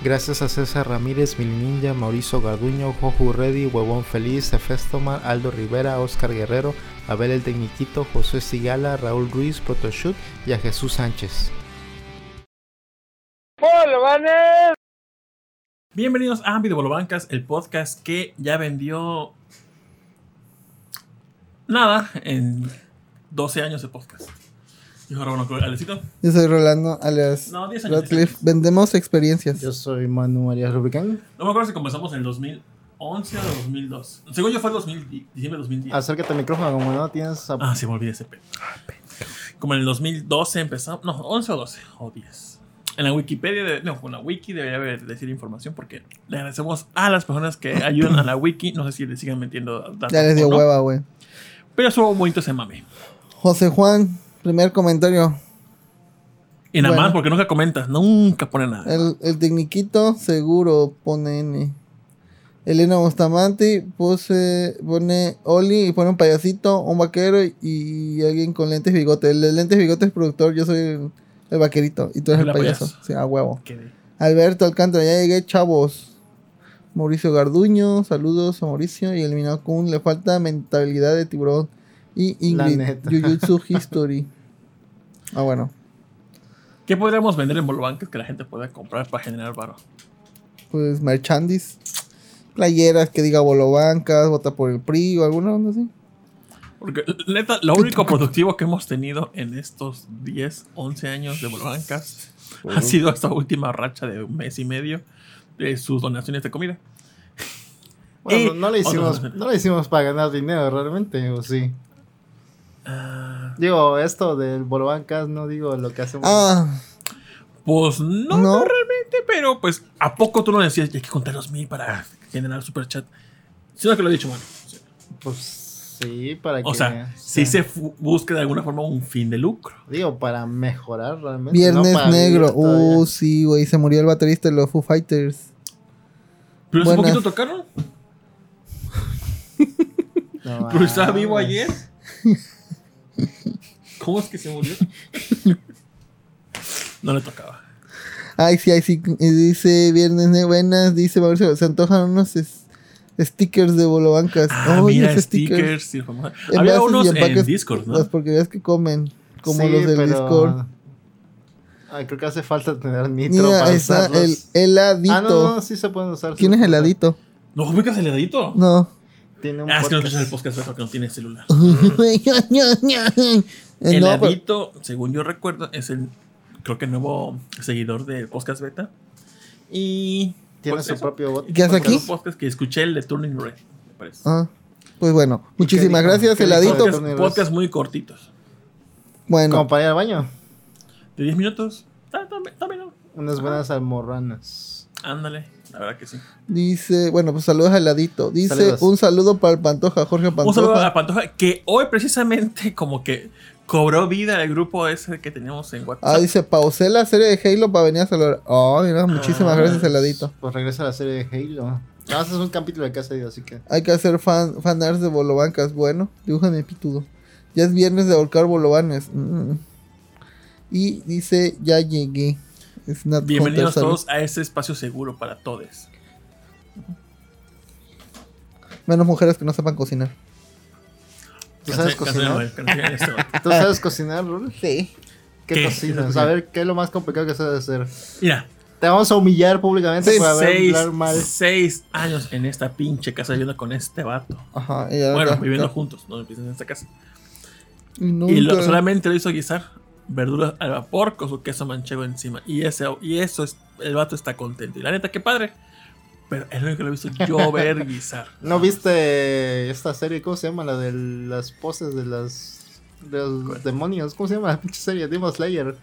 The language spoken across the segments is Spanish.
Gracias a César Ramírez, Mil Ninja, Mauricio Garduño, Joju Reddy, Huevón Feliz, Efestomar, Aldo Rivera, Oscar Guerrero, Abel el Tecniquito, José Sigala, Raúl Ruiz, Protoshoot y a Jesús Sánchez. Bienvenidos a Ámbito Bolobancas, el podcast que ya vendió nada en 12 años de podcast. Yo soy Alecito. Yo soy Rolando, alias No, 10 años. Radcliffe. Vendemos experiencias. Yo soy Manu María Rubicán. No me acuerdo si comenzamos en el 2011 o 2002. Según yo fue el 2000, diciembre de 2010. Acércate al micrófono, como no tienes. a- Ah, sí, me olvidé ese pedo. Como en el 2012 empezamos. No, 11 o 12 o 10. En la Wikipedia, de, no, en la wiki debería haber decir información porque le agradecemos a las personas que ayudan a la wiki. No sé si le siguen metiendo datos. Ya les dio no, hueva, güey. Pero estuvo bonito ese mame. José Juan, primer comentario. Y nada Bueno. más porque nunca comentas, nunca pone nada. El, el tecniquito seguro pone N. Elena Bustamante puse, pone Oli y pone un payasito, un vaquero y, y alguien con lentes bigote. El de lentes bigote es productor, yo soy el, el vaquerito y tú eres El payaso. payaso. Sí, a huevo. Alberto Alcántara, ya llegué, chavos. Mauricio Garduño, saludos a Mauricio. Y eliminado Kun, le falta mentalidad de tiburón. Y La Ingrid, neta. Jujutsu History. Ah, bueno. ¿Qué podríamos vender en Bolobancas que la gente pueda comprar para generar varo? Pues merchandise. Playeras que diga Bolobancas, vota por el PRI o alguna onda así. Porque, neta, lo único productivo que hemos tenido en estos 10, 11 años de Bolobancas ha sido esta última racha de un mes y medio de sus donaciones de comida. Bueno, Y- no, le hicimos, no le hicimos para ganar dinero realmente, o sí. Digo, esto del Bolobancas, no digo lo que hacemos. Ah, pues no, no, No. realmente, pero pues ¿a poco tú no decías hay que contar los mil para generar super chat? Sino que lo he dicho, mano. Pues sí, para que. O sea, si se busca de alguna forma un fin de lucro. Digo, para mejorar realmente. Viernes no Negro. Uh, sí, güey. Se murió el baterista de los Foo Fighters. Pero hace poquito tocaron. No Pero estaba vivo ayer. ¿Cómo es que se murió? No le tocaba. Ay, sí, ay, sí. y Dice Viernes Negro. Buenas. Dice Mauricio. Se antojan unos es- stickers de Bolobancas. Ah, Oye, mira, stickers. Envases Había y unos en empaques, Discord, ¿no? Las porquerías que comen. Como Sí, los del pero- Discord. Ay, creo que hace falta tener nitro Mira, para está usarlos. el heladito. Ah, no, no, sí se pueden usar. ¿Quién es heladito? ¿No ubicas el heladito? No. usar. Tiene un Ah, es que no escuchas el podcast porque no tiene celular. Eh, El no, pero- según yo recuerdo, es el, creo que nuevo seguidor del podcast beta. Y. Tiene pues su eso. propio bot. ¿Qué hace aquí? podcast que escuché el de Turning Red, me parece. Ah, pues bueno, muchísimas gracias, heladito. ¿Qué podcast, podcast muy cortitos. Bueno, Como para ir al baño. De 10 minutos. Ah, también, también no. Unas buenas almorranas. Ándale, la verdad que sí. dice, bueno, pues saludos a heladito. Dice Saludos. un saludo para el Pantoja, Jorge Pantoja. Un saludo a Pantoja, que hoy precisamente como que cobró vida el grupo ese que teníamos en WhatsApp. Ah, dice, pausé la serie de Halo para venir a saludar. Oh, mira, muchísimas Ah, gracias, heladito. Pues regresa a la serie de Halo. No, ese es un capítulo de casa así que. Hay que hacer fan, fanarts de bolobancas. Bueno, dibujan el pitudo. Ya es viernes de ahorcar bolovanes. Mm. Y dice, ya llegué. Es Bienvenidos todos a ese espacio seguro para todos. Menos mujeres que no sepan cocinar. ¿Tú sabes cocinar? ¿Tú sabes cocinar, Rul? Sí. ¿Qué, ¿Qué? cocinas? A ver, ¿qué es lo más complicado que sabes hacer? Mira, Te vamos a humillar públicamente Sí, por haber seis, hablar mal. seis años en esta pinche casa viviendo con este vato. Ajá. y ya- Bueno, ya- viviendo ya- juntos, no empiezan en esta casa. y nunca- Y lo- solamente lo hizo guisar verduras al vapor con su queso manchego encima. Y, ese, y eso es, el vato está contento. Y la neta, qué padre. Pero es lo único que lo he visto yo ver guisar. ¿No viste esta serie? ¿Cómo se llama? La de las poses de las de los ¿Cuál? demonios. ¿Cómo se llama la pinche serie? Demon Slayer.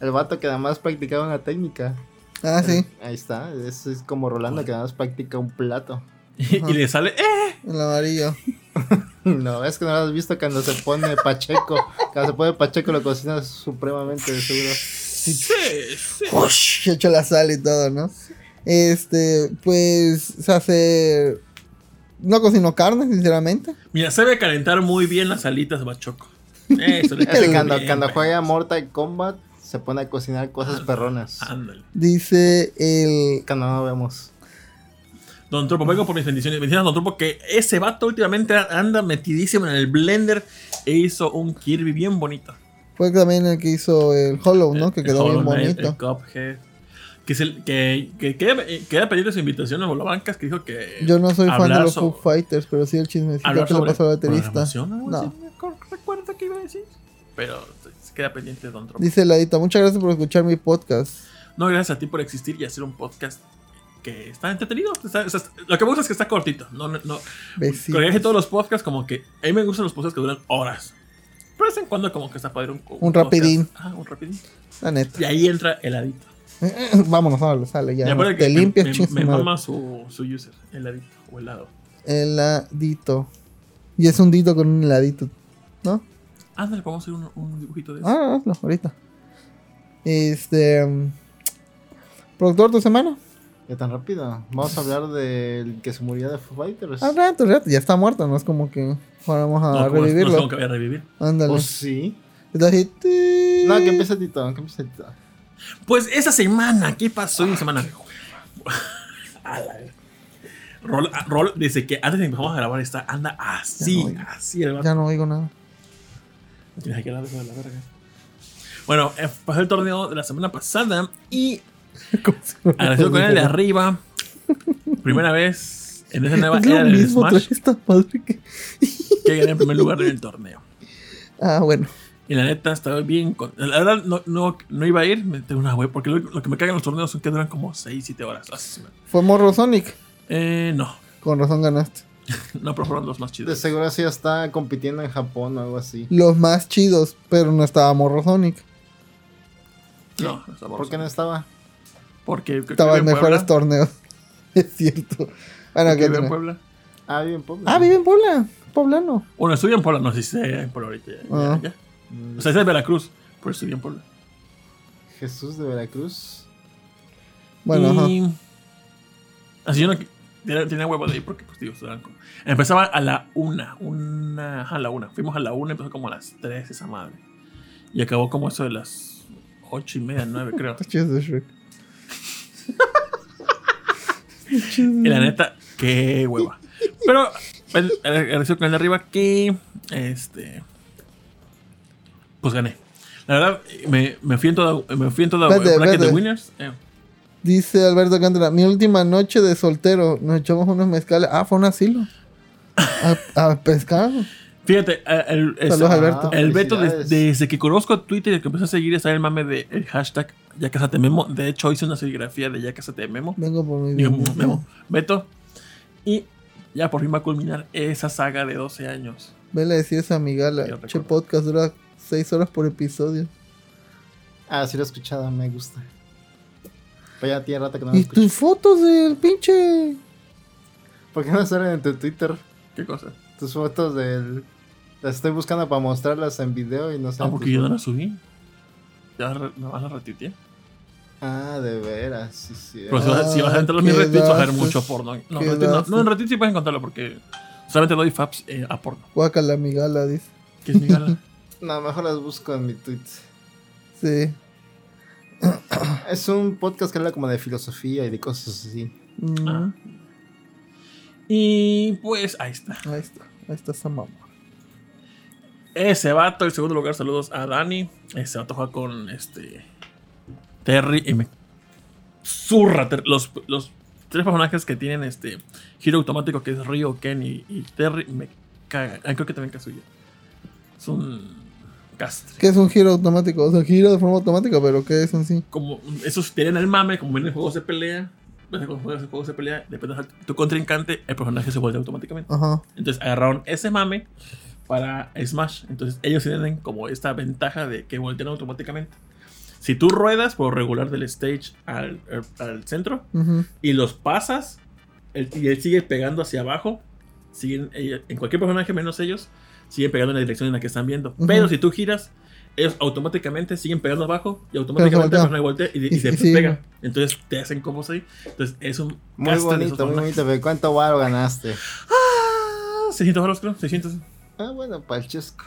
El vato que además practicaba una técnica. Ah, sí. Ahí está. Es, es como Rolando que además practica un plato. Y, y le sale, ¡eh! El amarillo. No, es que no lo has visto cuando se pone Pacheco. Cuando se pone Pacheco lo cocina supremamente de seguro. Sí, sí. Ush, hecho la sal y todo, ¿no? Este, pues, se hace. No cocino carne, sinceramente. Mira, sabe calentar muy bien las alitas bachoco. Eso le Es que queda cuando, bien, cuando juega Mortal Kombat Se pone a cocinar cosas perronas. Ándale. Dice el. Que no vemos. Don Tropo, vengo por mis bendiciones. Bendiciones a Don Tropo, que ese vato últimamente anda metidísimo en el blender e hizo un Kirby bien bonito. Fue también el que hizo el Hollow, ¿no? Que El quedó bien bonito. El Cuphead. Que, es el, que, que queda, queda pedirle su invitación a Bolabancas, que dijo que. Yo no soy fan de los Foo Fighters, pero sí el chismecito que le pasó al baterista. No. acuerdo- recuerdo que iba a decir. Pero se queda pendiente Don Tropo. Dice Ladita, muchas gracias por escuchar mi podcast. No, gracias a ti por existir y hacer un podcast que está entretenido. Está- lo que me gusta es que está cortito. No, no, no. Viaje todos los podcasts, como que. A mí me gustan los podcasts que duran horas. Pero de vez en cuando, como que está padre un. Un rapidín. podcast. Ah, un rapidín. La neta. Y ahí entra el adito. Vámonos, sale, sale Y ya. acuérdate Te que me- limpias, me, me su mama su, su user, el adito o helado. Heladito. Y es un dito con un heladito. ¿No? Ándale, podemos hacer un, un dibujito de eso. Ah, hazlo, ahorita. Este. mm, Productor, tu semana. Ya tan rápido. Vamos a hablar del que se murió de Foo Fighters. Al rato, rato. Ya está muerto, no es como que fuéramos a no, como, no es revivirlo. como que voy a revivir. Ándale. ¿O sí? Ti- No, que empiece Tito, que empiece Tito. Pues esa semana, ¿qué pasó en semana? Rol, Rol, desde que antes de empezamos a grabar, está, anda así, Ya no así el. Ya no oigo nada. Tienes que hablar de la verga. Bueno, eh, pasó el torneo de la semana pasada y agradecido con el de arriba. Primera vez en esa nueva era del Smash esta madre que. que gané en primer lugar en el torneo. Ah, bueno. Y la neta, estaba bien. con- La verdad, no, no, no iba a ir, me tengo una web, porque lo, lo que me cagan los torneos son que duran como 6, 7 horas. Fue Morro Sonic. Eh, no, Con razón ganaste. no, pero fueron los más De chidos. seguro sí está compitiendo en Japón o algo así. Los más chidos, pero no estaba Morro Sonic. No, no estaba ¿Por qué no estaba? Porque creo que Estaba en mejores Puebla. torneos. Es cierto. Bueno, Que ¿qué vive en? Puebla. Ah, vive en Puebla. Ah, vive en Puebla. Poblano. Bueno, estudia en Puebla, no sé si sea en Puebla ahorita. ya, Ah. ya. Mm, O sea, es de Veracruz, pero estudia en Puebla. Jesús de Veracruz. Bueno, y... Así yo no... Tenía, tenía huevo de ir porque, pues, digo, Empezaba a la una, una... Ajá, a la una. Fuimos a la una, empezó como a las tres esa madre. Y acabó como eso de las ocho y media, nueve, creo. ajá. Y la neta, qué hueva. Pero, el, con el de arriba que... Este... Pues gané. La verdad, me, me fui en toda... Me fui en toda... Vete, bracket de winners. eh. Dice Alberto Cántara, mi última noche de soltero, nos echamos unos mezcales. Ah, fue un asilo. A, a pescar. Fíjate, el, el- Saludos, Alberto. El Beto, des- desde que conozco Twitter y que empecé a seguir, está el mame de el hashtag Ya Cásate Memo. De hecho, hice una serigrafía de Ya Cásate Memo. Vengo por mi Digo. Memo. Beto. Y ya por fin va a culminar esa saga de 12 años. Vele a decir esa amigala. Che podcast dura 6 horas por episodio. Ah, sí lo he escuchado, me gusta. Pero ya tiene rato que no lo y escucho. tus fotos del pinche. ¿Por qué no salen en tu Twitter? ¿Qué cosa? Tus fotos del... Las estoy buscando para mostrarlas en video y no sé. Ah, porque yo no la subí. Ya no la retuiteé. Ah, de veras, sí, sí. Pero si, vas, si vas a entrar a mis Ah, retweets, vas a ver mucho porno. No, retweets no, no, en retweets sí puedes encontrarlo porque solamente doy faps eh, a porno. Guacala amigala, dice. ¿Qué es mi gala? No, mejor las busco en mi tweet. Sí. Es un podcast que habla como de filosofía y de cosas así. Mm, Ah. Y pues ahí está. Ahí está. Ahí está esa mamá. Ese vato, en segundo lugar, saludos a Dani. Ese vato juega con este. Terry y me. Zurra. Los, los tres personajes que tienen este. Giro automático que es Ryo, Ken y, y Terry me cagan. Ah, creo que también Kazuya. Es un. Castre. ¿Qué es un giro automático? O sea, giro de forma automática, pero ¿qué es en sí? Como esos tienen el mame, como ven en juegos de pelea. Cuando juegas en juegos de pelea, depende de tu contrincante, el personaje se vuelve automáticamente. Ajá. Entonces agarraron ese mame para Smash. Entonces ellos tienen como esta ventaja de que voltean automáticamente. Si tú ruedas por regular del stage al, al centro ujú. y los pasas él- y él sigue pegando hacia abajo, siguen, ellos- en cualquier personaje menos ellos, siguen pegando en la dirección en la que están viendo. Ujú. Pero si tú giras, ellos automáticamente siguen pegando abajo y automáticamente el voltea. y, Y- y se y sí. pega. Entonces te hacen combos ahí. Entonces es un Muy castre de esos bonito, muy bonito. pero ¿Cuánto varo ganaste? Ah, 600 baros creo, 600. Ah, bueno, para el chesco.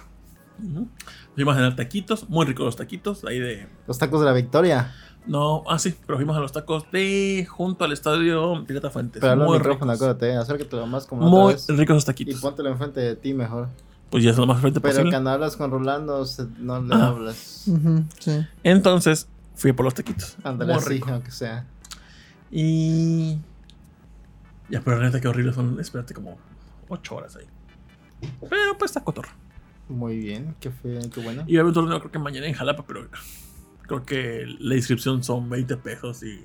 Ujú. Fuimos a cenar taquitos, muy ricos los taquitos, ahí de... Los tacos de la victoria. No, ah sí, pero fuimos a los tacos de junto al estadio Pirata Fuentes. Pero muy ricos. acuérdate. Acércate más como Muy otra vez. ricos los Y taquitos. póntelo enfrente de ti mejor. Pues ya es lo más frente Pero posible. cuando hablas con Rolando, se- no le Ah. hablas. Sí. Entonces, fui por los taquitos. Ándale así, aunque sea. Y. Ya, pero neta, qué horrible son. Espérate como 8 horas ahí. Pero pues está cotorro. Muy bien, qué, fue, qué bueno. Y va a haber un torneo, creo que mañana en Jalapa, pero creo que la inscripción son 20 pesos y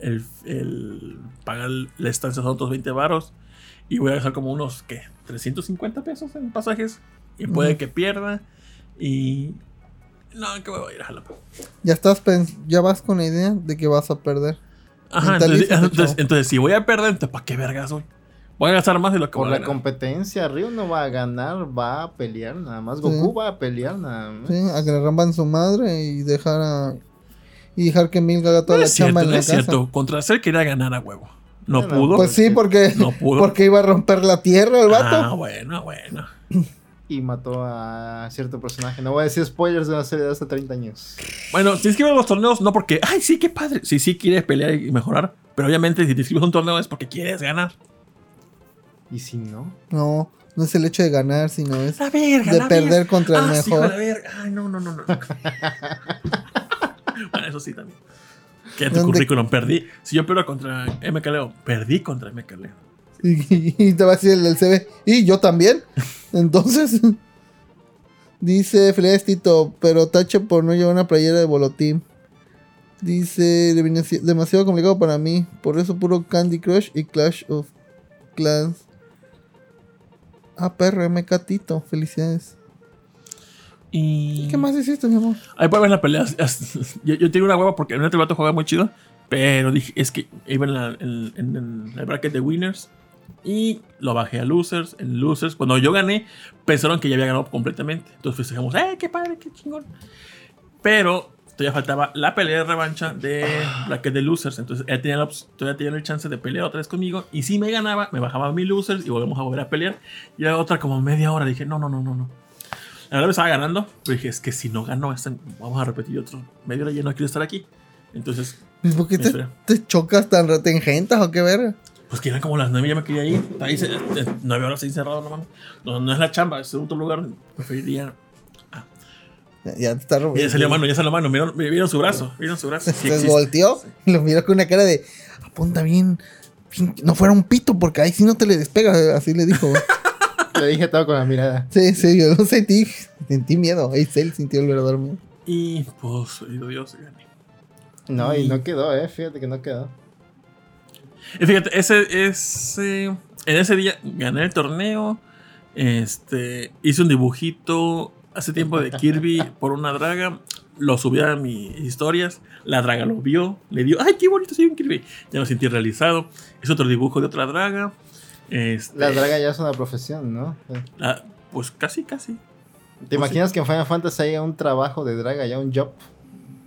el, el pagar la estancia son otros 20 varos. Y voy a gastar como unos, ¿qué? 350 pesos en pasajes. Y puede que pierda. Y. No, que voy a ir a Jalapa. Ya estás pens- ya vas con la idea de que vas a perder. Ajá, entonces, entonces, si voy a perder, entonces, ¿para qué vergas voy? Voy a gastar más de lo que Por voy a la ganar. competencia, Río no va a ganar, va a pelear nada más. Sí. Goku va a pelear nada más. Sí, a que le ramban su madre y dejar a. Y dejar que Milk haga toda No la es cierto, chamba en no la es casa. cierto. Contra Cell quería ganar a huevo. No pudo. Pues sí, porque, No pudo. porque iba a romper la tierra el vato. Ah, bueno, bueno. Y mató a cierto personaje. No voy a decir spoilers de una serie de hace 30 años. Bueno, si inscribes a los torneos, no porque, ay, sí, qué padre. Si sí quieres pelear y mejorar. Pero obviamente, si te inscribes a un torneo es porque quieres ganar. Y si no, No, no es el hecho de ganar, sino es La verga. de la perder verga. contra el Ah, sí, mejor. la verga. Ay, no, no, no, no. bueno, eso sí también. Que en tu ¿Dónde- currículum perdí. Si yo pierdo contra MK Leo, perdí contra MK Leo. Y, y te va a decir el del CB. Y yo también. Entonces. Dice Feliz Tito, pero tache por no llevar una playera de Bolotín. Dice "Demasi- demasiado complicado para mí. Por eso puro Candy Crush y Clash of Clans. Ah, perro, MK Tito. Felicidades. Y... ¿Qué más hiciste, mi amor? Ahí puedes ver la pelea. Yo, yo tengo una hueva porque en el vato juega muy chido. Pero dije, es que iba en, la- en- en- en el bracket de winners. Y lo bajé a losers. En losers, cuando yo gané, pensaron que ya había ganado completamente. Entonces festejamos, ¡eh, qué padre, qué chingón! Pero todavía faltaba la pelea de revancha de bracket de losers. Entonces él tenía la todavía tenía el chance de pelear otra vez conmigo. Y si me ganaba, me bajaba a mi losers y volvemos a volver a pelear. Y era otra como media hora. Dije, no, no, no, no, no. La verdad me estaba ganando, pero dije, es que si no gano, esta- vamos a repetir otro medio hora, ya no quiero estar aquí. Entonces, ¿Por qué te, chocas tan retengentas o qué verga? pues que eran como las 9 ya me quería ir. Ahí se, eh, nueve horas ahí encerrado, no mames. No, no es la chamba, es otro lugar. Preferiría. Ya, ya te está Y ya salió mano, ya salió mano. Vieron, vieron su brazo, vieron su brazo. Sí se volteó y lo miró con una cara de apunta bien, bien- no fuera un pito porque ahí sí no te le despega así le dijo le dije todo con la mirada. sí sí yo sentí sentí miedo ahí él sintió el verdadero miedo Y pues, Dios, gané. No, y Y- no quedó, eh. Fíjate que no quedó. Y fíjate, ese, ese, en ese día gané el torneo. Este, hice un dibujito hace tiempo de Kirby por una draga. Lo subí a mis historias. La draga lo vio. Le dio, ¡ay, qué bonito soy un Kirby! Ya lo sentí realizado. Hice otro dibujo de otra draga. Este, La draga ya es una profesión, ¿no? la- pues casi, casi. ¿Te imaginas que en Final Fantasy haya un trabajo de draga, ya un job?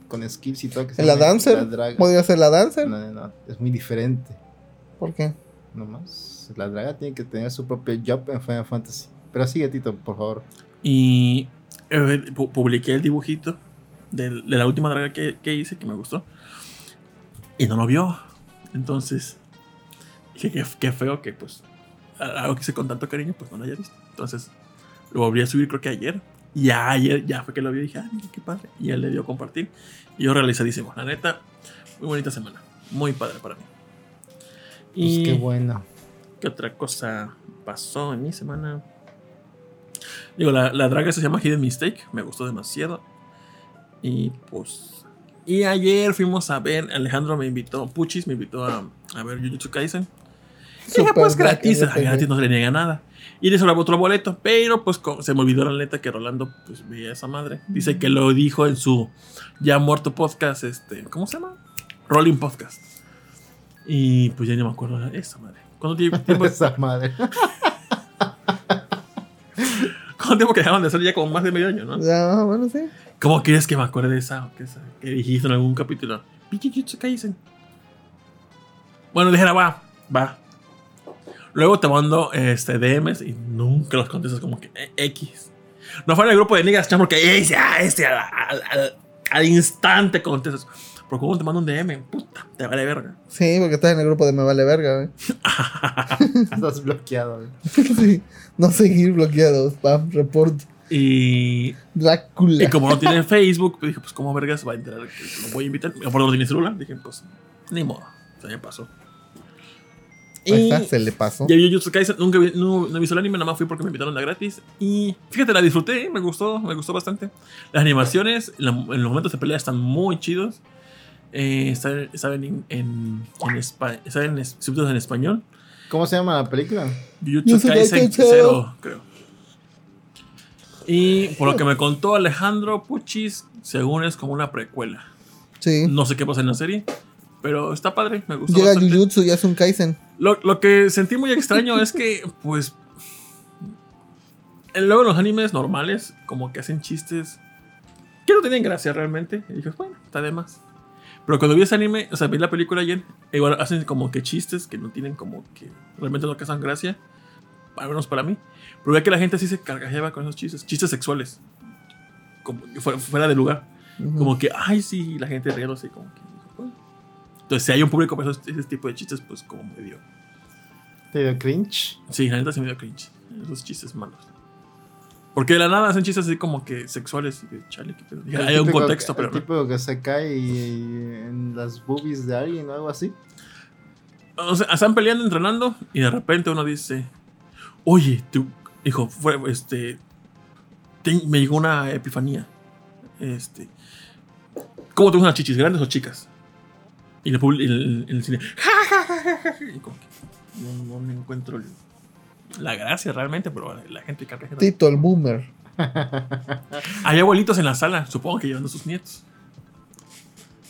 Con skills y todo. Que se la dancer La draga. podría ser la dancer No, no, no. Es muy diferente. ¿por qué? Nomás. La draga tiene que tener su propio job en Final Fantasy. Pero sigue, Tito, por favor. Y eh, pu- publiqué el dibujito de, la última draga que, que hice, que me gustó. Y no lo vio. Entonces, dije que qué feo que pues algo que hice con tanto cariño, pues no lo haya visto. Entonces, lo volví a subir creo que ayer. Y ya ayer ya fue que lo vio y dije, ah, mira qué padre. Y él le dio a compartir. Y yo realizadísimo. La neta, muy bonita semana. Muy padre para mí. Pues Y qué bueno. ¿Qué otra cosa pasó en mi semana? Digo, la, la draga se llama Hidden Mistake. Me gustó demasiado. Y pues. Y ayer fuimos a ver. Alejandro me invitó. Puchis me invitó a, a ver Jujutsu Kaisen. Dije, pues gratis. Gratis no se le niega nada. Y le sobraba otro boleto. Pero pues se me olvidó la neta que Rolando pues veía esa madre. Dice que lo dijo en su ya muerto podcast. Este, ¿Cómo se llama? Rolling Podcast. Y pues ya no me acuerdo de esa madre. ¿Cuánto tiempo, Esa madre. ¿Cuánto tiempo que dejaron de hacer? Ya como más de medio año, ¿no? Ah, bueno sí ¿Cómo quieres que me acuerde de esa? o qué esa- que dijiste en algún capítulo? Pichichitsu Kaisen. Bueno, dijera, va, va. Luego te mando este, DMs y nunca los contestas como que eh, X. No fue en el grupo de niggas, chamo, que ese, ah, este, al, al- al- al instante contestas. Pero como te mando un DM, puta, te vale verga. Sí, porque estás en el grupo de Me Vale Verga, güey. Estás bloqueado, güey. sí. No seguir bloqueados. Spam, report. Y, Drácula. y como no tiene Facebook, pues dije, pues, ¿cómo vergas va a enterar que lo voy a invitar? Por no tiene celular, dije, pues, ni modo. Se me pasó. Ahí está, se le pasó. Ya vi Jujutsu Kaisen, nunca vi, no, no visto el anime, nada más fui porque me invitaron de gratis. Y fíjate, la disfruté, me gustó, me gustó bastante. Las animaciones, la- en los momentos de pelea están muy chidos. Eh, están, están en, en, en, están en es- subtítulos en español. ¿Cómo se llama la película? Jujutsu Kaisen Kaisen 0, creo. Y por lo que me contó Alejandro Puchis, según es como una precuela. Sí. No sé qué pasa en la serie, pero está padre, me gustó. Llega bastante. Jujutsu y hace un Kaisen. Lo, lo que sentí muy extraño es que, pues. Luego en los animes normales, como que hacen chistes que no tienen gracia realmente. Y dije, bueno, está de más. Pero cuando vi ese anime, o sea, vi la película ayer, igual hacen como que chistes que no tienen como que realmente no causan gracia. Al menos para mí. Pero veía que la gente así se carcajeaba con esos chistes, chistes sexuales. Como que fuera, fuera de lugar. Ujú. Como que, ay, sí, la gente riéndose, como que. Entonces, si hay un público para esos- ese tipo de chistes, pues como medio. ¿Te dio cringe? Sí, la neta se me dio cringe. Esos chistes malos. Porque de la nada hacen chistes así como que sexuales. Y de chale, pedo. Hay un contexto, pero El tipo que se cae y- en las boobies de alguien o algo así. O sea, están peleando, entrenando. Y de repente uno dice: Oye, tú, hijo, fue, este. te- me llegó una epifanía. Este. ¿Cómo te gustan las chichis? ¿Grandes o chicas? Y el, el- el cine. "Ja, ja, ja, ja, ja", y como que no, no encuentro el- la gracia realmente, pero la gente carcajea. Tito el Boomer. Hay abuelitos en la sala, supongo que llevando a sus nietos.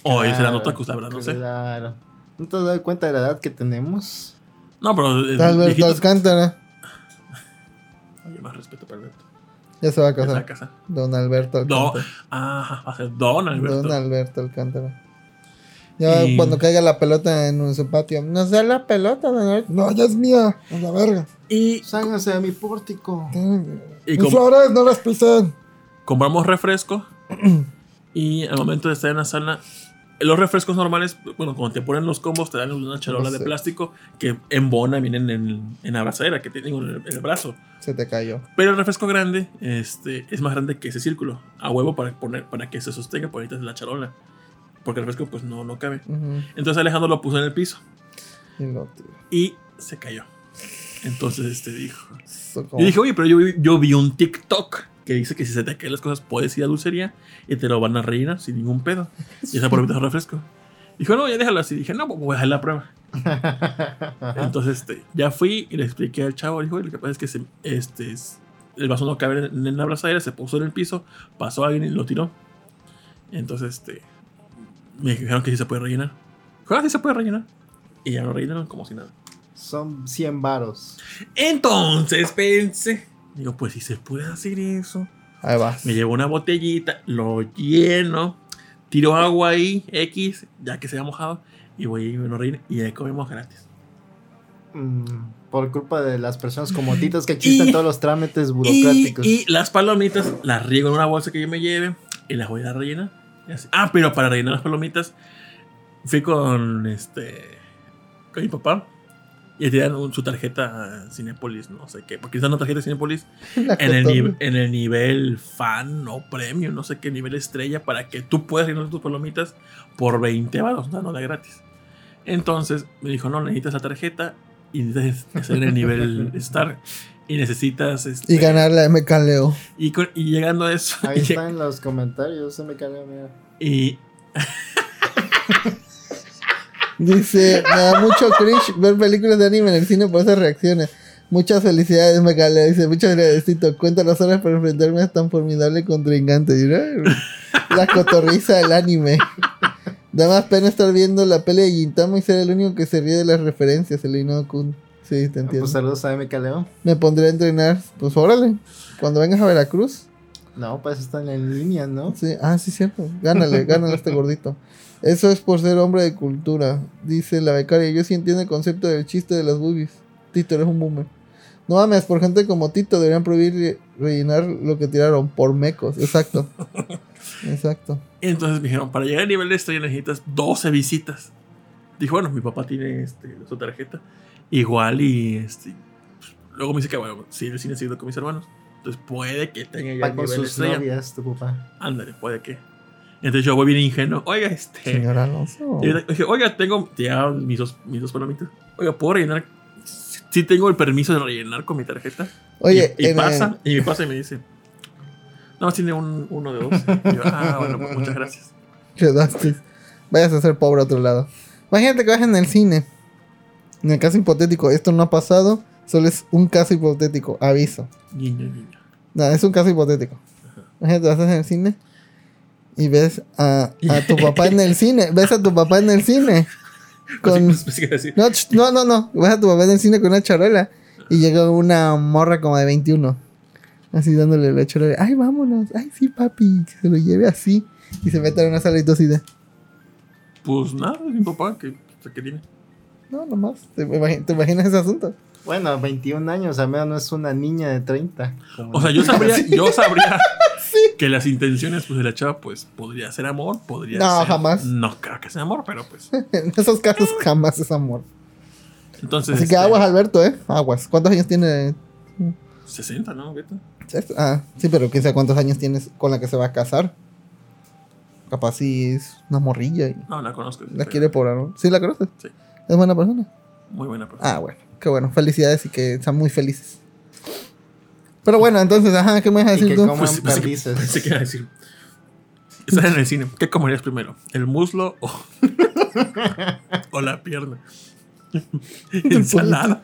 O ellos eran Claro, otakus, la verdad, no sé. Claro. ¿No te das cuenta de la edad que tenemos? No, pero. eh, Alberto viejitos- Alcántara. Oye, más respeto para Alberto. Ya se va a casar. casa. Don Alberto No. Alcántara. Ah, va a ser Don Alberto. Don Alberto Alcántara. Ya Y- cuando caiga la pelota en su patio. No sea la pelota, Alberto. No, ya es mía. A la verga. Y, Ságanse de mi pórtico. y Mis flores no las pisen. compramos refresco. y al momento de estar en la sala, los refrescos normales, bueno, cuando te ponen los combos, te dan una charola No de sé. plástico que en bona vienen en, en la abrazadera que tienen en el, en el brazo. Se te cayó. Pero el refresco grande este, es más grande que ese círculo. A huevo para, poner, para que se sostenga por ahorita la charola. Porque el refresco pues no, no cabe. Ujú. Entonces Alejandro lo puso en el piso Y tiró. y se cayó. Entonces este dijo. Como- Yo dije, oye, pero yo, yo vi un TikTok que dice que si se te caen las cosas puedes ir a dulcería y te lo van a rellenar sin ningún pedo. Y esa por el refresco. Dijo, no, ya déjalo así. Dije, no, pues voy a dejar la prueba. Entonces, este, ya fui y le expliqué al chavo. Dijo, "Oye, lo que pasa es que se- este, es- el vaso no cabe en, en la abrazadera, se puso en el piso, pasó alguien y lo tiró. Entonces, este, me dijeron que sí se puede rellenar. Ah, sí se puede rellenar. Y ya lo rellenaron como si nada. Son 100 varos. Entonces pensé, digo, pues si se puede hacer eso. Ahí vas. Me llevo una botellita, lo lleno, tiro agua ahí, X, ya que se ha mojado, y voy y me lo reír y ahí comemos gratis. Mm, por culpa de las personas como Titos que existen Y- todos los trámites Y, burocráticos. y las palomitas las riego en una bolsa que yo me lleve y las voy a rellenar. Así. Ah, pero para rellenar las palomitas fui con este con mi papá y le un- su tarjeta Cinepolis, no sé qué, porque es una tarjeta Cinepolis en el, en nivel fan o premium, no sé qué nivel estrella, para que tú puedas rellenar tus palomitas por 20 baros, no, no de gratis. Entonces me dijo, no, necesitas la tarjeta y necesitas hacer el nivel Star. Y necesitas. Este, Y ganar la MK Leo. Y, con- y llegando a eso. Ahí y, está en los comentarios. Me cayó, mira. y- Dice, me da mucho cringe ver películas de anime en el cine por esas reacciones. Muchas felicidades, MK Leo. Dice, muchas gracias, Tito. Cuenta las horas para enfrentarme a tan formidable contrincante. Y, "Ay, La cotorriza del anime. Da más pena estar viendo la peli de Gintama y ser el único que se ríe de las referencias, el Kun. Sí, te Ah, entiendo. Pues saludos a MK Leo. Me pondré a entrenar. Pues órale. Cuando vengas a Veracruz. No, pues están en línea, ¿no? Sí. Ah, sí, cierto. Gánale, gánale a este gordito. Eso es por ser hombre de cultura. Dice la becaria. Yo sí entiendo el concepto del chiste de las boobies. Tito, eres un boomer. No mames, por gente como Tito deberían prohibir rellenar lo que tiraron por mecos. Exacto. Exacto. Y entonces me dijeron, para llegar al nivel de estrella necesitas 12 visitas. Dijo, bueno, mi papá tiene este, su tarjeta. Igual y este, pues, luego me dice que, bueno, sí, el cine sigue con mis hermanos. Entonces puede que tenga ya con sus estrella. novias, tu papá. Ándale, puede que. Entonces yo voy bien ingenuo. Oiga, este. Señor Alonso. Dije, oiga, tengo ya mis dos, mis dos palomitas. Oiga, ¿puedo rellenar? Sí tengo el permiso de rellenar con mi tarjeta. Oye, y, pasa, y me pasa y me dice, no, tiene un, uno de dos. Y yo, ah, bueno, pues muchas gracias. quedaste. Vayas a ser pobre a otro lado. Imagínate que vas en el cine. En el caso hipotético, esto no ha pasado. Solo es un caso hipotético. Aviso. Guiño, guiño. No, es un caso hipotético. Imagínate, vas en el cine y ves a, a tu papá en el cine. Ves a tu papá en el cine. Con, no, no, no, no. Ves a tu papá en el cine con una charola. Y llega una morra como de 21. Así dándole la charola. Ay, vámonos. Ay, sí, papi. Que se lo lleve así. Y se mete en una sala y de. Pues nada, es mi papá, que, que tiene. No, nomás. ¿Te, imagi- te imaginas ese asunto? Bueno, 21 años, al menos no es una niña de 30. como- O sea, yo sabría, yo sabría que las intenciones pues, de la chava, pues podría ser amor, podría No, ser. jamás. No creo que sea amor, pero pues. En esos casos jamás es amor. Entonces. Así que este, aguas, Alberto, ¿eh? Aguas. ¿Cuántos años tiene 60, ¿no? Beto? Ah, sí, pero quién sabe cuántos años tienes con la que se va a casar. Capaz si es una morrilla y No, la conozco. la quiere por algo. ¿Sí la conoces? Sí. ¿Es buena persona? Muy buena persona. Ah, bueno. Qué bueno. Felicidades y que sean muy felices. Pero bueno, entonces, ajá, ¿qué me vas a Y decir que tú? coman Pues, pensé, que, perdices. pensé que iba a decir. Estás en el cine. ¿Qué comerías primero? ¿El muslo o, o la pierna? ¿Ensalada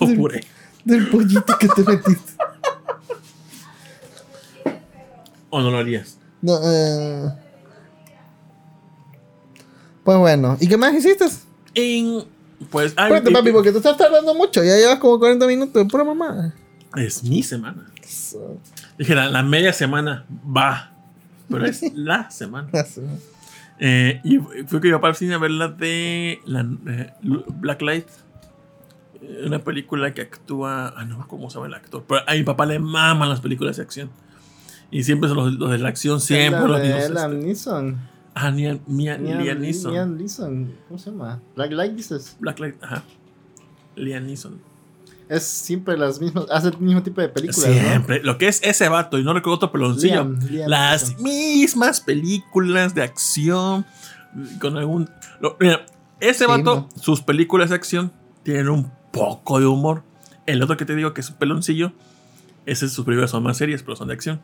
o puré? Del pollito que te metiste. ¿O no lo harías? No, eh... Pues bueno, ¿y qué más hiciste? En, pues, Espérate, papi, porque te estás tardando mucho. Ya llevas como 40 minutos de pura mamá. es mi semana. Dije, la, la media semana va. Pero es la semana. Eh, y fui que iba para el cine a ver la de la, eh, Black Light. Una película que actúa. Ah, no cómo se llama el actor. Pero a mi papá le maman las películas de acción. Y siempre son los, los de la acción, siempre La los de mismos. Este. Ah, Liam, Liam Liam Neeson. Liam Neeson. ¿Cómo se llama? Black Light dices. Black Light, ajá. Liam Neeson. Es siempre las mismas. Hace el mismo tipo de películas, Siempre. Lo que es ese vato, y no recuerdo otro peloncillo. Liam, Liam las Neeson. mismas películas de acción. Con algún. lo- mira, ese Sí, vato, sus películas de acción tienen un poco de humor. El otro que te digo que es un peloncillo, ese sus películas son más serias, pero son de acción.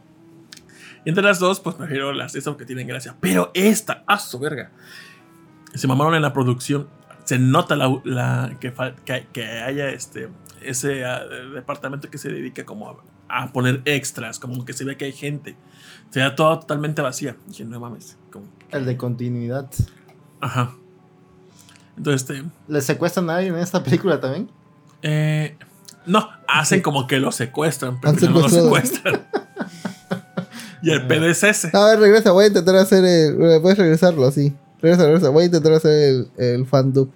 Y entre las dos, pues prefiero las estas que tienen gracia. Pero esta, a su verga. Se mamaron en la producción. Se nota la, la- que, que, que haya este ese ah, departamento que se dedica como a, a poner extras, como que se ve que hay gente. Se ve todo totalmente vacía. Dije, no mames. El de continuidad. ajá. Entonces, este. ¿Le secuestran a alguien en esta película también? eh, no, hacen como que lo secuestran, pero no lo secuestran. Y el pedo es ese. A ver, regresa, voy a intentar hacer el. Puedes regresarlo así. Regresa, regresa. Voy a intentar hacer el, el fan dub.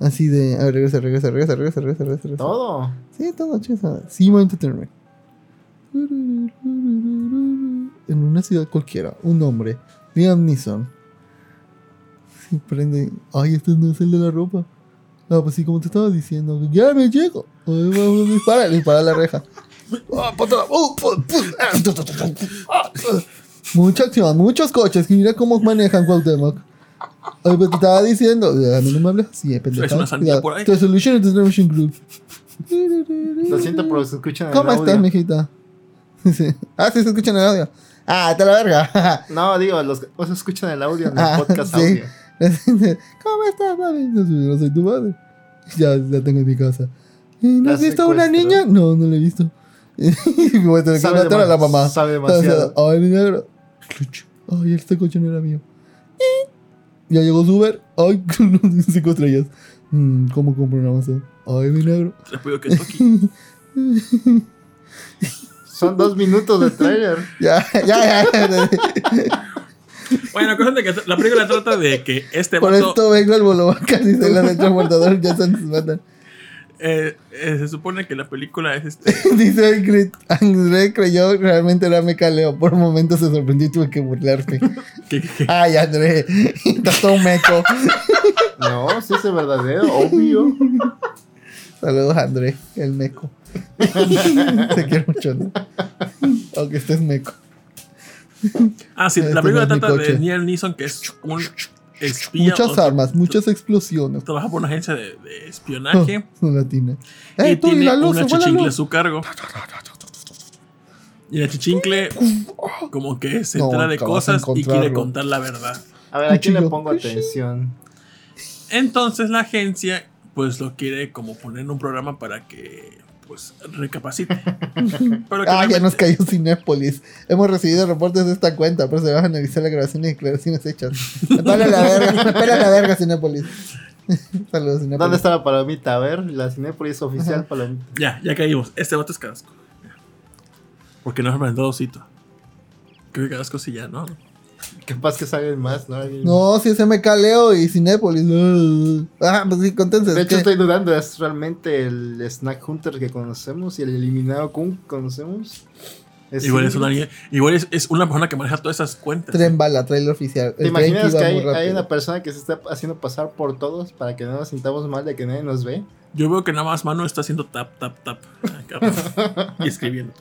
Así de. A ver, regresa, regresa, regresa, regresa, regresa, regresa. Todo. Sí, todo, chisa. Sí, voy a. En una ciudad cualquiera, un hombre, Liam Neeson. Sí, prende. Ay, este no es el de la ropa. No, pues sí, como te estaba diciendo. Ya me llego. Dispara, dispara la reja. Mucha acción, muchos coches. Mira cómo manejan Cuauhtémoc. Ay, pero te estaba diciendo. A mí no me hables así, pendejo. Es una sandía por ahí. The Solution is the Machine Group. Lo siento por si escuchan el ¿Cómo audio. estás, mijita? Sí. Ah, sí, se escucha en el audio. Ah, te la verga. No, digo, los que os escuchan el audio en el Ah, podcast sí. audio. ¿Cómo estás, mami? No, soy- no soy tu madre. Ya la tengo en mi casa. ¿Y ¿No has visto a una niña? No, no la he visto. Y voy a tener que Sabe matar a la mamá. sabe demasiado. Ay, mi negro. Ay, este coche no era mío. Ya llegó su Uber. Ay, cinco estrellas. Mm, ¿Cómo compro en Amazon? Ay, mi negro. Pido que toque. Son dos minutos de trailer. Ya, ya, ya. Bueno, cosa de que la película trata de que este Por vato esto vengo al Bolobacas y se las echa al guardador ya se nos matan. Eh, eh, se supone que la película es este. Dice André creyó realmente era mecaleo. Por un momento se sorprendió y tuve que que- Ay, André, estás todo meco. No, sí es el verdadero, obvio. Saludos, André, el meco. Te quiero mucho, ¿no? Aunque estés meco. Ah, sí, Este la película no es mi trata de. Neil Neeson, que es un espía. Muchas o- armas, muchas explosiones. Trabaja por una agencia de, de espionaje. Oh, latina. y ¡Eh, tú y tiene la luz! una chichincle a su cargo. Y la chichincle, como que se No, entera de cosas y quiere contar la verdad. A ver, aquí le pongo atención. Entonces la agencia, pues lo quiere como poner en un programa para que, pues, recapacite. Pero que Ah, ya nos cayó Cinépolis. Hemos recibido reportes de esta cuenta, pero se van a analizar la grabación y declaraciones hechas. Me pela la verga, me pela la verga, Cinépolis. Saludos, Cinépolis. ¿Dónde está la palomita? A ver, la Cinépolis oficial Ajá. palomita. Ya, ya caímos. Este vato es Carrasco. Porque no es Mendocito. Creo que Carrasco sí ya, ¿no? Capaz que salgan más, ¿no? No, si es MK Leo y Cinépolis. Ah, pues sí, contentos. De hecho, estoy dudando, ¿es realmente el Snack Hunter que conocemos y el eliminado Kun que conocemos? ¿Es Igual es, una, igual es, es una persona que maneja todas esas cuentas. Tren bala, trailer oficial. ¿Te El imaginas que hay, hay una persona que se está haciendo pasar por todos para que no nos sintamos mal de que nadie nos ve? Yo veo que nada más Mano está haciendo tap, tap, tap. acá, y escribiendo.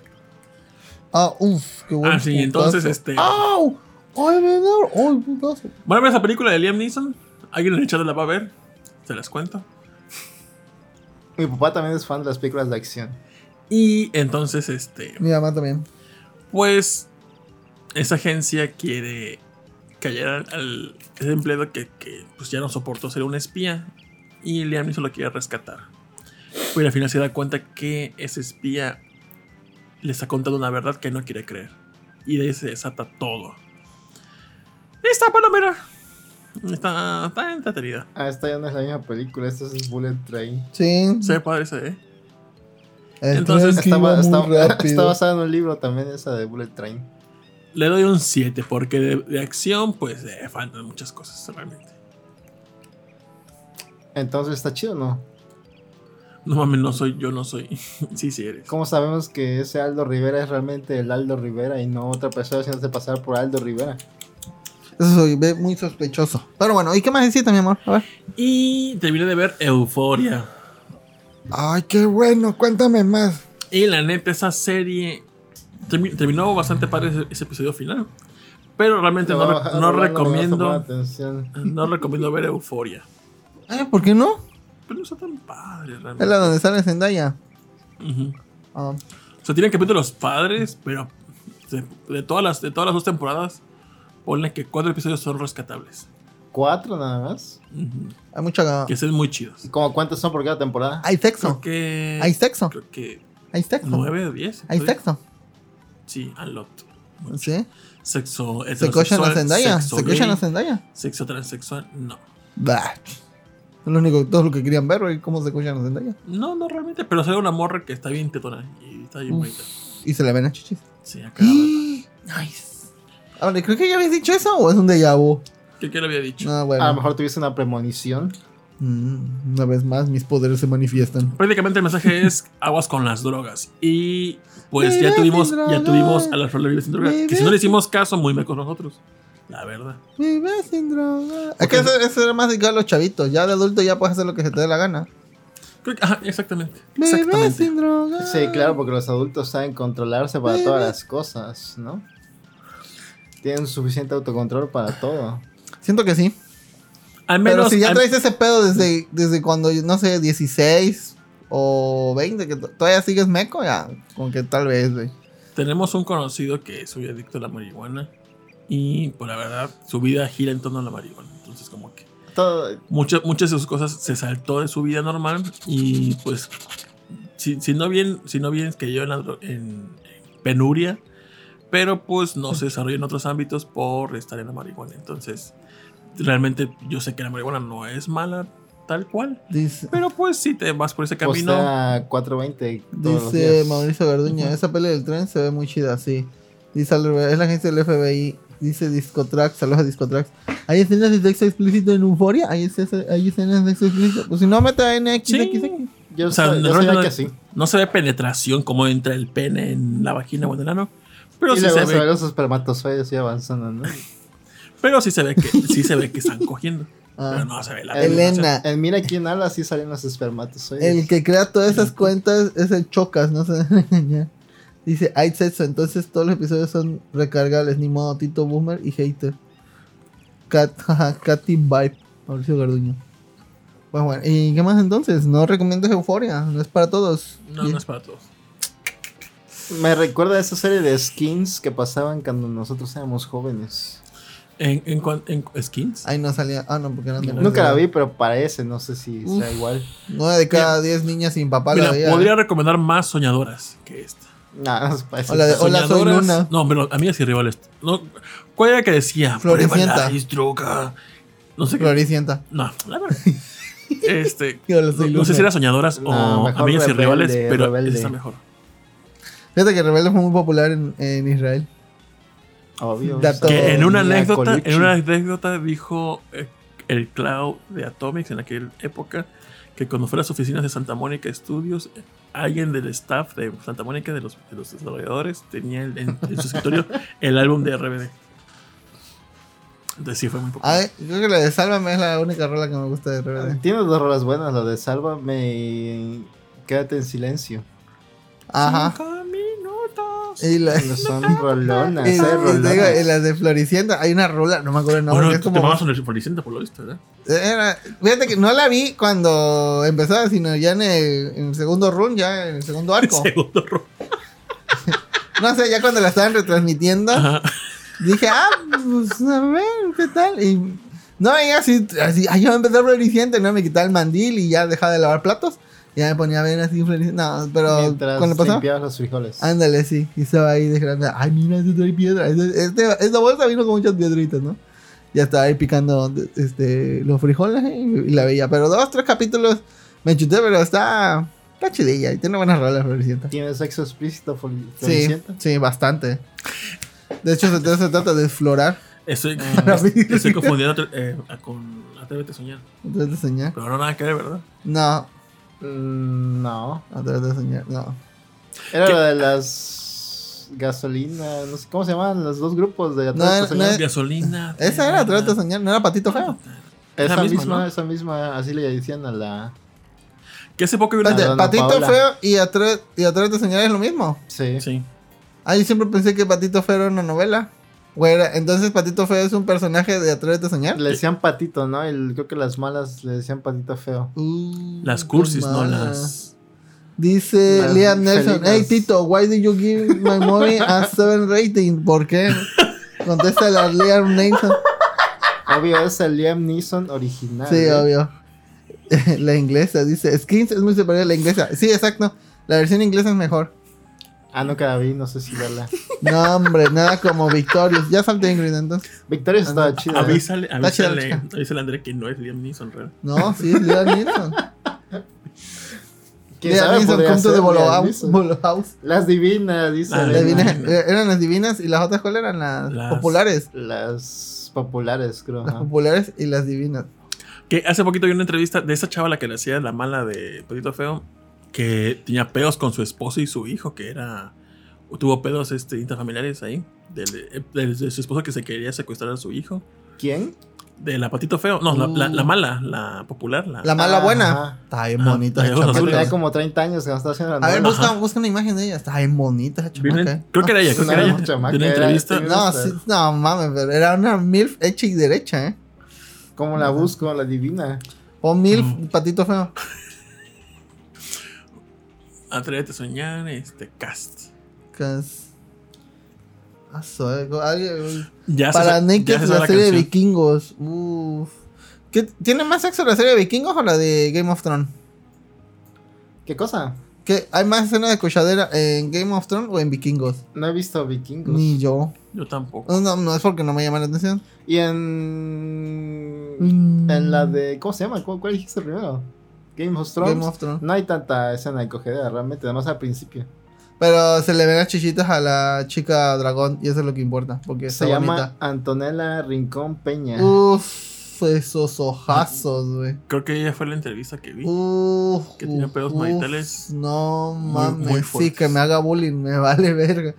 Ah, uff, qué bueno. Ah, sí, entonces este. ¡Au! ¡Ay, menor! ¡Ay, putazo! ¿Van a ver esa película de Liam Neeson? ¿Alguien en el chat la va a ver? Se las cuento. Mi papá también es fan de las películas de acción. Y entonces, este. Mi mamá también. Pues. Esa agencia quiere callar al, al- ese empleado que, que, pues ya no soportó ser un espía. Y Liam Neeson lo quiere rescatar. Pero al final se da cuenta que ese espía le está contando una verdad que no quiere creer. Y de ahí se desata todo. Esta palomera. Está, está entretenida. Ah, esta ya no es la misma película, esta es Bullet Train. Sí. Se ese, ¿eh? El Entonces, Está, está- está basada en un libro también, esa de Bullet Train. Le doy un 7 porque de, de acción, pues, eh, faltan muchas cosas realmente. Entonces, ¿está chido o no? No mames, no soy yo, no soy. sí, sí eres. ¿Cómo sabemos que ese Aldo Rivera es realmente el Aldo Rivera y no otra persona haciéndose pasar por Aldo Rivera? Eso se ve muy sospechoso. Pero bueno, ¿y qué más necesitas, mi amor? A ver. Y terminé de ver Euforia. Ay, qué bueno. Cuéntame más. Y la neta, esa serie termi- terminó bastante padre ese, ese episodio final. Pero realmente no, re- no recomiendo. No recomiendo ver Euforia. Eh, ¿por qué no? Pero no está tan padre Es realmente. la donde sale Zendaya. Ujú. Ah. O sea, tienen capítulos padres, pero de, de todas las, de todas las dos temporadas, ponle que cuatro episodios son rescatables. ¿Cuatro nada más? Ujú. Hay mucha. Que son muy chidos. ¿Y como cuántos son por cada temporada? Hay Creo sexo. que. Hay sexo. Creo que Hay sexo. 9 o 10. Hay sexo. Sí, a lot. ¿Sí? Sexo Se cochan a Zendaya. Se cochan a Zendaya. Sexo transexual, no. Bah. Es lo único, todo lo que querían ver, güey, cómo se cochan a Zendaya. No, no realmente, pero sale una morra que está bien tetona y está bien Uf. bonita. Y se le ven a chichis. Sí, a cada rato. Nice. Ahora, creo que ya habías dicho eso o es un déjà vu. ¿Qué, qué le había dicho? No, bueno. A lo mejor tuviste una premonición. Mm, una vez más, mis poderes se manifiestan. Prácticamente el mensaje es aguas con las drogas. Y pues ya Vive tuvimos, ya drogas. tuvimos a la flor de Vive sin drogas. Que si no Vive le hicimos caso, muy mecos nosotros. La verdad. Vive sin droga. Es que eso, eso era más dedicado a los chavitos. Ya de adulto ya puedes hacer lo que se te dé la gana. Creo que- ajá, exactamente. Vive Exactamente. sin droga. Sí, claro, porque los adultos saben controlarse para todas las cosas, ¿no? Tienen suficiente autocontrol para todo. Siento que sí. Al Pero menos. si ya al- traes ese pedo desde, desde cuando, no sé, 16 o 20, que todavía sigues meco, ya, como que tal vez, güey. Tenemos un conocido que es muy adicto a la marihuana. Y pues la verdad, su vida gira en torno a la marihuana. Entonces, como que Todo, muchas muchas de sus cosas se saltó de su vida normal. Y pues, si, si no bien, si no bien que yo en, la dro- en- en penuria, pero pues no se desarrolla en otros ámbitos por estar en la marihuana. Entonces, realmente yo sé que la marihuana no es mala tal cual. Dice, Pero pues si te vas por ese camino. postea 420 todos los dice días. Mauricio Garduña, esa pelea del tren se ve muy chida, sí. Dice es la agencia del FBI. Dice Discotrax, saludos a Discotrax. ¿Hay escenas de sexo explícito en Euforia? ¿Hay, hay escenas de sexo explícito? Pues si no, mete a NXXX. Sí. Yo, O sea, yo sabía rollo que no- sí. No se ve penetración como entra el pene en la vagina o en el ano. Pero y sí luego se ve. los espermatozoides y avanzando, ¿no? Pero sí se ve que sí se ve que están cogiendo. Ah. Pero no se ve la Elena. En Mira quién habla, sí salen los espermatozoides. El que crea todas esas cuentas es el Chocas, no se engañar. Dice, hay sexo, entonces todos los episodios son recargables, ni modo, Tito Boomer y Hater. Cat, jaja, Katy Vibe, Mauricio Garduño. Bueno, bueno, ¿y qué más entonces? No recomiendas Euforia, no es para todos. No, no es para todos. Me recuerda a esa serie de skins que pasaban cuando nosotros éramos jóvenes. En, en, cuan- en skins. Ahí no salía, ah no, porque eran de Nunca la vi, pero parece, no sé si Uf. sea igual. 9 de cada 10 niñas sin papá Mira, la veía. podría recomendar más soñadoras que esta. Nah, no de- Hola, soy Luna. No, pero amigas y rivales. No, ¿Cuál era que decía? Floricienta. Droga. No sé qué. Floricienta. No, la verdad. Este. No, no sé si era soñadoras No, o mejor amigas y rivales, pero Rebelde. está mejor. Fíjate que Rebelde fue muy popular en, en Israel. Obvio. Que en una anécdota, en una anécdota dijo eh, el Cloud de Atomics en aquella época que cuando fue a las oficinas de Santa Mónica Studios, alguien del staff de Santa Mónica, de los, de los desarrolladores, tenía en, en su escritorio el álbum de RBD. Entonces sí fue muy popular. Ay, creo que la de Sálvame es la única rola que me gusta de RBD. Tiene dos rolas buenas, lo de Sálvame y Quédate en silencio. Ajá. Y la, Son rolonas, y, y te digo, rolonas. y las de Floricienta, hay una rola, no me acuerdo el nombre, Bueno, es te como... a Floricienta por lo visto, ¿verdad? Era- fíjate que no la vi cuando empezaba, sino ya en el, en el segundo run, ya en el segundo arco. Segundo ro- No sé, ya cuando la estaban retransmitiendo, Ajá. dije, ah, pues a ver, ¿qué tal? Y no, y así, así, ay, yo empecé Floricienta, no me quitaba el mandil y ya dejaba de lavar platos. Ya me ponía a ver así Floricienta. No, pero Mientras cuando pasaba... limpiabas los frijoles. Ándale, sí. Y estaba ahí de grande. Ay, mira, este trae piedra. Este, este- esta bolsa vino con muchas piedritas, ¿no? Ya estaba ahí picando este, los frijoles eh, y la veía. Pero dos, tres capítulos me chuté, pero está, está chidilla y tiene buenas rolas, Floricienta. ¿Tiene sexo explícito, Flor- Sí, Floricienta? sí, bastante. De hecho, se, se trata de explorar. Estoy, estoy confundiendo eh, con Atrévete a soñar. Antes de soñar. Pero no nada que ver, ¿verdad? No, Mm, no. antes de soñar, no. Era ¿Qué? lo de las gasolinas, no sé cómo se llaman los dos grupos de No, Atrévete a no? Gasolina. Esa era Atrévete a soñar, no era Patito Feo. Esa misma, misma, ¿no? esa misma, así le decían a la... Que hace poco vi una. Dona Patito Paola. Feo y Atré- y Atrévete a soñar es lo mismo. Sí. Sí. Ah, yo siempre pensé que Patito Feo era una novela. Güey, era- entonces Patito Feo es un personaje de Atrévete a soñar. Le decían patito, ¿no? El- creo que las malas le decían patito feo. Uh, Las cursis, no las. Dice Las Liam Nelson, felinas. hey Tito, why did you give my movie a 7 rating? ¿Por qué? Contesta la Liam Nelson. Obvio, es el Liam Neeson original. Sí, ¿eh? obvio. la inglesa dice, Skins es muy superior a la inglesa. Sí, exacto. La versión inglesa es mejor. Ah, nunca la vi, no sé si verla. No, hombre, nada como Victorious. Ya salte Ingrid entonces. Victoria estaba chida. ¿eh? Avísale, Está chida la avísale, chica. avísale a André que no es Liam Neeson, real. No, sí, es Liam Neeson. ¿Quién Liam sabe? Neeson, Podría come to ser the Bolo Liam House. Neeson. Bolo House. Las divinas, dice. Las divinas- eh, eran las divinas y las otras cuáles eran las, Las- populares. Las populares, creo. Las ajá. populares y las divinas. Que hace poquito vi una entrevista de esa chava la que le hacía la mala de Pedito Feo. Que tenía pedos con su esposo y su hijo, que era. Tuvo pedos este, intrafamiliares ahí. De, de- de su esposo que se quería secuestrar a su hijo. ¿Quién? De la patito feo. No, la, la- Uh. la mala, la popular. La, La mala Ajá. buena. Está bien bonita Que tenía como 30 años cuando estaba haciendo la A ver, busca, busca una imagen de ella. Está bien bonita chamaca. ¿eh? creo que era ella, creo que No, era no, ella. chamaca, de una era- entrevista. era- No, sí, no mames, pero era una MILF hecha y derecha, ¿eh? ¿Cómo la busco? La divina. O MILF, Mm. patito feo. Atrévete a soñar, este cast. Ya Para Naked, ya se sabe la serie de vikingos. Uf. ¿Qué- ¿Tiene más sexo la serie de vikingos o la de Game of Thrones? ¿Qué cosa? ¿Qué? ¿Hay más escenas de cochadera en Game of Thrones o en vikingos? No he visto vikingos. Ni yo. Yo tampoco. No, no, no es porque no me llama la atención. Y en. Mm. En la de. ¿Cómo se llama? ¿Cuál, cuál dijiste primero? Game of Thrones. Game of Thrones. No hay tanta escena de cogedera realmente, además al principio. Pero se le ven las chichitas a la chica dragón y eso es lo que importa. Porque Se llama bonita. Antonella Rincón Peña. Uf. Esos ojazos, güey. Creo que ella fue la entrevista que vi. Uf, Que tiene pedos uf, maritales No mames. muy sí, que me haga bullying, me vale verga.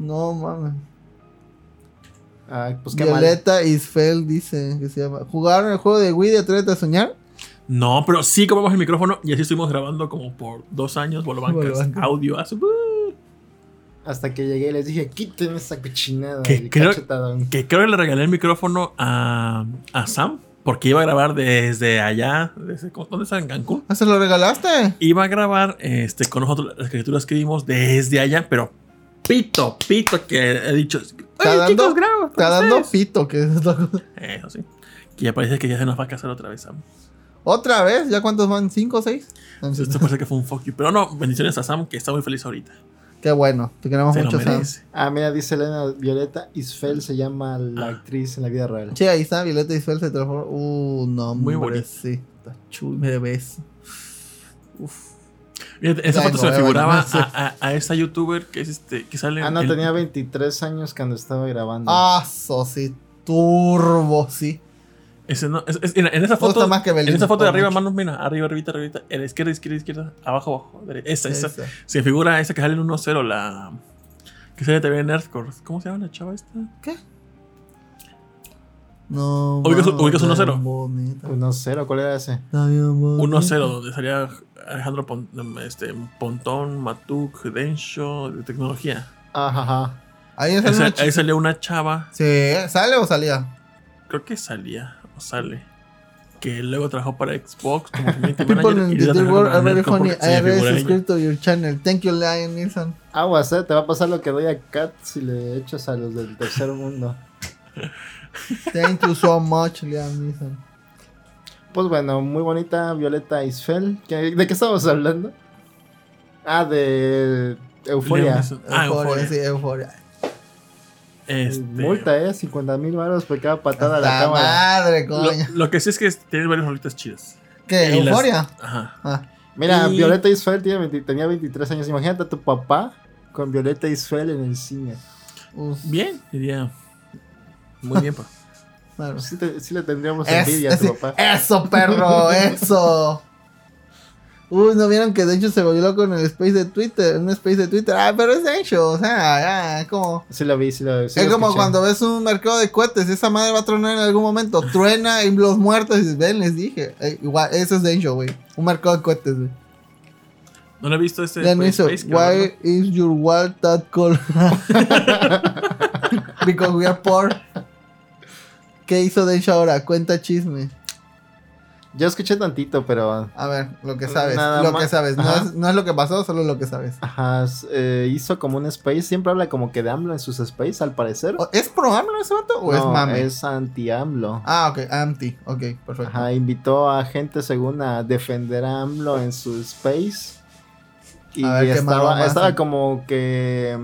No mames. Ay, pues mal. Violeta Isfel dice que se llama. ¿Jugaron el juego de Wii de Atrévete a soñar? No, pero sí compramos el micrófono y así estuvimos grabando como por dos años, Bolobancas, Bolobancas. audio, hace- Hasta que llegué y les dije, quiten esa cochinada. Que creo- cachetadón". Que creo que le regalé el micrófono a, a Sam porque iba a grabar desde allá, desde, ¿dónde está? En Cancún. ¿Ah, se lo regalaste? Iba a grabar este, con nosotros las escrituras que vimos desde allá, pero pito, pito que he dicho. Está "Oye, dando- chicos, grabo. Está dando ustedes". pito, que es cosa. Eso sí. Que ya parece que ya se nos va a casar otra vez, Sam. ¿Otra vez? ¿Ya cuántos van? ¿Cinco o seis? Esto parece que fue un fuck you. Pero no, bendiciones a Sam, que está muy feliz ahorita. Qué bueno, te queremos Se lo mucho, Sam. Ah, mira, dice Elena Violeta Isfel se llama la Ah. actriz en la vida real. Sí, ahí está, Violeta Isfel se transformó. Uh, no, Muy bonito. Sí, está chulo, me ves. Uf. Esa Ay, foto no, se me bueno, figuraba no sé. a, a, a esta youtuber que es este, que sale Ah, no, el- tenía 23 años cuando estaba grabando. Ah, so, sí, turbo, sí. Ese no, es- es- mira, en esa foto, más que en esa foto de arriba, mucho. manos, mira, arriba, arriba, arriba, a la izquierda, izquierda, izquierda, abajo, abajo, derecha. Esa, esa. Esa. Se figura esa que sale en 1-0, la que sale también en Nerdcore. ¿Cómo se llama la chava esta? ¿Qué? No. Ubicas- mames, ubicas está 1-0. bien bonita. 1-0, ¿cuál era ese? Está bien bonita. 1-0, donde salía Alejandro Pon- este, Pontón, Matuk, Densho, de tecnología. Ajá, ajá. Ahí, es Ahí, ahí salió una chava, Sí, ¿sale o salía? creo que salía o sale. Que luego trabajó para Xbox como community People manager. in the world are very funny. I ella. subscribed to your channel. Thank you, Lion Nilsson. Aguas, eh, te va a pasar lo que doy a Kat si le echas a los del tercer mundo. Thank you so much, Liam Nilsson. Pues bueno, muy bonita Violeta Isfel. ¿Qué- ¿De qué estamos hablando? Ah, de Euforia. Neeson. Ah, Euphoria. sí, euforia. Este, Multa, eh, 50 mil baros por cada patada a la La cámara. madre, lo, coño. lo que sí es que tiene varias rolitas chidas. ¿Qué? y las- ¿Euforia? Ajá. Ah, Mira, Y- Violeta Isfel tiene 20 tenía 23 años. Imagínate a tu papá con Violeta Isfel en el cine. uf, Bien, diría. Muy bien, claro. Sí, te- sí le tendríamos Es- envidia a tu es- papá. eso, perro, eso. Uy, ¿no vieron que de hecho se volvió loco en el space de Twitter? Un space de Twitter. Ah, pero es de hecho, o sea, es como... Sí lo vi, sí lo vi. sí es lo como escuché. cuando ves un mercado de cohetes, esa madre va a tronar en algún momento. Truena y los muertos y ven, les dije. Eh, igual, eso es Dencho, güey. Un mercado de cohetes, güey. ¿No lo he visto este Ya me hizo, Space why is your wall that cold? Because we are poor. ¿Qué hizo Dencho ahora? Cuenta chisme. Yo escuché tantito, pero. A ver, lo que sabes. Nada lo más. que sabes. No es, no es lo que pasó, solo lo que sabes. Ajá, eh, hizo como un space. Siempre habla como que de AMLO en sus space, al parecer. ¿O- ¿Es pro AMLO ese vato o es No, mame? Es anti-AMLO. Ah, ok, anti. Ok, perfecto. Ajá, invitó a gente según a defender a AMLO en su space. Y A ver qué estaba, estaba como que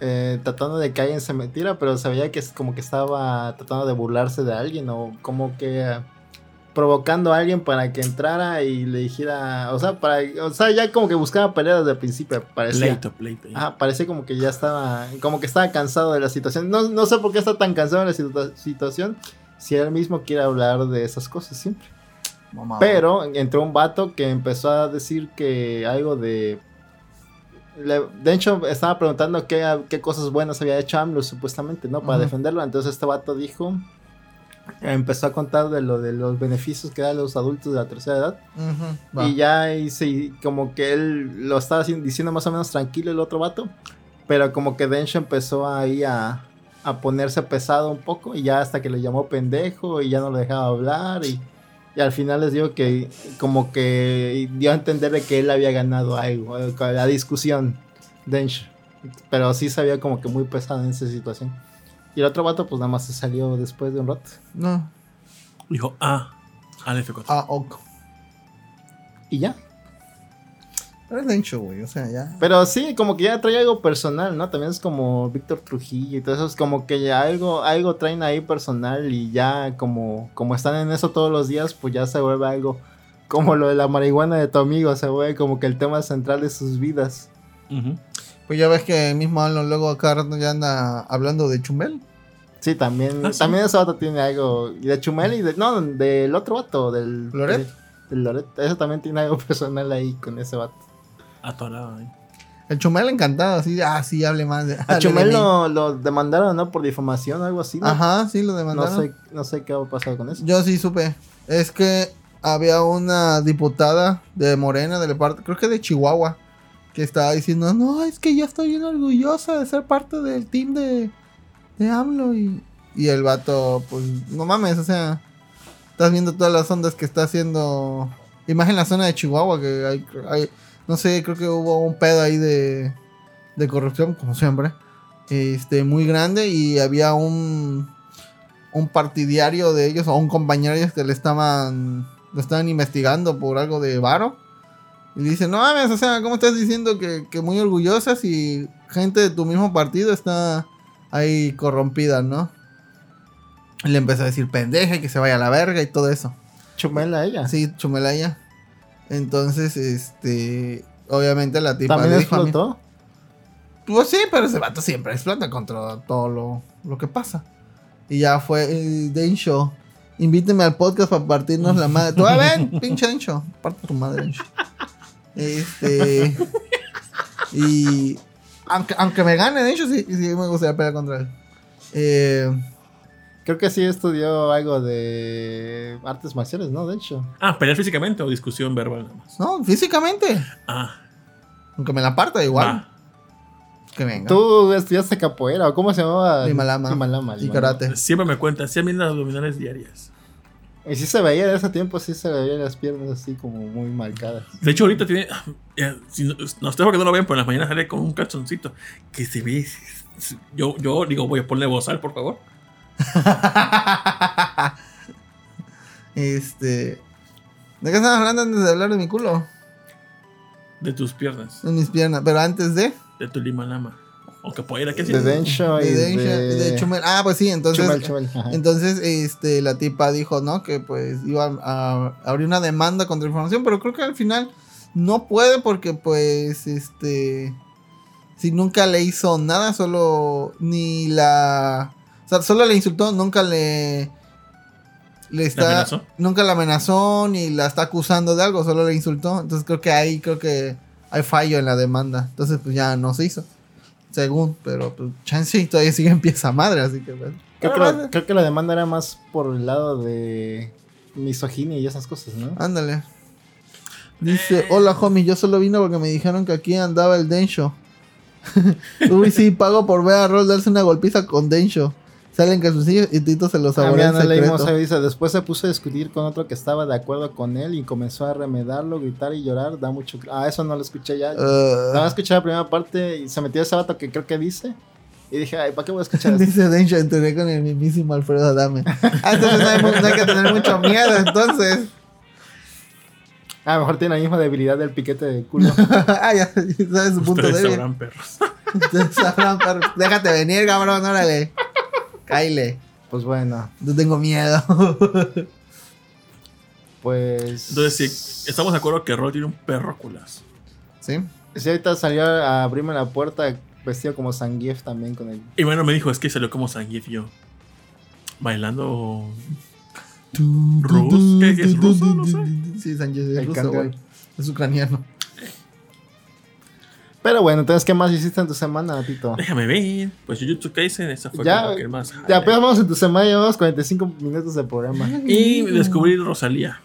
eh, tratando de que alguien se metiera, pero se veía que es como que estaba tratando de burlarse de alguien o como que eh, provocando a alguien para que entrara y le dijera, o sea, para, o sea, ya como que buscaba peleas desde el principio, parecía. Pleito, pleito. ya. Ajá, parecía como que ya estaba, como que estaba cansado de la situación. No, no sé por qué está tan cansado de la situa- situación, si él mismo quiere hablar de esas cosas siempre. Mamá, Pero entró un vato que empezó a decir que algo de... le- de hecho, estaba preguntando qué, qué cosas buenas había hecho AMLO supuestamente, ¿no? Para defenderlo. Entonces este vato dijo... Empezó a contar de lo de los beneficios que dan los adultos de la tercera edad. Ujú, va. Y ya hice y como que él lo estaba diciendo más o menos tranquilo el otro vato. Pero como que Densho empezó ahí a, a ponerse pesado un poco. Y ya hasta que le llamó pendejo y ya no lo dejaba hablar. Y, y al final les digo que como que dio a entender de que él había ganado algo. La discusión, Densho. Pero sí se veía como que muy pesado en esa situación. Y el otro vato pues nada más se salió después de un rato. No. Dijo, ah, al F4. Ah, ok. Y ya. Pero es Dencho, güey. O sea, ya. Pero sí, como que ya trae algo personal, ¿no? También es como Víctor Trujillo y todo eso. Es como que ya algo, algo traen ahí personal y ya como, como están en eso todos los días, pues ya se vuelve algo como lo de la marihuana de tu amigo. Se vuelve como que el tema central de sus vidas. Ujú. Pues ya ves que el mismo Alan luego acá ya anda hablando de Chumel. Sí, también, Ah, sí. también ese vato tiene algo. Y de Chumel y de. No, del otro vato, del. ¿Loret? Del Loret. Ese también tiene algo personal ahí con ese vato. Atorado ahí. El Chumel encantado, así, ah, sí, hable más de. A Chumel lo, lo demandaron, ¿no? Por difamación o algo así. ¿no? Ajá, sí, lo No demandaron. sé, no sé qué ha pasado con eso. Yo sí supe. Es que había una diputada de Morena, de la parte, creo que de Chihuahua, que estaba diciendo, no, es que yo estoy bien orgullosa de ser parte del team de, de AMLO. Y, y el vato, pues, no mames, o sea, estás viendo todas las ondas que está haciendo. Y la zona de Chihuahua, que hay, hay- no sé, creo que hubo un pedo ahí de, de corrupción, como siempre. Este, muy grande y había un, un partidario de ellos o un compañero de ellos que le estaban lo estaban investigando por algo de varo y dice no mames o sea cómo estás diciendo que, que muy orgullosas y gente de tu mismo partido está ahí corrompida no y le empezó a decir pendeja y que se vaya a la verga y todo eso Chumel a ella. sí Chumelaya entonces este obviamente la tipa También dijo a mí- explotó. pues sí, pero ese vato siempre explota contra todo lo, lo que pasa. Y ya fue el Densho. Invíteme al podcast para partirnos la madre. Tú, a ver, pinche Densho. Parte tu madre, Densho. Este. Y. Aunque, aunque me gane Densho, sí, sí me gustaría pelear contra él. Eh, Creo que sí estudió algo de artes marciales, ¿no? De hecho. Ah, pelear físicamente o discusión verbal nada más. no, físicamente. Ah, Aunque me la parta igual. va. Que venga. Tú estudiaste capoeira, ¿o cómo se llamaba? Limalama. Limalama. y karate. Siempre me cuenta, hacía bien las abdominales diarias. Y sí se veía en ese tiempo, sí se veían las piernas así como muy marcadas. De hecho, ahorita tiene. eh, si no, no sé porque no lo ven, pero en las mañanas sale con un calzoncito que se ve. Yo, yo digo, voy a ponerle bozal, por favor. este. ¿De qué estamos hablando antes de hablar de mi culo? De tus piernas, De mis piernas. Pero antes de. de tu limalama. O capoeira, ¿qué De sí? Densho y de, Densho- de... de Chumel. Ah, pues sí, entonces. Chumel, Chumel. Entonces, este, la tipa dijo, ¿no? Que pues iba a, a abrir una demanda contra información, pero creo que al final no puede porque pues, este, si nunca le hizo nada, solo ni la, o sea, solo le insultó, nunca le, le está, amenazó? nunca la amenazó ni la está acusando de algo, solo le insultó. Entonces creo que ahí creo que hay fallo en la demanda. Entonces pues ya no se hizo. Según, pero pues chance y todavía sigue en pieza madre, así que pues, Creo, que la, creo que la demanda era más por el lado de misoginia y esas cosas, ¿no? Ándale. Dice, hola homie, yo solo vine porque me dijeron que aquí andaba el Densho. Uy, sí, pago por ver a Roll darse una golpiza con Densho. Salen calzoncillos y Tito se los Ah, saborea no leímos dice, después se puso a discutir con otro que estaba de acuerdo con él y comenzó a remedarlo, gritar y llorar, da mucho... Ah, eso no lo escuché ya. Uh, Nada más escuché la primera parte y se metió ese vato que creo que dice. Y dije, ay, ¿para qué voy a escuchar eso? dice Densho, entré con el mismísimo Alfredo Adame. Ah, entonces no hay, mu- no hay que tener mucho miedo, entonces. Ah, a lo mejor tiene la misma debilidad del piquete de culo. ah, ya, sabes su punto débil. sabrán, perros. Ustedes sabrán, perro. Déjate venir, cabrón, órale. Cáile. pues bueno, No tengo miedo. pues... Entonces, sí, estamos de acuerdo que Rol tiene un perro culazo. ¿Sí? Sí, ahorita salió a abrirme la puerta vestido como Zangief también con el... Y bueno, me dijo, es que salió como Zangief y yo. Bailando. ¿Rus? ¿Qué- es ruso? No sé. Sí, Sánchez es El ruso, güey. Es ucraniano. Pero bueno, entonces, ¿qué más hiciste en tu semana, Tito? Déjame ver. Pues Jujutsu Kaisen, esa fue Ya, como que más. Ya apenas vamos en tu semana, llevamos 45 minutos de programa. Y descubrí Rosalía.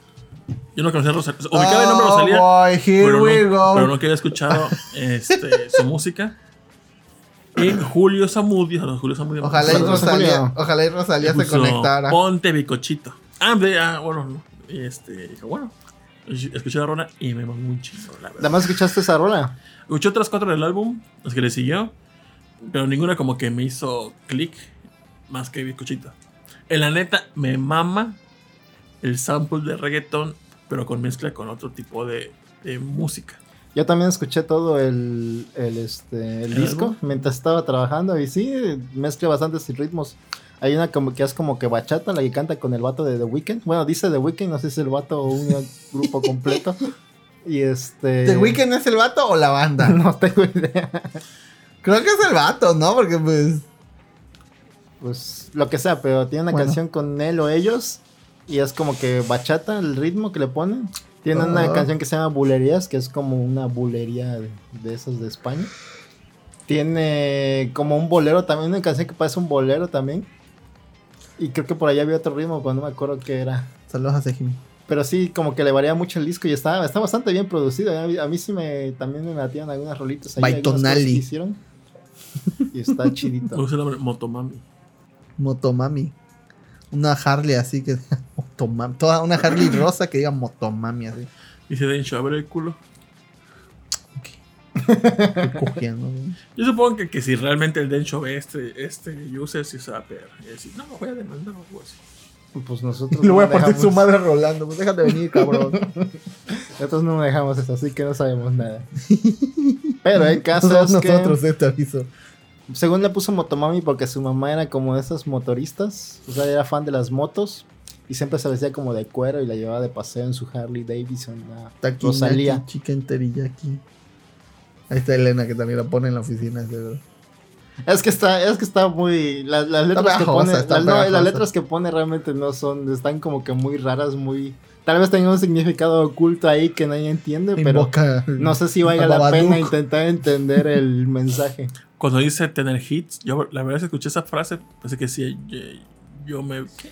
Yo no conocía a Rosalía. Ubicaba el nombre Oh, Rosalía. boy, here pero, we no, go. pero nunca había escuchado este, su música. Y Julio Zamudio, no, Julio Zamudio. Ojalá y Rosalía, ojalá y Rosalía se conectara. Ponte bicochito. Ah, de- ah, bueno, no. Este, dijo, bueno. Escuché la rola y me mamó un chingo, la verdad. Además, ¿escuchaste esa rola? Escuché otras cuatro del álbum, las que le siguió, pero ninguna como que me hizo clic más que Bizcochito. En la neta, me mama el sample de reggaeton, pero con mezcla con otro tipo de, de música. Yo también escuché todo el, el, este, el ¿El disco álbum? mientras estaba trabajando y sí, mezcla bastantes ritmos. Hay una como que es como que bachata, la que canta con el vato de The Weeknd. Bueno, dice The Weeknd, no sé si es el vato o un grupo completo. Y este... ¿The Weeknd es el vato o la banda? No tengo idea. Creo que es el vato, ¿no? Porque pues. pues lo que sea, pero tiene una Bueno. canción con él o ellos y es como que bachata el ritmo que le ponen. Tiene una Ajá. canción que se llama Bulerías, que es como una bulería de, de esas de España. Tiene como un bolero también, una canción que parece un bolero también. Y creo que por allá había otro ritmo, pero no me acuerdo qué era. Saludos a Sejimi. Pero sí, como que le varía mucho el disco y está, está bastante bien producido. A mí, a mí sí me también me latían algunas rolitas ahí. Baitonali. que hicieron. Y está chidito. gusta el nombre Motomami. Motomami. Una Harley así que Motomami. Toda una Harley rosa que diga Motomami así. Dice Dencho, a ver el culo. Yo supongo que, que si realmente el Dencho ve este, este user, si se va a pegar. Y decir, no, voy a demandar algo así. Pues nosotros Le voy a partir dejamos- su madre rolando. Pues déjate venir, cabrón. Nosotros no dejamos eso, así que no sabemos nada. Pero el caso Somos es que, nosotros, eh, te aviso. según le puso Motomami porque su mamá era como de esas motoristas, o sea, era fan de las motos y siempre se vestía como de cuero y la llevaba de paseo en su Harley Davidson. la Rosalía. chicken teriyaki. Ahí está Elena que también la pone en la oficina. es verdad. Es que está, es que está muy. la- Las, letras que pegajosa, pone. está las- no, las letras que pone realmente no son. Están como que muy raras, muy. Tal vez tenga un significado oculto ahí que nadie entiende, pero no sé si valga la pena intentar entender el mensaje. Cuando dice tener hits, yo la verdad es que escuché esa frase, pensé que sí, yo, yo me... ¿qué?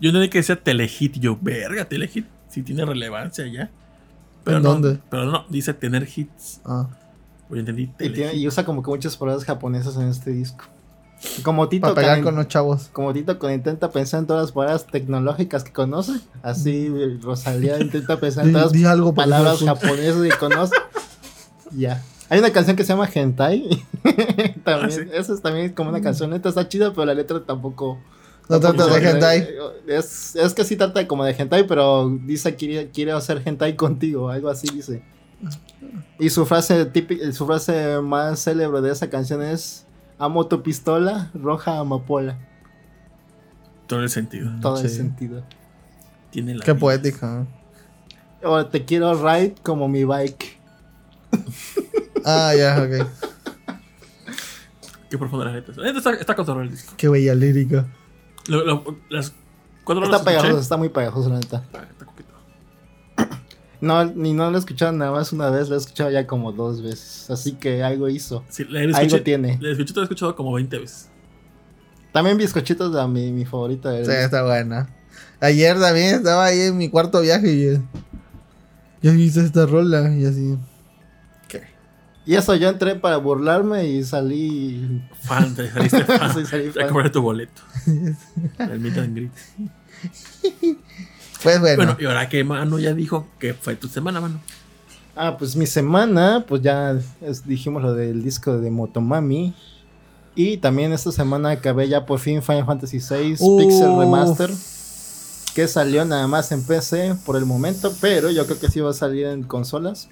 Yo entendí que decía telehit, yo, verga, telehit, si tiene relevancia ya. Pero ¿En no, dónde? Pero no, dice tener hits. Ah, Yo entendí Y, tiene- telehit. y usa como que muchas palabras japonesas en este disco. Como Tito, para pegar con los chavos. como Tito cuando intenta pensar en todas las palabras tecnológicas que conoce, así Rosalía intenta pensar en todas di algo para palabras japonesas que conoce. Ya. Hay una canción que se llama Hentai. también, Ah, sí. Esa es también como una canción neta, está chida, pero la letra tampoco. No trata de hentai. Es, es que sí trata de como de hentai, pero dice quiere, quiere hacer hentai contigo, algo así dice. Y su frase típica, su frase más célebre de esa canción es Amo tu pistola, roja amapola. Todo el sentido. Todo el sentido. Tiene la Qué vida. poética. O te quiero ride como mi bike. Ah, ya, ok. Qué profunda las letras. Está, está cotorro el disco. Qué bella lírica. Lo- lo- las cuatro Está pegajoso, está muy pegajoso, la neta. No, ni no lo he escuchado nada más una vez, lo he escuchado ya como dos veces. Así que algo hizo. Sí, la Algo escuché, tiene. la escuché, la he escuchado como 20 veces. También bizcochitos de mi, mi favorita. Sí, está buena. Ayer también estaba ahí en mi cuarto viaje y ya viste esta rola y así. Y eso, yo entré para burlarme y salí. Fan, te saliste fan. Sí, salí Ya fan. tu boleto. El meet and greet. Pues bueno, Bueno, y ahora que Manu ya dijo que fue tu semana, Manu. Ah, pues mi semana, pues ya es- dijimos lo del disco de Motomami. Y también esta semana acabé ya por fin Final Fantasy VI. Pixel Remaster. Que salió nada más en PC por el momento, pero yo creo que sí va a salir en consolas.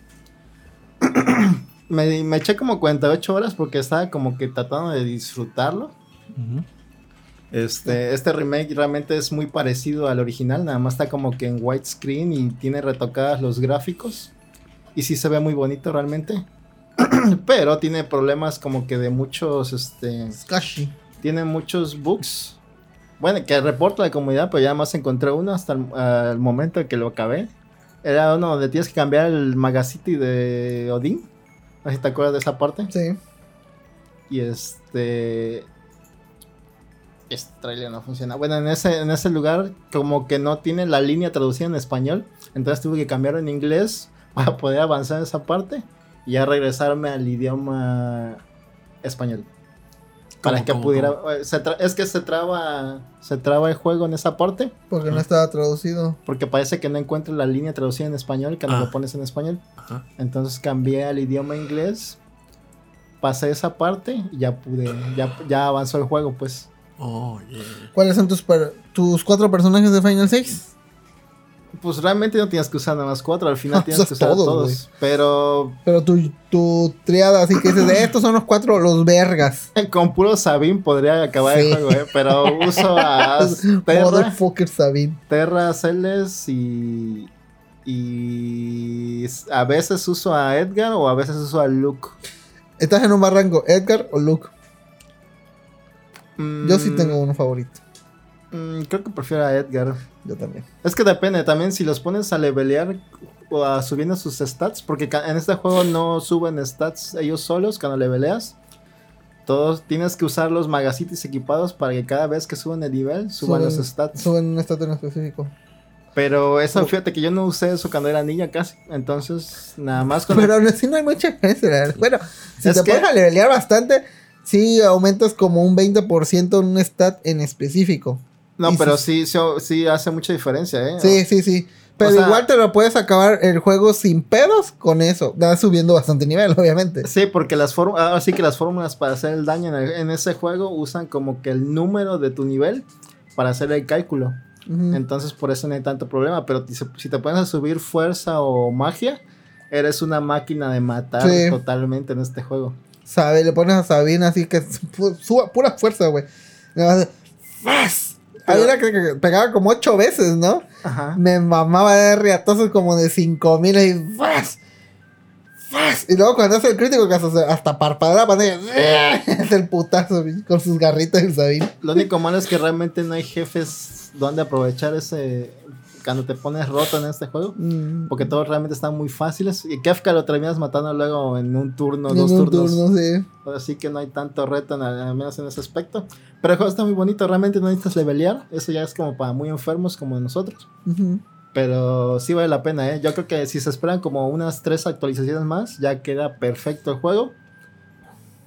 me, me eché como 48 horas porque estaba como que tratando de disfrutarlo. Este, este remake realmente es muy parecido al original, nada más está como que en widescreen y tiene retocadas los gráficos. Y sí se ve muy bonito realmente. Pero tiene problemas como que de muchos, este, tiene muchos bugs. Bueno, que reporta la comunidad, pero ya más encontré uno hasta el, al momento en que lo acabé. Era uno donde tienes que cambiar el Magacity de Odin. No sé si te acuerdas de esa parte. Sí. Y este. Este trailer no funciona. Bueno, en ese, en ese lugar, como que no tiene la línea traducida en español. Entonces tuve que cambiarlo en inglés para poder avanzar en esa parte. Y ya regresarme al idioma español. Para ¿Cómo, que cómo, pudiera. cómo? eh, se tra- es que se traba. Se traba el juego en esa parte. Porque no estaba traducido. Porque parece que no encuentro la línea traducida en español. Que no Ah. lo pones en español. Ajá. Entonces cambié al idioma inglés. Pasé esa parte y ya pude. Ya, ya avanzó el juego, pues. Oh, yeah. ¿Cuáles son tus, cuatro personajes de Final 6? Pues realmente no tienes que usar nada más cuatro. Al final Ah, tienes que usar todos, todos. Pero Pero tu, tu triada, así que dices, de estos son los cuatro, los vergas. con puro Sabin podría acabar Sí. el juego, ¿eh? Pero uso a Terra, Sabin. Terra, Celes y. Y a veces uso a Edgar o a veces uso a Luke. ¿Estás en un barranco, Edgar o Luke? Yo sí tengo uno favorito. Mm, creo que prefiero a Edgar. Yo también. Es que depende también si los pones a levelear o a subiendo sus stats, porque en este juego no suben stats ellos solos cuando leveleas. Todos tienes que usar los magacitos equipados para que cada vez que suben de nivel suban los stats. Suben un estatus en específico. Pero eso, Oh. fíjate que yo no usé eso cuando era niña casi. Entonces, nada más con Pero aún así no hay mucha diferencia. Bueno, si Es te que- pones a levelear bastante, sí aumentas como un 20% en un stat en específico. No, y pero sí, sí, sí hace mucha diferencia, ¿eh? Sí, sí, sí. Pero O sea- igual te lo puedes acabar el juego sin pedos con eso. Vas subiendo bastante nivel, obviamente. Sí, porque las fórmulas, ahora sí que las fórmulas para hacer el daño en, el- en ese juego usan como que el número de tu nivel para hacer el cálculo. Entonces por eso no hay tanto problema. Pero si, si te pones a subir fuerza o magia, eres una máquina de matar Sí. totalmente en este juego. Sabe, le pones a Sabina así que suba pura fuerza, güey. Más de, ¡fas! Había una que, que pegaba como ocho veces, ¿no? Ajá. Me mamaba de riatazos como de 5000 y ¡fas! ¡fas! Y luego cuando hace el crítico que hasta, parpadea la pantalla. Es el putazo güey, con sus garritas el Sabina. Lo único malo es que realmente no hay jefes donde aprovechar ese... Cuando te pones roto en este juego. Mm. Porque todos realmente están muy fáciles. Y Kefka lo terminas matando luego en un turno, En dos un turnos. turno, sí. Así que no hay tanto reto, al menos en ese aspecto. Pero el juego está muy bonito, realmente no necesitas levelear. Eso ya es como para muy enfermos como nosotros. Pero sí vale la pena, ¿eh? Yo creo que si se esperan como unas tres actualizaciones más, ya queda perfecto el juego.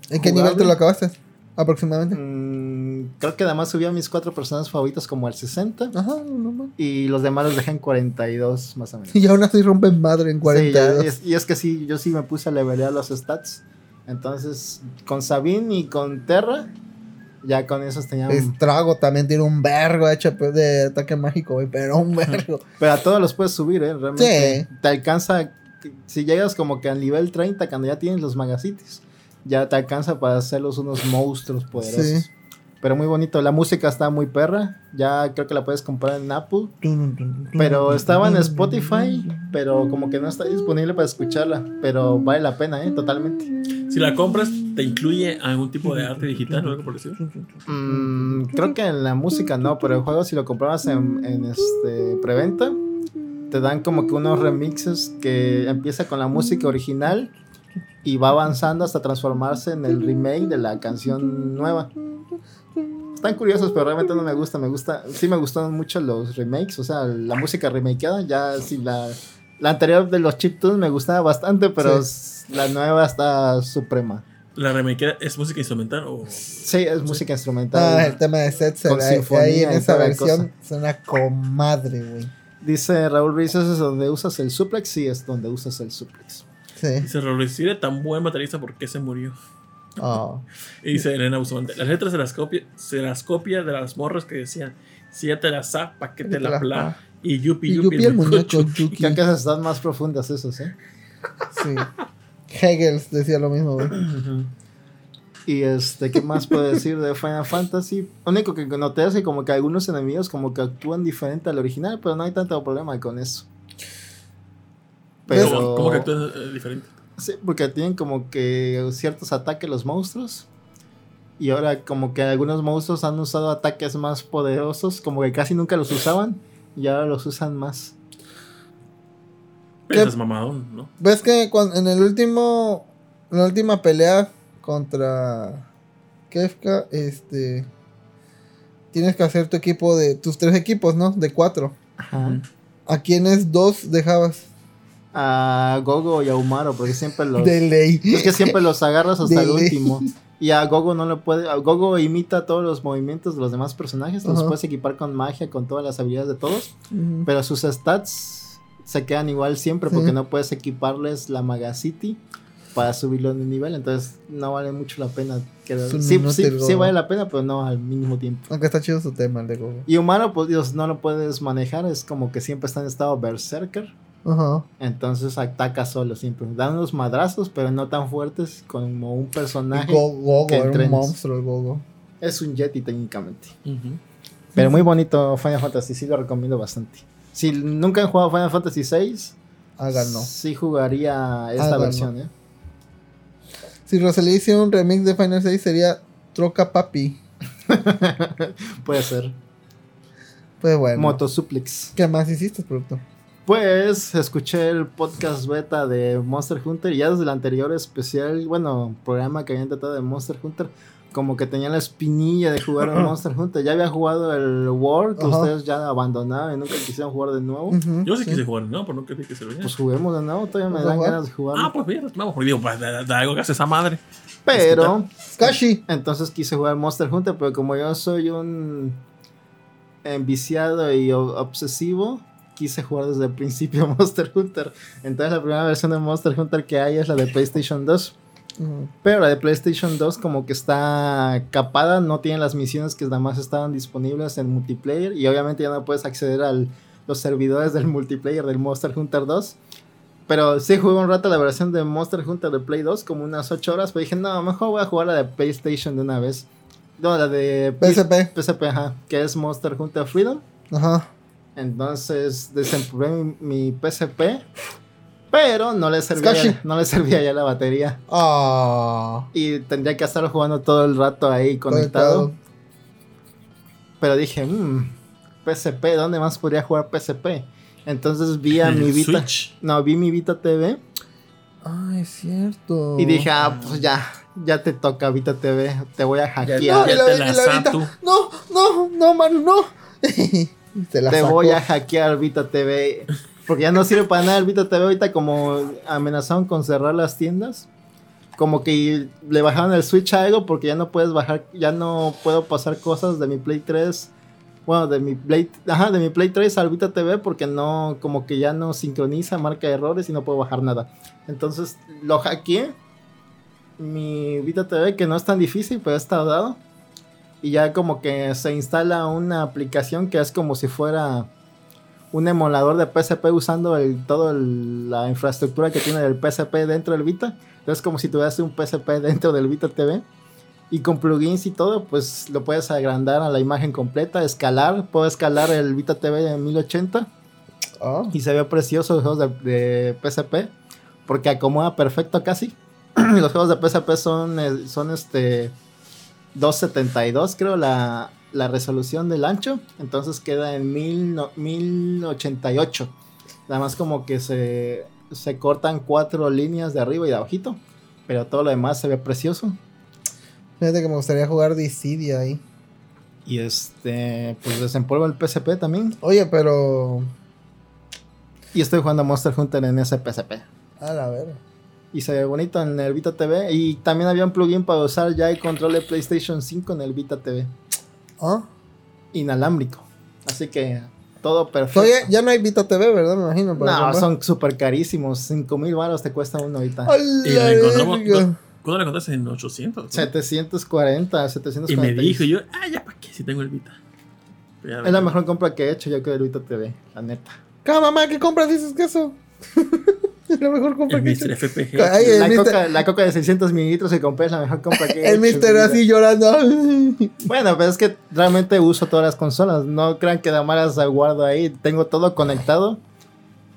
¿En qué Jugable. nivel te lo acabaste? Aproximadamente. Mm, creo que además subí a mis cuatro personas favoritas como al 60. Ajá, no. Y los demás los dejé en 42 más o menos. Y aún así rompen madre en Sí, ya, 42. y, es, y es que sí, yo sí me puse a levelear los stats. Entonces, con Sabine y con Terra, ya con esos teníamos... Estrago también tiene un vergo de HP de ataque mágico, pero un vergo. Pero a todos los puedes subir, ¿eh? Realmente. Sí. Te alcanza. Si llegas como que al nivel 30, cuando ya tienes los magacitos, ya te alcanza para hacerlos unos monstruos poderosos. Sí. Pero muy bonito. La música está muy perra. Ya creo que la puedes comprar en Apple. Pero estaba en Spotify, pero como que no está disponible para escucharla. Pero vale la pena, ¿eh? Totalmente. Si la compras, ¿te incluye algún tipo de arte digital o algo por estilo? Mm, creo que en la música no, pero el juego si lo comprabas en, en este preventa, te dan como que unos remixes que empieza con la música original y va avanzando hasta transformarse en el remake de la canción nueva. Están curiosos, pero realmente no me gusta. Me gusta, sí me gustaron mucho los remakes, o sea, la música remakeada. Ya sí la, la anterior de los chiptunes me gustaba bastante, pero la nueva está suprema. ¿La remake es música instrumental o...? Sí, es música instrumental. Ah, el tema de Setzer. Ahí- en esa versión suena comadre, güey. Dice Raúl Ruiz, ¿eso es donde usas el suplex? Sí, es donde usas el suplex. Sí. Dice si era tan buen baterista, ¿por qué se murió? Oh. Y dice Elena Bustamante, las letras se las copia, se las copia de las morras que decían, si ya te la sa, pa' que te la pla. Y yupi Y yupi, Yupi el muñeco Yuki. Creo que esas están más profundas esos, ¿eh? Sí. Hegel decía lo mismo, güey. Y este, ¿qué más puedo decir de Final Fantasy? Lo único que noté es que como que algunos enemigos como que actúan diferente al original, pero no hay tanto problema con eso. Pero... ¿Cómo, cómo que actúa eh, diferente? Sí, porque tienen como que ciertos ataques los monstruos. Y ahora como que algunos monstruos han usado ataques más poderosos, como que casi nunca los usaban. Y ahora los usan más. Pero ¿Qué? es mamadón, ¿no? ¿Ves que cuando, en el último. En la última pelea contra Kefka, este. Tienes que hacer tu equipo de. Tus tres equipos, ¿no? De cuatro. Ajá. ¿A quiénes dos dejabas? A Gogo y a Umaro, porque siempre los... De ley. Es que siempre los agarras hasta De el ley. último. Y a Gogo no lo puede. A Gogo imita todos los movimientos de los demás personajes. Los puedes equipar con magia, con todas las habilidades de todos. Pero sus stats se quedan igual siempre porque no puedes equiparles la Magacity para subirlo de nivel. Entonces no vale mucho la pena. Sí, sí, sí vale la pena, pero no al mismo tiempo. Aunque está chido su tema, el de Gogo. Y humano, pues Dios, no lo puedes manejar. Es como que siempre está en estado berserker. Ajá. Entonces ataca solo siempre. Dan unos madrazos, pero no tan fuertes como un personaje. Go- Gogo, que era un monstruo el Gogo. Es un Yeti técnicamente. Pero muy bonito Final Fantasy, sí lo recomiendo bastante. Si nunca han jugado Final Fantasy VI, Háganlo. sí jugaría esta Háganlo. versión, ¿eh? Si Rosalía hiciera un remix de Final 6 sería Troca Papi. Puede ser. Pues bueno. Motosuplex. ¿Qué más hiciste, producto? Pues escuché el podcast beta de Monster Hunter y ya desde el anterior especial, bueno, programa que habían tratado de Monster Hunter, como que tenía la espinilla de jugar a Monster Hunter. Ya había jugado el World, que Ajá. ustedes ya abandonaron y nunca quisieron jugar de nuevo. Yo sí, quise jugar, ¿no? Pero no creí que se lo Pues juguemos de nuevo, todavía me ¿Vamos a dan jugar? ganas de jugar. Ah, pues bien, vamos. Porque digo, pues, de, de algo que hace esa madre. pero Kashi. entonces quise jugar Monster Hunter, pero como yo soy un enviciado y obsesivo, quise jugar desde el principio Monster Hunter. Entonces la primera versión de Monster Hunter que hay es la de PlayStation 2. Ujú. Pero la de PlayStation 2 como que está capada, no tiene las misiones que nada más estaban disponibles en multiplayer y obviamente ya no puedes acceder a los servidores del multiplayer del Monster Hunter 2. Pero sí jugué un rato la versión de Monster Hunter de Play 2, como unas 8 horas, pero dije, no, mejor voy a jugar la de PlayStation de una vez. No, la de PSP. PSP, ajá, que es Monster Hunter Freedom. Ajá. Entonces desempolvé mi, mi PSP, pero no le servía, ya, no le servía ya la batería. Ah. Y tendría que estar jugando todo el rato ahí conectado. Pero dije, mmm, PSP, ¿dónde más podría jugar PSP? Entonces vi a mi Vita. Switch. No, vi mi Vita TV Ah, es cierto. y dije, ah, pues ya, ya te toca Vita TV, te voy a No, hackear. Ya la, te y la la sa- Vita, tú. No, no, no, Manu, no. Te la te sacó. voy a hackear Vita TV. Porque ya no sirve para nada el Vita TV ahorita como amenazaron con cerrar las tiendas. Como que le bajaron el Switch a algo porque ya no puedes bajar, ya no puedo pasar cosas de mi Play 3. Bueno, de mi Play, ajá, de mi Play 3 al Vita TV porque no, como que ya no sincroniza, marca errores y no puedo bajar nada. Entonces lo hackeé. Mi Vita TV, que no es tan difícil, pero está dado. Y ya como que se instala una aplicación que es como si fuera un emulador de PSP usando el, todo el- la infraestructura que tiene el PSP dentro del Vita. Entonces como si tuvieras un PSP dentro del Vita TV. Y con plugins y todo, pues lo puedes agrandar a la imagen completa, escalar. Puedo escalar el Vita TV de 1080 Ah, y se ve precioso los juegos de, de PSP porque acomoda perfecto casi. los juegos de PSP son, eh, son este 272 creo la, la resolución del ancho, entonces queda en 1000 no- 1088. Nada más como que se, se cortan cuatro líneas de arriba y de abajito, pero todo lo demás se ve precioso. Fíjate que me gustaría jugar Dissidia ahí. Y este, pues desempolvo el PSP también. Oye, pero. Y estoy jugando Monster Hunter en ese PSP. A la verga. Y se ve bonito en el Vita TV. Y también había un plugin para usar ya el control de PlayStation 5 en el Vita TV. Ah. Inalámbrico. Así que todo perfecto. Ya no hay Vita TV, ¿verdad? Me imagino. para no, comprar. son súper carísimos. 5 mil baros te cuesta uno ahorita. ¡A Y la encontramos. ¿Cuándo la encontraste? En 800. ¿no? 740, Y 740. me dijo yo, ah, ya para qué si tengo el Vita. Es la mejor compra que he hecho yo creo el Vita TV, la neta. ¿Qué mamá? ¿Qué compras dices que eso? es la mejor compra El que he Mr. FPG. Ay, el La Mr. coca, la coca de 600 mililitros que compré es la mejor compra que he El en mister así llorando. Bueno, pero es que realmente uso todas las consolas. No crean que Damaras la guardo ahí. Tengo todo conectado.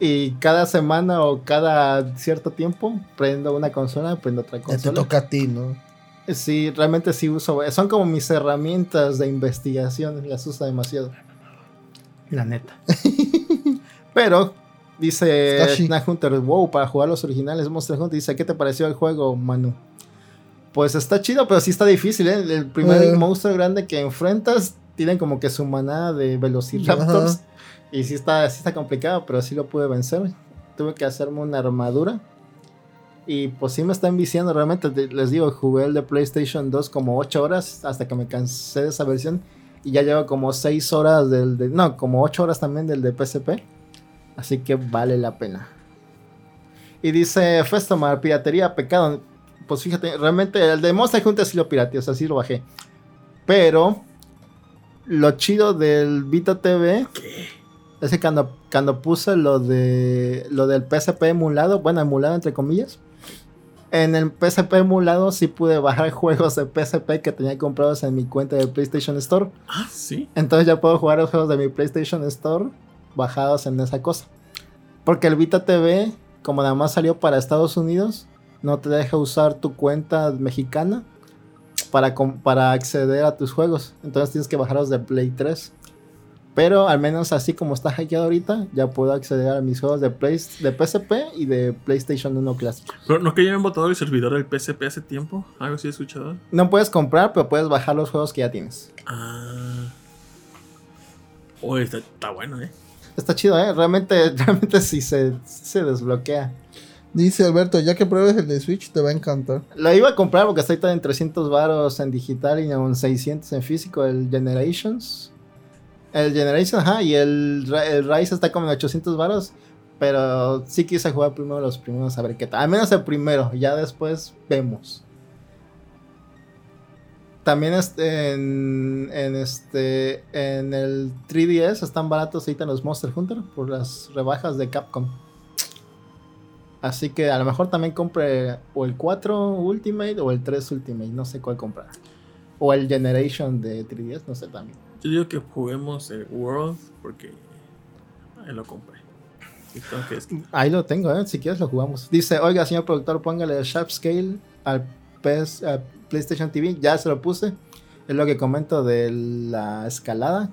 Y cada semana o cada cierto tiempo prendo una consola, prendo otra Ya te consola. toca a ti, ¿no? Sí, realmente sí uso. Son como mis herramientas de investigación. Las uso demasiado. La neta. pero dice. Snack Hunter, wow, para jugar los originales Monster Hunter. Dice, ¿qué te pareció el juego, Manu? Pues está chido, pero sí está difícil, ¿eh? El primer Eh. monstruo grande que enfrentas tiene como que su manada de Velociraptors. Y sí está, sí está complicado, pero sí lo pude vencer. Tuve que hacerme una armadura. Y pues sí me está enviciando realmente. te- Les digo, jugué el de PlayStation 2 como 8 horas hasta que me cansé de esa versión. Y ya llevo como 6 horas del de... No, como 8 horas también del de PSP. Así que vale la pena. Y dice Festomar, piratería, pecado. Pues fíjate, realmente el de Monster Hunter sí lo pirateé, o sea, sí lo bajé. Pero lo chido del Vita TV es que cuando, cuando puse lo de lo del PSP emulado, bueno, emulado entre comillas, en el PSP emulado sí pude bajar juegos de PSP que tenía comprados en mi cuenta de PlayStation Store. Ah, sí. Entonces ya puedo jugar los juegos de mi PlayStation Store bajados en esa cosa. Porque el Vita TV, como nada más salió para Estados Unidos, no te deja usar tu cuenta mexicana. para, para acceder a tus juegos. Entonces tienes que bajarlos de Play 3. Pero al menos así como está hackeado ahorita, ya puedo acceder a mis juegos de, Play, de PSP y de PlayStation 1 clásico. Pero no que ya habían botado el servidor del PSP hace tiempo. Algo así he escuchado. No puedes comprar, pero puedes bajar los juegos que ya tienes. Ah. Oye, está, está bueno, ¿eh? Está chido, ¿eh? Realmente, realmente sí se, se desbloquea. Dice Alberto, ya que pruebes el de Switch te va a encantar. Lo iba a comprar porque está ahorita en 300 varos en digital y en 600 en físico, el Generations. El Generations, ajá, y el, el Rise está como en 800 varos. Pero sí quise jugar primero los primeros a ver qué tal. Al menos el primero, ya después vemos. También este, en, en este en el 3DS están baratos ahorita los Monster Hunter por las rebajas de Capcom. Así que a lo mejor también compre o el 4 Ultimate o el 3 Ultimate, no sé cuál comprar. O el Generation de 3DS, no sé también. Yo digo que juguemos el World porque ahí lo compré. Ahí lo tengo, ¿eh? si quieres lo jugamos. Dice, oiga, señor productor, póngale el Sharp Scale al, PS al PlayStation TV. Ya se lo puse. Es lo que comento de la escalada.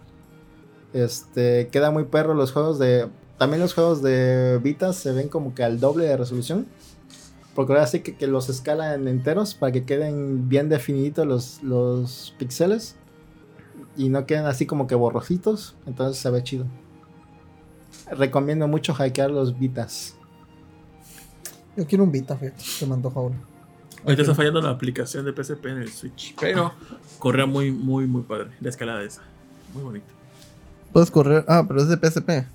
Este, queda muy perro los juegos de... También los juegos de Vita se ven como que al doble de resolución. Porque ahora sí que, que los escalan enteros para que queden bien definidos los, los píxeles. Y no queden así como que borrositos. Entonces se ve chido. Recomiendo mucho hackear los Vitas. Yo quiero un Vita, fíjate, se me. Ahorita está fallando la aplicación de PSP en el Switch. Pero corría muy, muy, muy padre. La escalada esa. Muy bonita. Puedes correr, ah, pero es de PSP.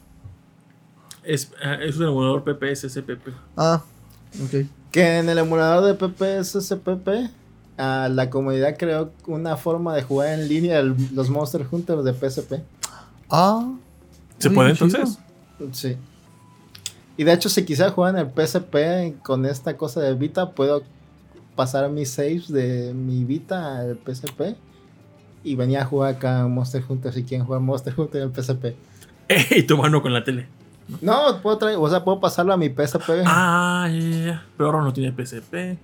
Es, ah, es un emulador PPSSPP. Ah, ok. Que en el emulador de PPSSPP, ah, la comunidad creó una forma de jugar en línea el- los Monster Hunters de PSP. Ah. ¿Se puede chido. entonces? Sí. Y de hecho, si quisiera jugar en el PSP con esta cosa de Vita, puedo pasar mis saves de mi Vita al PSP. Y venía a jugar acá Monster Hunter si quieren jugar Monster Hunter en el PSP. y tu mano con la tele. No, puedo traer, o sea, puedo pasarlo a mi PSP. Ah, ya, ya. Pero ahora no tiene PSP.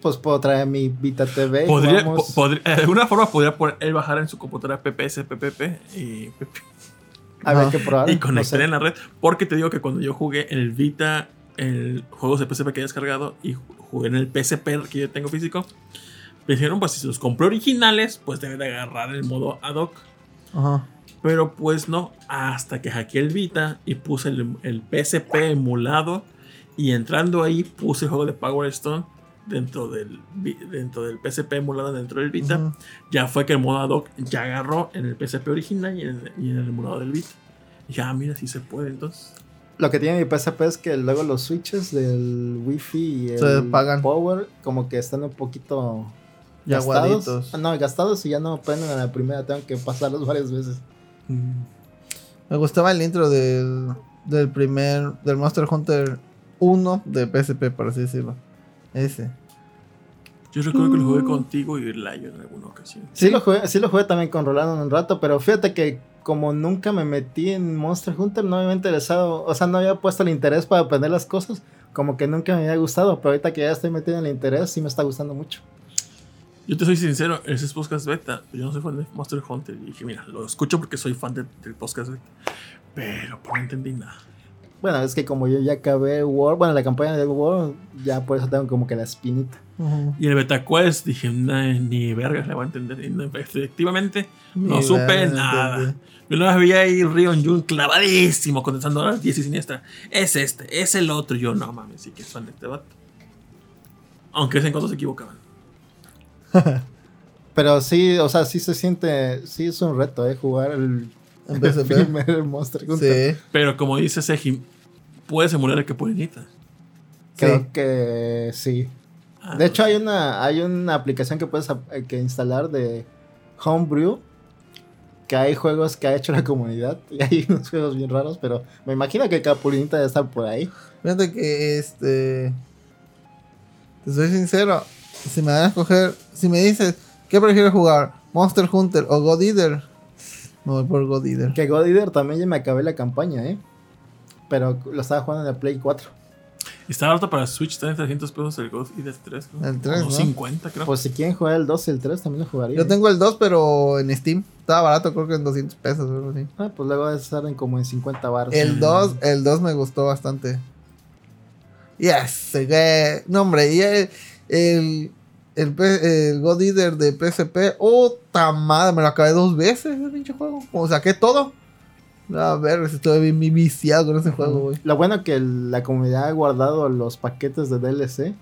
Pues puedo traer mi Vita TV. Podría, po- podría- de alguna forma podría él bajar en su computadora PPSPPP y, a ver Ajá. qué probar. y no conectar sé. en la red. Porque te digo que cuando yo jugué el Vita, el juegos de PSP que he descargado y ju- jugué en el PSP que yo tengo físico, me dijeron, pues si los compré originales, pues deben de agarrar el modo ad hoc. Ajá. Pero pues no, hasta que hackeé el Vita y puse el, el PSP emulado y entrando ahí puse el juego de Power Stone dentro del, dentro del PSP emulado dentro del Vita. Ujú. Ya fue que el modo ad hoc ya agarró en el PSP original y en y en el emulador del Vita. Ya, mira, si se puede entonces. Lo que tiene mi PSP es que luego los switches del Wi-Fi y el Se. Power como que están un poquito Ya gastados. aguaditos. Ah, No, gastados y ya no prenden a la primera, tengo que pasarlos varias veces. Me gustaba el intro del, del primer, del Monster Hunter 1 de PSP, por así decirlo. Ese. Yo recuerdo que lo jugué contigo y Layo en alguna ocasión. Sí, lo jugué, sí lo jugué también con Rolando un rato, pero fíjate que como nunca me metí en Monster Hunter, no me había interesado, o sea, no había puesto el interés para aprender las cosas, como que nunca me había gustado, pero ahorita que ya estoy metido en el interés, sí me está gustando mucho. Yo te soy sincero, ese es podcast beta. Yo no soy fan de Monster Hunter. Y dije, mira, lo escucho porque soy fan de- del podcast beta. Pero pues, no entendí nada. Bueno, es que como yo ya acabé World, bueno, la campaña de World, ya por eso tengo como que la espinita. Y el Beta Quest dije, "Nah, ni vergas le voy a entender. Y efectivamente, no supe nada. entendí. Yo no veía ahí Rion Jun clavadísimo contestando a las 10 y siniestra. Es este, es el otro. Y yo, no mames, sí que es fan de este vato. Aunque en cuando se equivocaban. Pero sí, o sea, sí se siente, sí es un reto, ¿eh? Jugar el, primer Monster Hunter. Sí. Pero como dice Sejim, puedes emular el que puede necesitas. Creo Sí. que sí. Ah, De hecho, hay una, hay una aplicación que puedes eh, que instalar de Homebrew. Que hay juegos que ha hecho la comunidad. Y hay unos juegos bien raros, pero me imagino que Capulinita debe estar por ahí. Fíjate que este. Te soy sincero. Si me dan a escoger. Si me dices, ¿qué prefieres jugar? ¿Monster Hunter o God Eater? Me voy por God Eater. Que God Eater también ya me acabé la campaña, ¿eh? Pero lo estaba jugando en el Play 4. Está barato para Switch, está en 300 pesos el God Eater 3. creo. El 3, O ¿no? 50, creo. Pues si quieren jugar el 2 y el 3, también lo jugaría. Yo tengo el 2, pero en Steam. Estaba barato, creo que en 200 pesos. o algo así. Ah, pues luego estar en como en 50 baros. El 2, el 2 me gustó bastante. Yes, que- no hombre, y el, el, el, P- el God Eater de PSP, oh, madre, me lo acabé dos veces ese pinche juego. Como saqué todo. A ver, estoy bien bien viciado con ese juego, güey. Lo bueno que la comunidad ha guardado los paquetes de DLC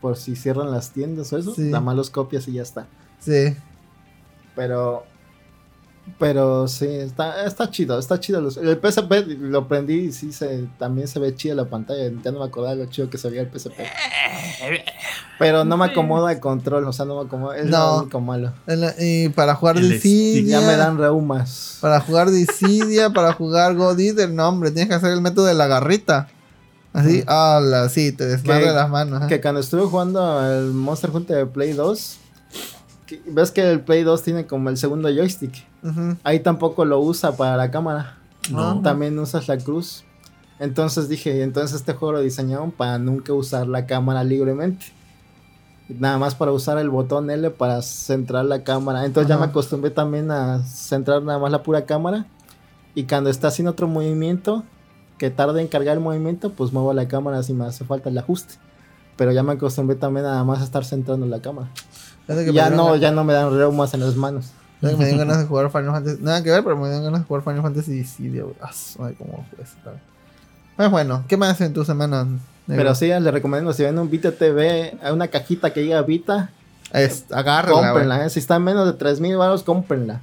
por si cierran las tiendas o eso. Sí. Nada más los copias y ya está. Sí. Pero. Pero sí, está, está chido, está chido. los- el PSP lo prendí y sí, se, también se ve chida la pantalla. Ya no me acordaba lo chido que se veía el PSP. Pero no me acomoda el control, o sea, no me acomoda. Es No. lo único malo. La- y para jugar El Dissidia. Ya me dan reumas. Para jugar Dissidia, para jugar God Eater, no, hombre, tienes que hacer el método de la garrita. Así, ala, sí, te desmadra Que- las manos. ajá. Que cuando estuve jugando el Monster Hunter de Play 2, que- ves que el Play 2 tiene como el segundo joystick. Ahí tampoco lo usa para la cámara. No. También usas la cruz. Entonces dije, entonces este juego lo diseñaron para nunca usar la cámara libremente. Nada más para usar el botón L para centrar la cámara. Entonces ya me acostumbré también a centrar nada más la pura cámara. Y cuando está haciendo otro movimiento, que tarde en cargar el movimiento, pues muevo la cámara si me hace falta el ajuste. Pero ya me acostumbré también nada más a estar centrando la cámara. Y ya no, ganas- ya no me dan reumas en las manos. que me dieron ganas de jugar Final Fantasy. Nada que ver, pero me dieron ganas de jugar Final Fantasy güey. Ah, su madre, cómo fue eso, tal. Pues bueno, ¿qué más en tu semana? negro? Pero sí, les recomiendo si ven un Vita TV, hay una cajita que diga Vita, Es, agárrala, güey. cómprenla. eh. Si está en menos de 3000 baros, cómprenla.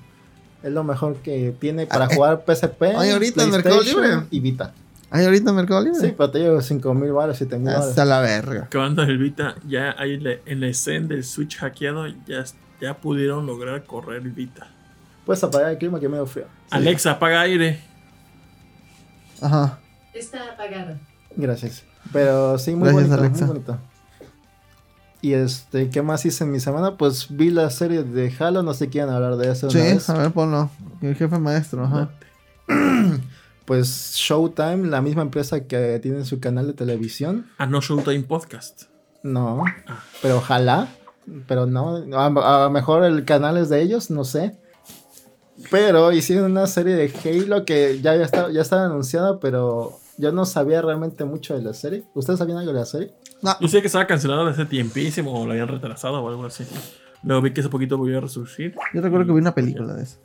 Es lo mejor que tiene para Ah, eh. jugar PSP, Ay, ahorita en Mercado Libre. y Vita. ¿Hay ahorita Mercado Libre? Sí, pero te llevo 5000 baros, 7000 baros. Hasta la verga. Acabando el Vita, ya hay en la- en la escena del Switch hackeado, ya, ya pudieron lograr correr Vita. Puedes apagar el clima que es medio frío. Alexa, apaga aire. Ajá. Está apagado. Gracias. Pero sí, muy Gracias, bonito, Alexa. muy bonito. Y este, ¿qué más hice en mi semana? Pues vi la serie de Halo, no sé quieren hablar de eso. Sí, una vez. a ver, ponlo. El jefe maestro, ajá. Pues Showtime, la misma empresa que tiene su canal de televisión. A No Showtime Podcast. No, pero ojalá. Pero no, a, a lo mejor el canal es de ellos, no sé. Pero hicieron una serie de Halo que ya, ya, estaba, ya estaba anunciada, pero yo no sabía realmente mucho de la serie. ¿Ustedes sabían algo de la serie? No, Yo sé que estaba cancelado desde tiempísimo o lo habían retrasado o algo así. Luego vi que hace poquito volvió a resurgir. yo recuerdo que vi una película de eso.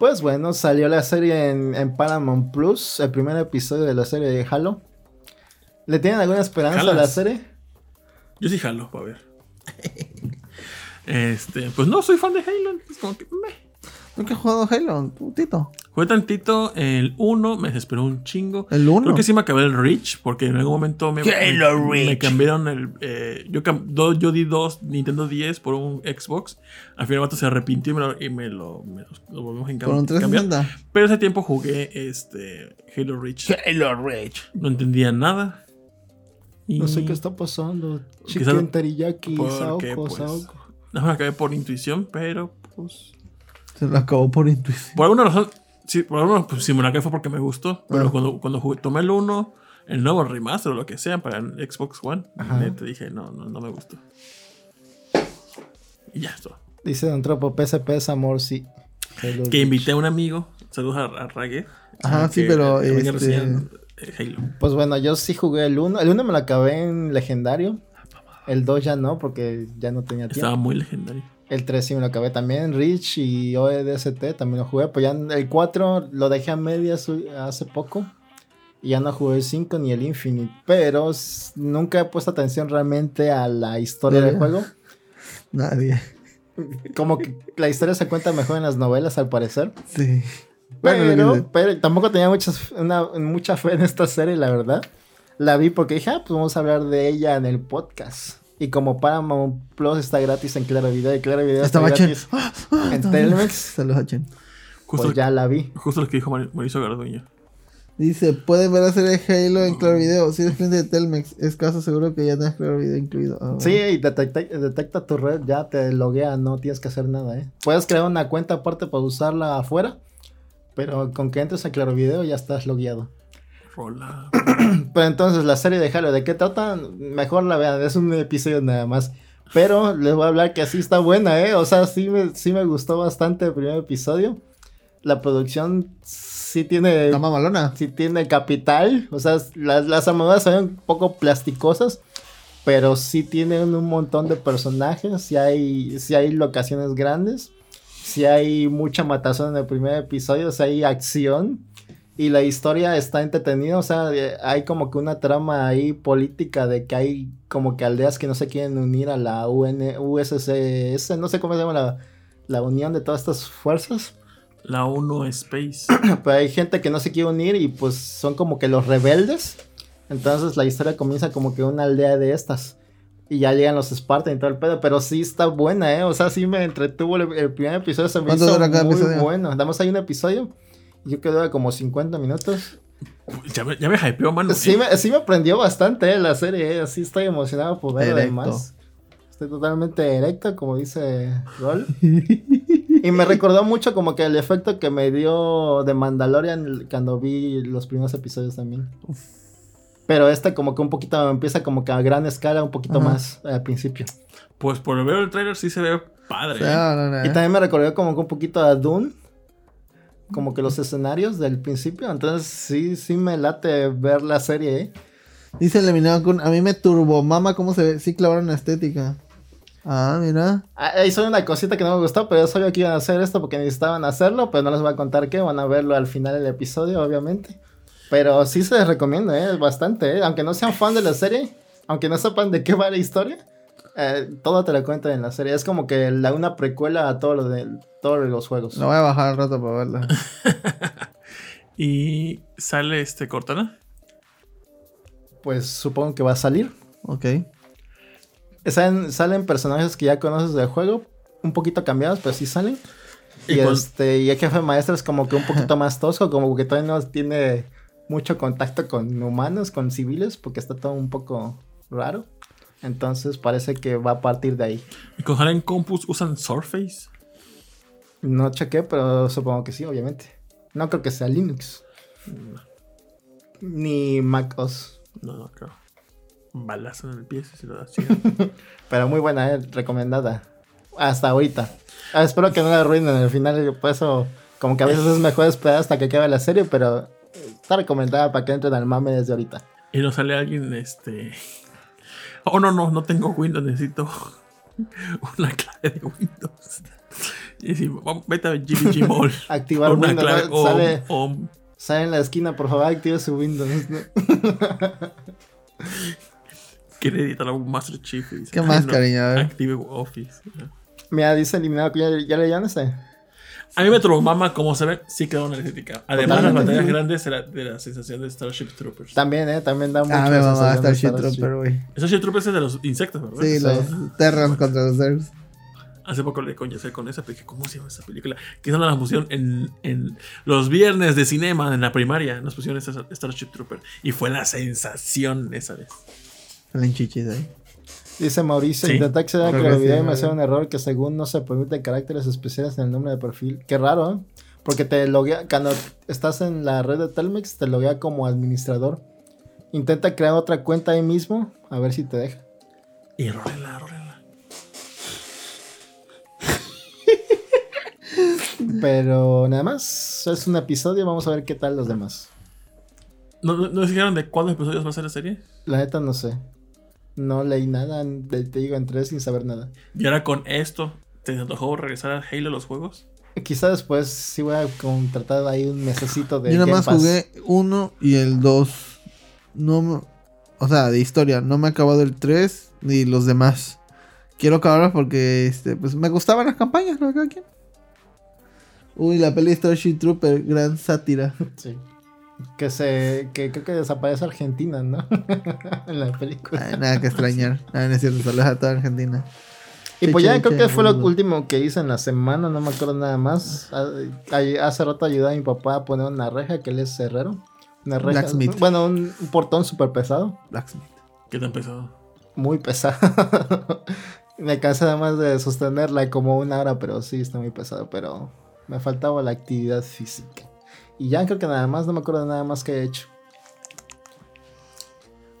Pues bueno, salió la serie en, en Paramount Plus, el primer episodio de la serie de Halo. ¿Le tienen alguna esperanza a la serie? Yo sí jalo, para ver. Este, pues no soy fan de Halo. Es como que meh. Nunca he jugado Halo, putito. Jugué tantito el 1, me desesperó un chingo. El 1. Creo que sí me acabé el Reach, porque en algún momento me, Halo me, me cambiaron el. eh, yo, do- yo di dos Nintendo 10 por un Xbox. Al final el vato se arrepintió y me lo, y me lo, me lo- lo volvimos a Por un cambiar. 360. Pero ese tiempo jugué este Halo Reach. Halo Reach. No entendía nada. Y No sé qué está pasando. Chicken teriyaki, saoko, pues, saoko. No me acabé por intuición, pero pues. Se lo acabó por intuición. Por alguna razón. Sí, por alguna pues, si me la acabé fue porque me gustó. Pero Ah. cuando, cuando jugué- tomé el 1, el nuevo remaster o lo que sea para el Xbox One, neta, dije, no, no, no me gustó. Y ya, todo. Dice Don Tropo, PSP es amor, sí. Que invité a un amigo. Saludos a, a Rague. Ajá, sí, pero, este- eh, Halo. Pues bueno, yo sí jugué el 1. El 1 me lo acabé en legendario. El 2 ya no, porque ya no tenía tiempo. Estaba muy legendario. El 3 sí me lo acabé también. Reach y OEDST también lo jugué. Pues ya el 4 lo dejé a medias hace poco. Y ya no jugué el 5 ni el Infinite. Pero nunca he puesto atención realmente a la historia del juego. Nadie. Como que la historia se cuenta mejor en las novelas, al parecer. Sí. Pero, pero tampoco tenía muchas, una- mucha fe en esta serie, la verdad. La vi porque dije, ah, pues vamos a hablar de ella en el podcast. Y como Paramount Plus está gratis en Claro Video y Claro Video está gratis en Telmex, Saludos a Chen. Justo, pues ya la vi. justo lo que dijo Mar- Mauricio Garduño. Dice, pueden ver la serie de Halo en Claro Video. Si eres cliente de Telmex, es caso seguro que ya tenés Claro Video incluido. Ah, Sí, y detecta, detecta tu red, ya te loguea, no tienes que hacer nada, ¿eh? Puedes crear una cuenta aparte para usarla afuera, pero con que entres a Claro Video ya estás logueado. Rola. Pero entonces, la serie de Halo, ¿de qué trata? Mejor la vean, es un episodio nada más. Pero les voy a hablar que así está buena, ¿eh? O sea, sí me, sí me gustó bastante el primer episodio. La producción sí tiene... La mamalona. Sí tiene capital. O sea, las, las armaduras son un poco plasticosas. Pero sí tienen un montón de personajes. Sí hay, sí hay locaciones grandes. Sí hay mucha matazón en el primer episodio. O sea, hay acción y la historia está entretenida, o sea, hay como que una trama ahí política de que hay como que aldeas que no se quieren unir a la UN, USCS, no sé cómo se llama la, la unión de todas estas fuerzas. La UNO Space. Pero hay gente que no se quiere unir y pues son como que los rebeldes. Entonces la historia comienza como que una aldea de estas. Y ya llegan los Spartans y todo el pedo. Pero sí está buena, ¿eh? O sea, sí me entretuvo el, el primer episodio. Se me hizo muy episodio? bueno. Damos ahí un episodio. Yo quedé como 50 minutos. Ya me, ya me hypeó, mano. Sí, me, sí me aprendió bastante eh, la serie. Eh. Así estoy emocionado por ver además. Estoy totalmente erecto, como dice Roll. y me recordó mucho como que el efecto que me dio de Mandalorian cuando vi los primeros episodios también. Pero este como que un poquito empieza como que a gran escala, un poquito más al principio. Pues por ver el trailer sí se ve padre. ¿eh? Y también me recordó como que un poquito a Dune como que los escenarios del principio. Entonces sí, sí me late ver la serie. ¿eh? Dice eliminado con. A mí me turbo mama cómo se ve. Sí clavaron la estética. Ah, mira. Ahí hizo una cosita que no me gustó, pero yo sabía que iban a hacer esto porque necesitaban hacerlo, pero no les voy a contar qué. Van a verlo al final del episodio, obviamente. Pero sí se les recomienda, ¿eh? Bastante, ¿eh? Aunque no sean fan de la serie, aunque no sepan de qué va la historia, eh, todo te lo cuento en la serie. Es como que la, una precuela a todo lo de todos los juegos. Lo voy a bajar al rato para verla. ¿Y sale este Cortana? Pues supongo que va a salir. Ok. Salen, salen personajes que ya conoces del juego, un poquito cambiados, pero sí salen. Y, este, y el jefe maestro es como que un poquito más tosco, como que todavía no tiene mucho contacto con humanos, con civiles, porque está todo un poco raro. Entonces parece que va a partir de ahí. ¿Y con Haren Compus usan Surface? No chequé, pero supongo que sí, obviamente. No creo que sea Linux. Ni MacOS. No, no creo. Balazo en el pie si lo das. pero muy buena, eh, recomendada. Hasta ahorita. Ah, espero que no la arruinen al final. Por eso, como que a veces es mejor esperar hasta que acabe la serie, pero está recomendada para que entren al mame desde ahorita. Y no sale alguien, este. Oh, no, no, no tengo Windows, necesito una clave de Windows. Y si, vete a GBG Mall. Activar Windows. sale, sale, en la esquina, por favor, active su Windows. Quiere editar un Master Chief. ¿Qué más, cariño? Active Office. Mira, dice eliminado que ya, ya le llaman ese. A mí me mama como se ve, sí quedó energética. Además, las batallas grandes de la, de la sensación de Starship Troopers. También, ¿eh? También da mucho. Ah, me mamá Starship, Troopers, güey. Starship Troopers es de los insectos, ¿verdad? Sí, los Terrans contra los Zergs. Hace poco le conocí con esa película. ¿Cómo se llama esa película? Que no la pusieron en, en los viernes de cinema en la primaria. Nos pusieron esa Starship Trooper. Y fue la sensación esa vez. Salen chichis ahí. Dice Mauricio, sí. intenté acceder a que el video me hacía un error que según no se permite caracteres especiales en el nombre de perfil. Qué raro, ¿eh? Porque te loguea, cuando estás en la red de Telmex, te loguea como administrador. Intenta crear otra cuenta ahí mismo, a ver si te deja. Y rólela, rólela. Pero nada más, es un episodio, vamos a ver qué tal los demás. ¿No, no, dijeron de cuántos episodios va a ser la serie? La neta no sé. No leí nada, te, digo, entré sin saber nada. Y ahora con esto, ¿te antojó regresar a Halo los juegos? Quizá después sí voy a contratar ahí un necesito de. Yo nada más jugué uno y el dos. No O sea, de historia. No me ha acabado el 3 ni los demás. Quiero acabarlos porque este, pues me gustaban las campañas, ¿no? Uy, la peli Starship Trooper, gran sátira. Sí. Que se. que creo que desaparece Argentina, ¿no? en la película. nada que extrañar. Nada, no es cierto, saludos a toda Argentina. Y pues ya creo que fue lo último que hice en la semana, no me acuerdo nada más. Hace rato ayudé a mi papá a poner una reja, que él es herrero. Una reja. Blacksmith. Bueno, un, portón súper pesado. Blacksmith. ¿Qué tan pesado? Muy pesado. me cansé nada más de sostenerla como una hora, pero sí está muy pesado. Pero me faltaba la actividad física. Y ya creo que nada más, no me acuerdo de nada más que he hecho.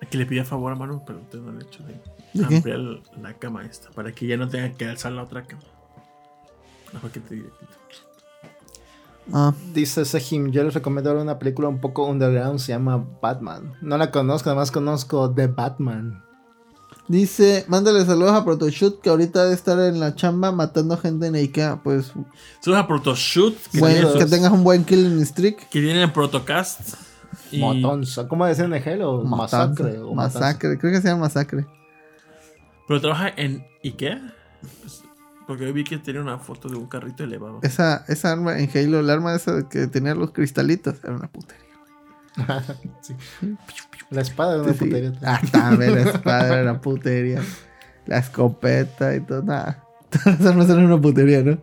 que le a favor a Manu, pero usted no le hecho de ¿De qué? ampliar la cama esta, para que ya no tenga que alzar la otra cama. Mejor que te. Ah, Dice Sejim, yo les recomiendo ver una película un poco underground, se llama Batman. No la conozco, nada más conozco The Batman. Dice, mándale saludos a Protoshoot que ahorita debe estar en la chamba matando gente en Ikea. Pues, Saludos a Protoshoot, que, bueno, tengas un buen killing streak. que tienen Protocast. Y Motonza. ¿Cómo decían en Hell? ¿O Masacre? o Matanza? Masacre, creo que se llama Masacre. Pero trabaja en Ikea. Pues, porque hoy vi que tenía una foto de un carrito elevado. Esa, esa arma en Halo, el arma esa que tenía los cristalitos, era una putería. Sí. La espada de una Sí, putería. Ah, también la espada era una putería. La escopeta y todo, nada. Todas las armas eran una putería, ¿no?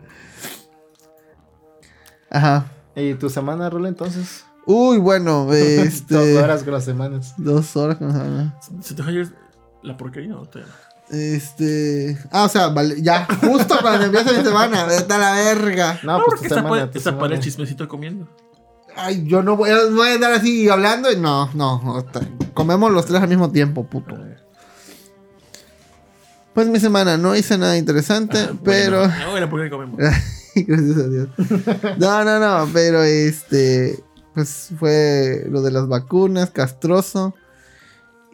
Ajá. ¿Y tu semana, Rolo, entonces? Uy, bueno, este. Dos horas con las semanas. Dos horas con esa arma. ¿Se te falló la porquería o te.? Este. Ah, o sea, vale, ya, justo cuando empieza mi semana, vete a la verga. No, No, pues porque semana. está para el chismecito comiendo. Ay, yo no voy a, voy a andar así hablando. y- No, no, comemos los tres al mismo tiempo, puto. Pues mi semana no hice nada interesante, Ah, pero. Bueno, no, era porque comemos. Gracias a Dios. No, no, no, pero este. Pues fue lo de las vacunas, castroso.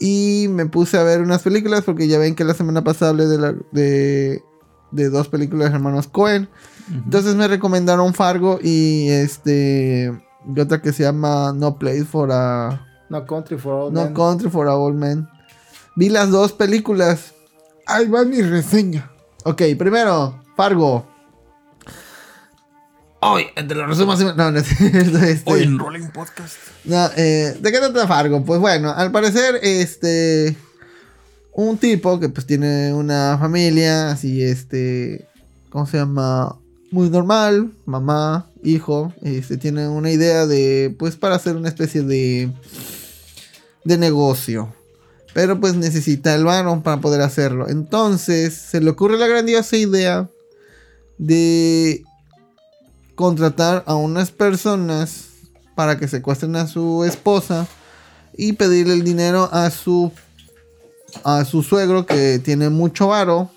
Y me puse a ver unas películas porque ya ven que la semana pasada hablé de, la- de, de dos películas de hermanos Cohen. Entonces me recomendaron Fargo y este. Y otra que se llama No Place for a. No Country for Old No Men. Country for Old Men. Vi las dos películas. Ahí va mi reseña. Ok, primero, Fargo. Hoy, entre los resumos. No, no, este, Hoy en Rolling Podcast. no, eh, ¿De qué trata Fargo? Pues bueno, al parecer, este. Un tipo que pues tiene una familia así, este. ¿Cómo se llama? Muy normal, mamá, hijo. Este, tiene una idea de. Pues para hacer una especie de. De negocio. Pero pues necesita el varón para poder hacerlo. Entonces se le ocurre la grandiosa idea de contratar a unas personas para que secuestren a su esposa y pedirle el dinero a su a su suegro que tiene mucho varo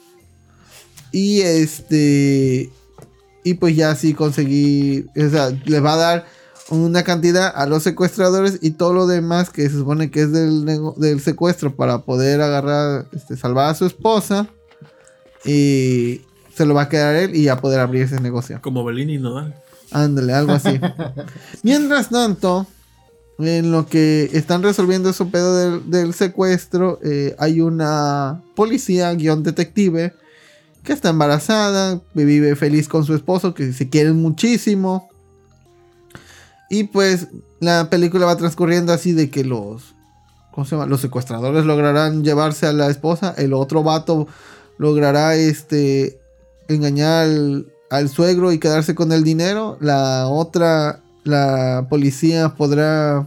y este y pues ya así conseguí o sea le va a dar una cantidad a los secuestradores y todo lo demás que se supone que es del, del secuestro para poder agarrar este, salvar a su esposa y se lo va a quedar él y ya poder abrir ese negocio Como Belín y Nodal. Ándale, algo así. Mientras tanto, en lo que están resolviendo ese pedo del, del secuestro, eh, hay una policía, guion detective, que está embarazada, vive feliz con su esposo, que se quieren muchísimo. Y pues la película va transcurriendo así de que los, ¿cómo se llama? Los secuestradores lograrán llevarse a la esposa, el otro vato logrará este engañar al, al suegro y quedarse con el dinero. La otra, la policía podrá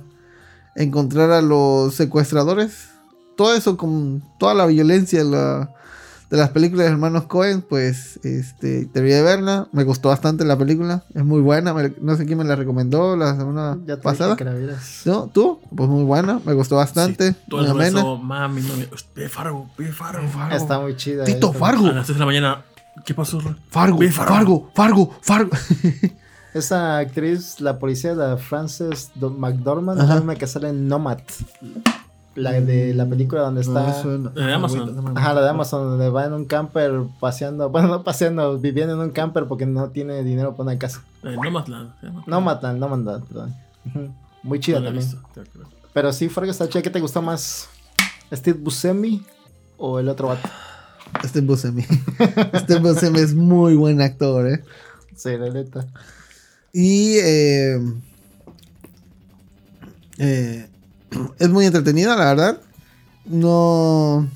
encontrar a los secuestradores. Todo eso con toda la violencia la- de las películas de hermanos Cohen, pues este, debería de verla. Me gustó bastante la película, es muy buena. me- no sé quién me la recomendó la semana Ya te pasada. dije que la vieras. ¿No? ¿Tú? Pues muy buena, me gustó bastante. Sí, todo muy el amena. eso, mami, mami. Ve Fargo, ve Fargo. Fargo. Está muy chida. Tito esa. Fargo. A las 3 de la mañana. ¿Qué pasó? Fargo, Ve Fargo. Fargo, Fargo, Fargo. Esa actriz, la policía, la Frances Do- McDormand, Ajá. es una que sale en Nomad. La de la película donde está. De Amazon. Ajá, la de Amazon, donde va en un camper paseando. Bueno, no paseando, viviendo en un camper porque no tiene dinero para una casa. Eh, Nomadland. Nomadland, Nomadland, perdón. Muy chida la también. visto. Pero sí, Fargo está chida. ¿Qué te gustó más? ¿Steve Buscemi o el otro vato? Este Buscemi. Este Buscemi es muy buen actor, ¿eh? Sí, la neta. Y eh, eh, es muy entretenida, la verdad. No.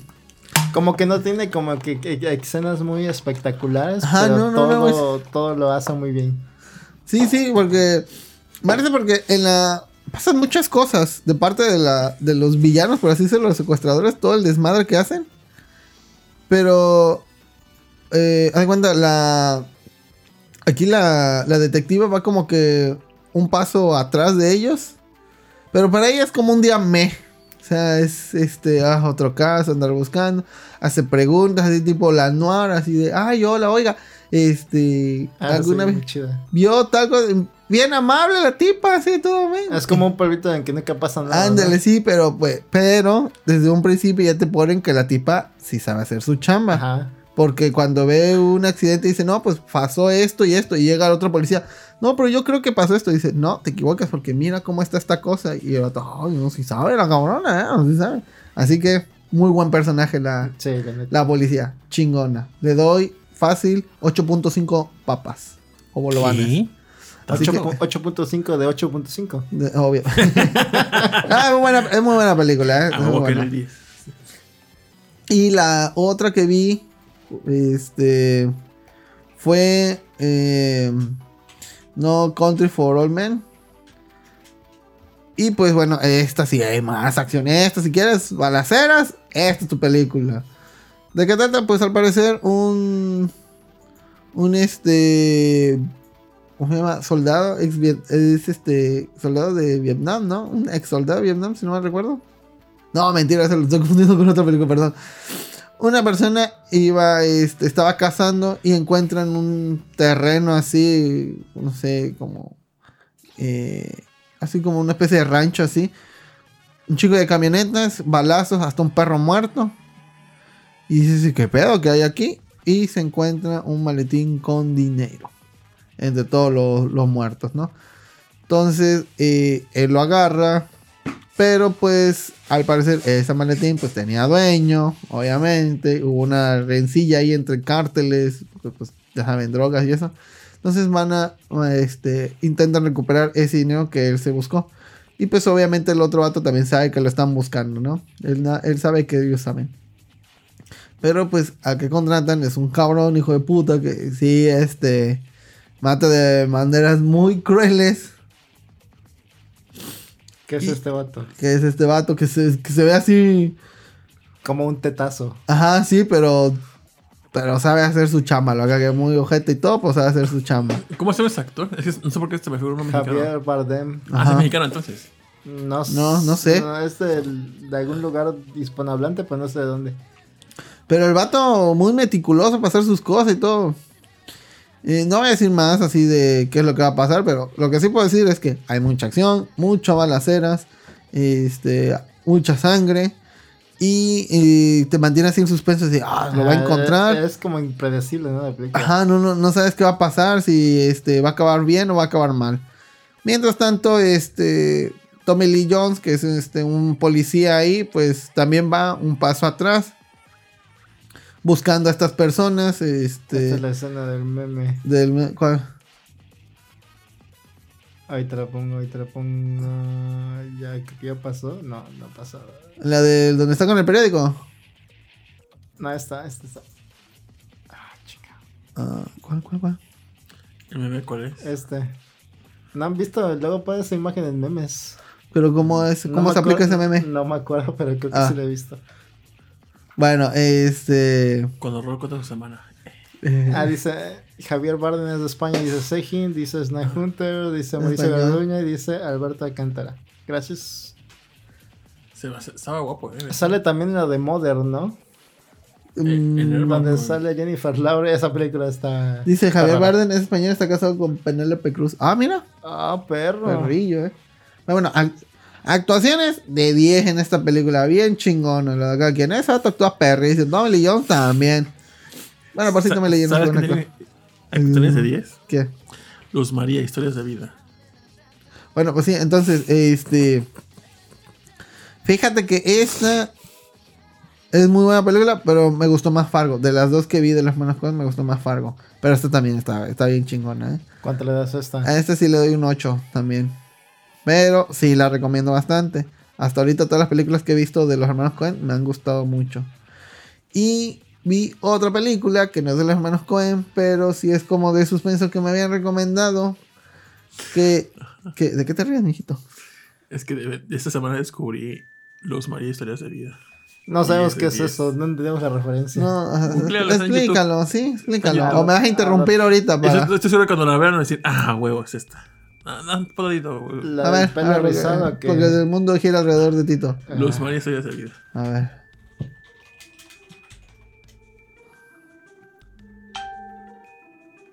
Como que no tiene como que, que- que escenas muy espectaculares, Ajá, pero no, no, todo, no, todo lo hace muy bien. Sí, sí, porque. Parece porque en la. Pasan muchas cosas de parte de, la, de los villanos, por así decirlo, los secuestradores, todo el desmadre que hacen. Pero. Eh, haz cuenta, la. Aquí la, la detectiva va como que un paso atrás de ellos. Pero para ella es como un día me. sea, es este, ah, otro caso, andar buscando. Hace preguntas así tipo la noir, así de, ay, hola, oiga, este, Ah, alguna vez chida. vio tal cosa, bien amable la tipa, así todo bien. Es como un pueblito en que nunca pasa nada. Ándale, ¿no? sí, pero pues, pero desde un principio ya te ponen que la tipa sí sabe hacer su chamba. Ajá. Porque cuando ve un accidente dice, no, pues pasó esto y esto. Y llega el otro policía, no, pero yo creo que pasó esto. Y dice, no, te equivocas porque mira cómo está esta cosa. Y el otro, ay, no, si sabe la cabrona, ¿eh? No, sí sabe. Así que, muy buen personaje la, Sí, la policía. Chingona. Le doy fácil 8.5 papas. O bolovanes. 8.- 8.5 de 8.5. De- obvio. Ah, es, muy buena, es muy buena película, ¿eh? Ah, Es muy ok, buena. el 10. Y la otra que vi, este, fue eh, No Country for All Men. Y pues bueno, esta sí hay más acción. Esta, si quieres balaceras, esta es tu película. ¿De qué trata? Pues al parecer un... Un este... ¿Cómo se llama? Soldado. ex es este... Soldado de Vietnam, ¿no? Un ex soldado de Vietnam, si no mal recuerdo. No, mentira, se lo estoy confundiendo con otra película, perdón. Una persona iba, este, estaba cazando y encuentran un terreno así, no sé, como, eh, así como una especie de rancho así. Un chico de camionetas, balazos, hasta un perro muerto. Y dice, ¿qué pedo que hay aquí? Y se encuentra un maletín con dinero. Entre todos los, los muertos, ¿no? Entonces, eh, él lo agarra, pero pues al parecer ese maletín pues tenía dueño, obviamente. Hubo una rencilla ahí entre cárteles, porque, pues ya saben, drogas y eso. Entonces van a, este, intentan recuperar ese dinero que él se buscó. Y pues obviamente el otro vato también sabe que lo están buscando, ¿no? Él, él sabe que ellos saben. Pero pues al que contratan es un cabrón, hijo de puta, que sí, este, mata de maneras muy crueles. ¿Qué es Y- este vato? Que es este vato que se, que se ve así. Como un tetazo. Ajá, sí, pero. Pero sabe hacer su chamba. Lo haga que es muy ojete y todo, pues sabe hacer su chamba. ¿Cómo se llama ese actor? Es que no sé por qué este me figura un mexicano. Javier Bardem. Ah, Ajá. es mexicano entonces. No, No, no sé. es del- de algún lugar hispanohablante, pero no sé de dónde. Pero el vato muy meticuloso para hacer sus cosas y todo. No voy a decir más así de qué es lo que va a pasar, pero lo que sí puedo decir es que hay mucha acción, muchas balaceras, este, mucha sangre. Y, te mantiene así en suspenso, así, ah, lo va a Ah, encontrar. Es como impredecible, ¿no? La película. Ajá, no, no, no sabes qué va a pasar, si este va a acabar bien o va a acabar mal. Mientras tanto, este Tommy Lee Jones, que es este un policía ahí, pues también va un paso atrás. Buscando a estas personas. Esta Este. es la escena del meme. del- ¿cuál? Ahí te la pongo, ahí te la pongo. Ya, creo que ya pasó. No, no pasó. La del donde está con el periódico. No, esta, esta está. Ah, chica. Ah, ¿Cuál, cuál, cuál? El meme, ¿cuál es? Este. ¿No han visto? Luego puede esa imagen en memes. Pero cómo es, cómo me se aplica ese meme. No me acuerdo, pero creo que Ah. sí lo he visto. Bueno, este. Cuando Rol cuenta su semana. eh, Ah, dice Javier Barden es de España, dice Sejin, dice Snipe Hunter, dice Mauricio. Garduña y dice Alberto Alcántara. Gracias. Se va- estaba guapo, eh. Sale también la de Modern, ¿no? mm, en el- Donde sale Jennifer Lawrence. Esa película está. dice Javier rara. Barden, es español, está casado con Penélope Cruz. Ah, mira. Ah, perro. Perrillo, eh. Bueno, actuaciones de 10 en esta película. Bien chingón. La de acá. ¿Quién es? Vato actúa perri. Dice Tommy Lee Jones también. Bueno, por si Tommy Lee Jones ¿Sabes es qué buen tiene actor. actores de 10? ¿Qué? Luz María, historias de vida. Bueno, pues sí, entonces, este. Fíjate que esta es muy buena película, pero me gustó más Fargo. De las dos que vi de las manos cosas, me gustó más Fargo. Pero esta también está, está bien chingona, ¿eh? ¿Cuánto le das a esta? A esta sí le doy un 8 también. Pero sí la recomiendo bastante. Hasta ahorita todas las películas que he visto de los hermanos Cohen me han gustado mucho. Y vi otra película que no es de los hermanos Cohen, pero sí es como de suspenso que me habían recomendado. Que, que ¿De qué te ríes, mijito? Es que de- esta semana descubrí Luz María, historias de vida. No sabemos qué es eso, no entendemos la referencia. No, explícalo, sí, explícalo. Ya, O me vas a interrumpir ahorita Eso- para. estoy seguro que cuando la vean van a decir, ah, huevo, es esta. Ah, no, poquito, güey. A La ver, del pelo a ver, rizado porque, que... porque el mundo gira alrededor de Tito. Luz María se había. A ver.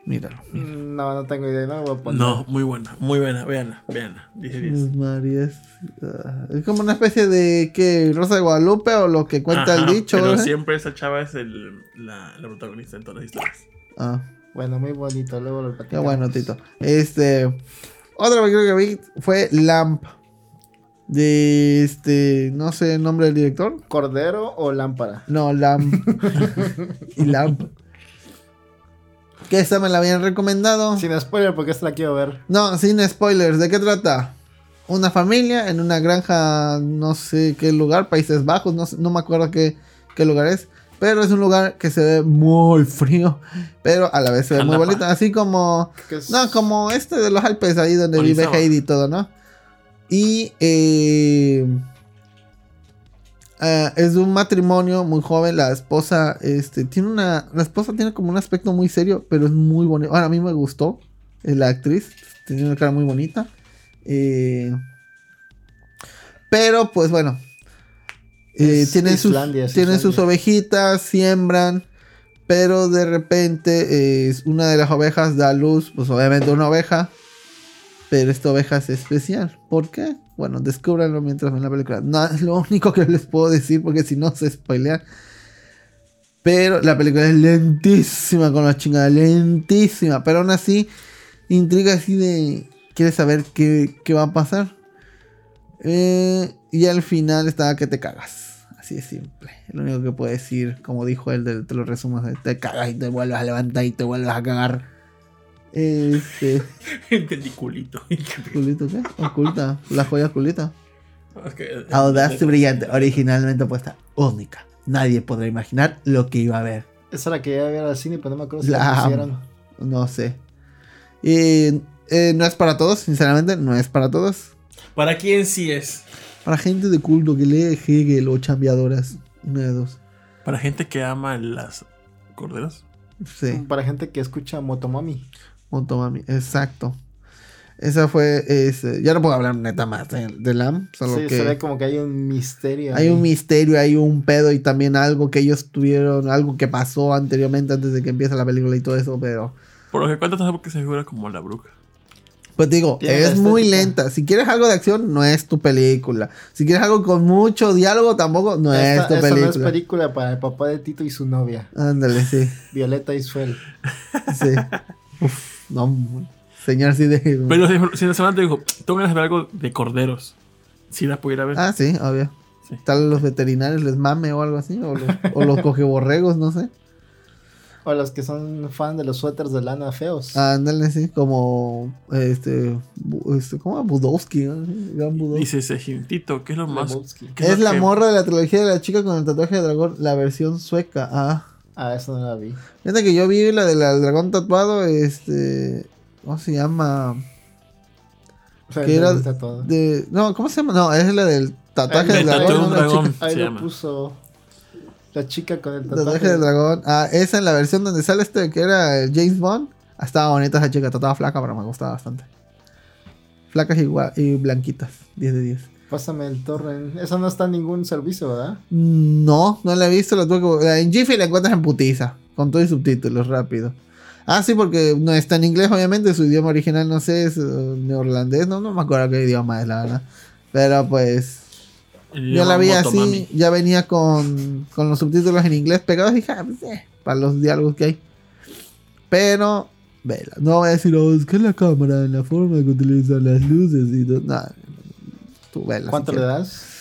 Míralo. míralo. No, no tengo idea, no lo voy a poner. No, muy buena, muy buena. Veanla, veanla. Dice 10. Luz María es, ah, es como una especie de que Rosa de Guadalupe o lo que cuenta Ajá, el dicho. Pero ¿verdad? siempre esa chava es el, la, la protagonista en todas las historias. Ah, Bueno, muy bonito, luego lo qué platicamos. bueno, Tito. Este. Otra película que vi fue Lamp. De este. No sé el nombre del director. ¿Cordero o lámpara? No, Lamp. y Lamp. Que esta me la habían recomendado. Sin spoiler, porque esta la quiero ver. No, sin spoilers. ¿De qué trata? Una familia en una granja, no sé qué lugar, Países Bajos, no, sé- no me acuerdo qué, qué lugar es. Pero es un lugar que se ve muy frío, pero a la vez se ve muy bonito. Así como, no, como este de los Alpes, ahí donde vive. Heidi y todo, ¿no? Y eh, ah, es de un matrimonio muy joven. La esposa, este, tiene una. La esposa tiene como un aspecto muy serio, pero es muy bonito. Ahora, a mí me gustó eh, la actriz. Tiene una cara muy bonita. Eh, pero, pues bueno. Eh, tienen sus, tienen sus ovejitas, siembran. Pero de repente eh, una de las ovejas da a luz, pues obviamente una oveja. Pero esta oveja es especial. ¿Por qué? Bueno, descúbranlo mientras ven la película. No, es lo único que les puedo decir porque si no se spoilean. Pero la película es lentísima con la chingada, lentísima. Pero aún así, intriga así de... ¿Quieres saber qué, qué va a pasar? Eh, y al final está que te cagas. Así de simple. Lo único que puedo decir, como dijo él, de- te lo resumo, es, te cagas y te vuelves a levantar y te vuelves a cagar. Este... Entendí culito. ¿Culito qué? Oculta. La joya. Es que- Audaz y brillante. Originalmente puesta. Única. Nadie podrá imaginar lo que iba a ver. Esa la quería ver al cine, pero no me acuerdo si La la pusieron. No sé. Y eh, no es para todos, sinceramente. No es para todos. ¿Para quién sí es? Para gente de culto que lee Hegel o chambeadoras. Una de dos. ¿Para gente que ama las corderas? Sí. Para gente que escucha Motomami. Motomami. Exacto. Esa fue. este, ya no puedo hablar neta más de, de Lam. Solo Sí, que. se ve como que hay un misterio. Hay ahí. un misterio, hay un pedo y también algo que ellos tuvieron, algo que pasó anteriormente antes de que empiece la película y todo eso, pero Por lo que cuenta, tampoco que se figura como la bruja. Pues digo, Tiene es muy estética. lenta. Si quieres algo de acción, no es tu película. Si quieres algo con mucho diálogo, tampoco no Esta- es tu esa no es película. película para el papá de Tito y su novia, Ándale, sí, Violeta Isfel. sí. Uf, no, señor, sí de... Pero si, si la semana te dijo, tengo ganas de ver algo de corderos. Si la pudiera ver. Ah, sí, obvio. Sí. Tal los veterinarios les mame o algo así, o los, o los cogeborregos, no sé. O los que son fan de los suéteres de lana feos. Ándale, sí, como este, este ¿cómo? Budowski, ¿no? Gran Budowski. Dice ese Tito, ¿qué es lo más? Qué Es lo la que- morra de la trilogía de la chica con el tatuaje de dragón, la versión sueca. Ah, Ah, esa no la vi. fíjate que yo vi la del dragón tatuado, este, ¿cómo se llama? Que era de, no, ¿cómo se llama? No, es la del tatuaje del El lo- tatuaje de dragón. un ¿no? La dragón. chica- Ahí se lo llama. puso la chica con el Tatuaje tatuaje. del dragón. Ah, esa en la versión donde sale este que era James Bond. Ah, Estaba bonita esa chica, estaba flaca, pero me gustaba bastante. Flacas y, y blanquitas, 10 de 10. Pásame el torrent. Eso no está en ningún servicio, ¿verdad? No, no la he visto, la tuve que... En Jiffy la encuentras en putiza, con todo y subtítulos, rápido. Ah, sí, porque no está en inglés, obviamente, su idioma original, no sé, es eh, neerlandés, no, no me acuerdo qué idioma es, la verdad. Pero pues, yo la vi Motomami. así, ya venía con, con los subtítulos en inglés pegados y dije, ah, pues, eh, para los diálogos que hay. Pero, vela, no voy a decir, oh, es que la cámara, la forma que utilizan las luces y todo, nada. Tú vela. si ¿Cuánto le das?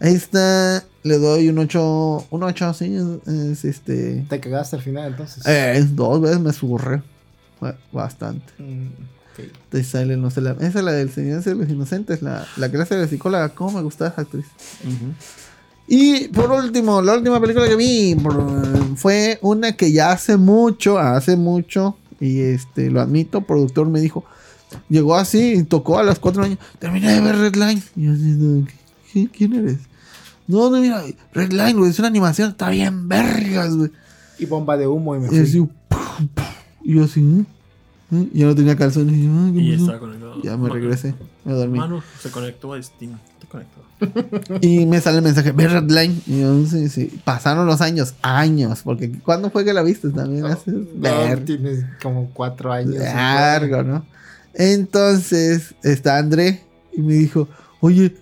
Ahí está, le doy un 8, un 8, sí, es, es este... Te cagaste al final, entonces. Eh, dos veces me surré. Fue Bastante. Mm, Silent la... Esa es la del Señor de los Inocentes, la, la clase de psicóloga. ¿Cómo me gusta esa actriz? Y por último, la última película que vi fue una que ya hace mucho, hace mucho, y este, lo admito, productor me dijo, llegó así y tocó a las 4 años, terminé de ver Redline. Y yo así, no, ¿qué- ¿quién eres? No, no, mira, Redline, güey, es una animación, está bien vergas, güey. Y bomba de humo y me Y fui. así, pum, pum. y yo así. ¿Eh? Yo no tenía calzones. Y, "Ah, ¿qué Y pasó?". estaba conectado. Ya me regresé, me dormí. Manu se conectó a Steam. Te conectó. Y me sale el mensaje, ve Redline. Y yo, sí, sí. Pasaron los años, años. Porque ¿cuándo fue que la viste también? Hace No, ver- tienes como cuatro años. largo, ¿no? Entonces está André y me dijo, oye,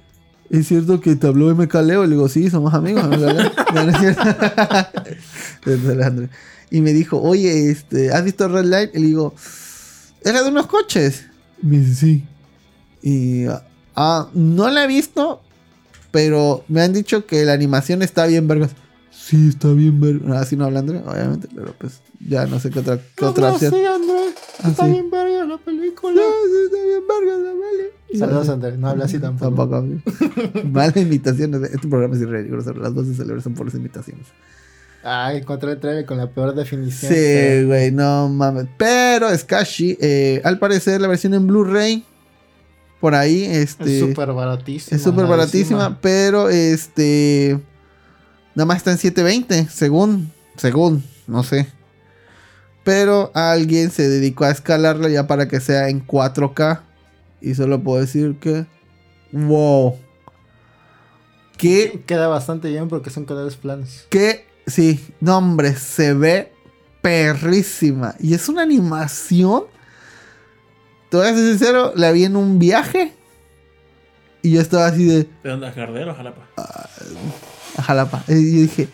¿es cierto que te habló MK Leo? Le digo, sí, somos amigos. MK Leo". No, no es cierto. Entonces era André. Y me dijo, oye, este, ¿has visto Red Light? Y le digo, era de unos coches. Y me dice, sí. Y ah, no la he visto, pero me han dicho que la animación está bien, vergas. Sí, está bien, vergas. Así no habla André, obviamente, pero pues ya no sé qué otra, qué otra No, opción. sí, André. Está Ah, sí. bien verga la película. No, sí, está bien, verga, la vale. Saludos, André. No habla así tampoco. Tampoco. Mala imitación. Este programa es irregular. Las voces celebres son por las imitaciones. Ay, encontré el trailer con la peor definición. Sí, güey, no mames. Pero Skashi, eh, al parecer la versión en Blu-ray, por ahí, este. Es súper baratísima. Es súper baratísima, pero este. Nada más está en 720, según. Según, no sé. Pero alguien se dedicó a escalarla ya para que sea en 4K. Y solo puedo decir que. ¡Wow! ¿Qué Queda bastante bien porque son canales planos. que sí, no hombre, se ve perrísima. Y es una animación. Te voy a ser sincero, la vi en un viaje. Y yo estaba así de ¿De dónde? ¿A o Jalapa? a Jalapa. Y yo dije,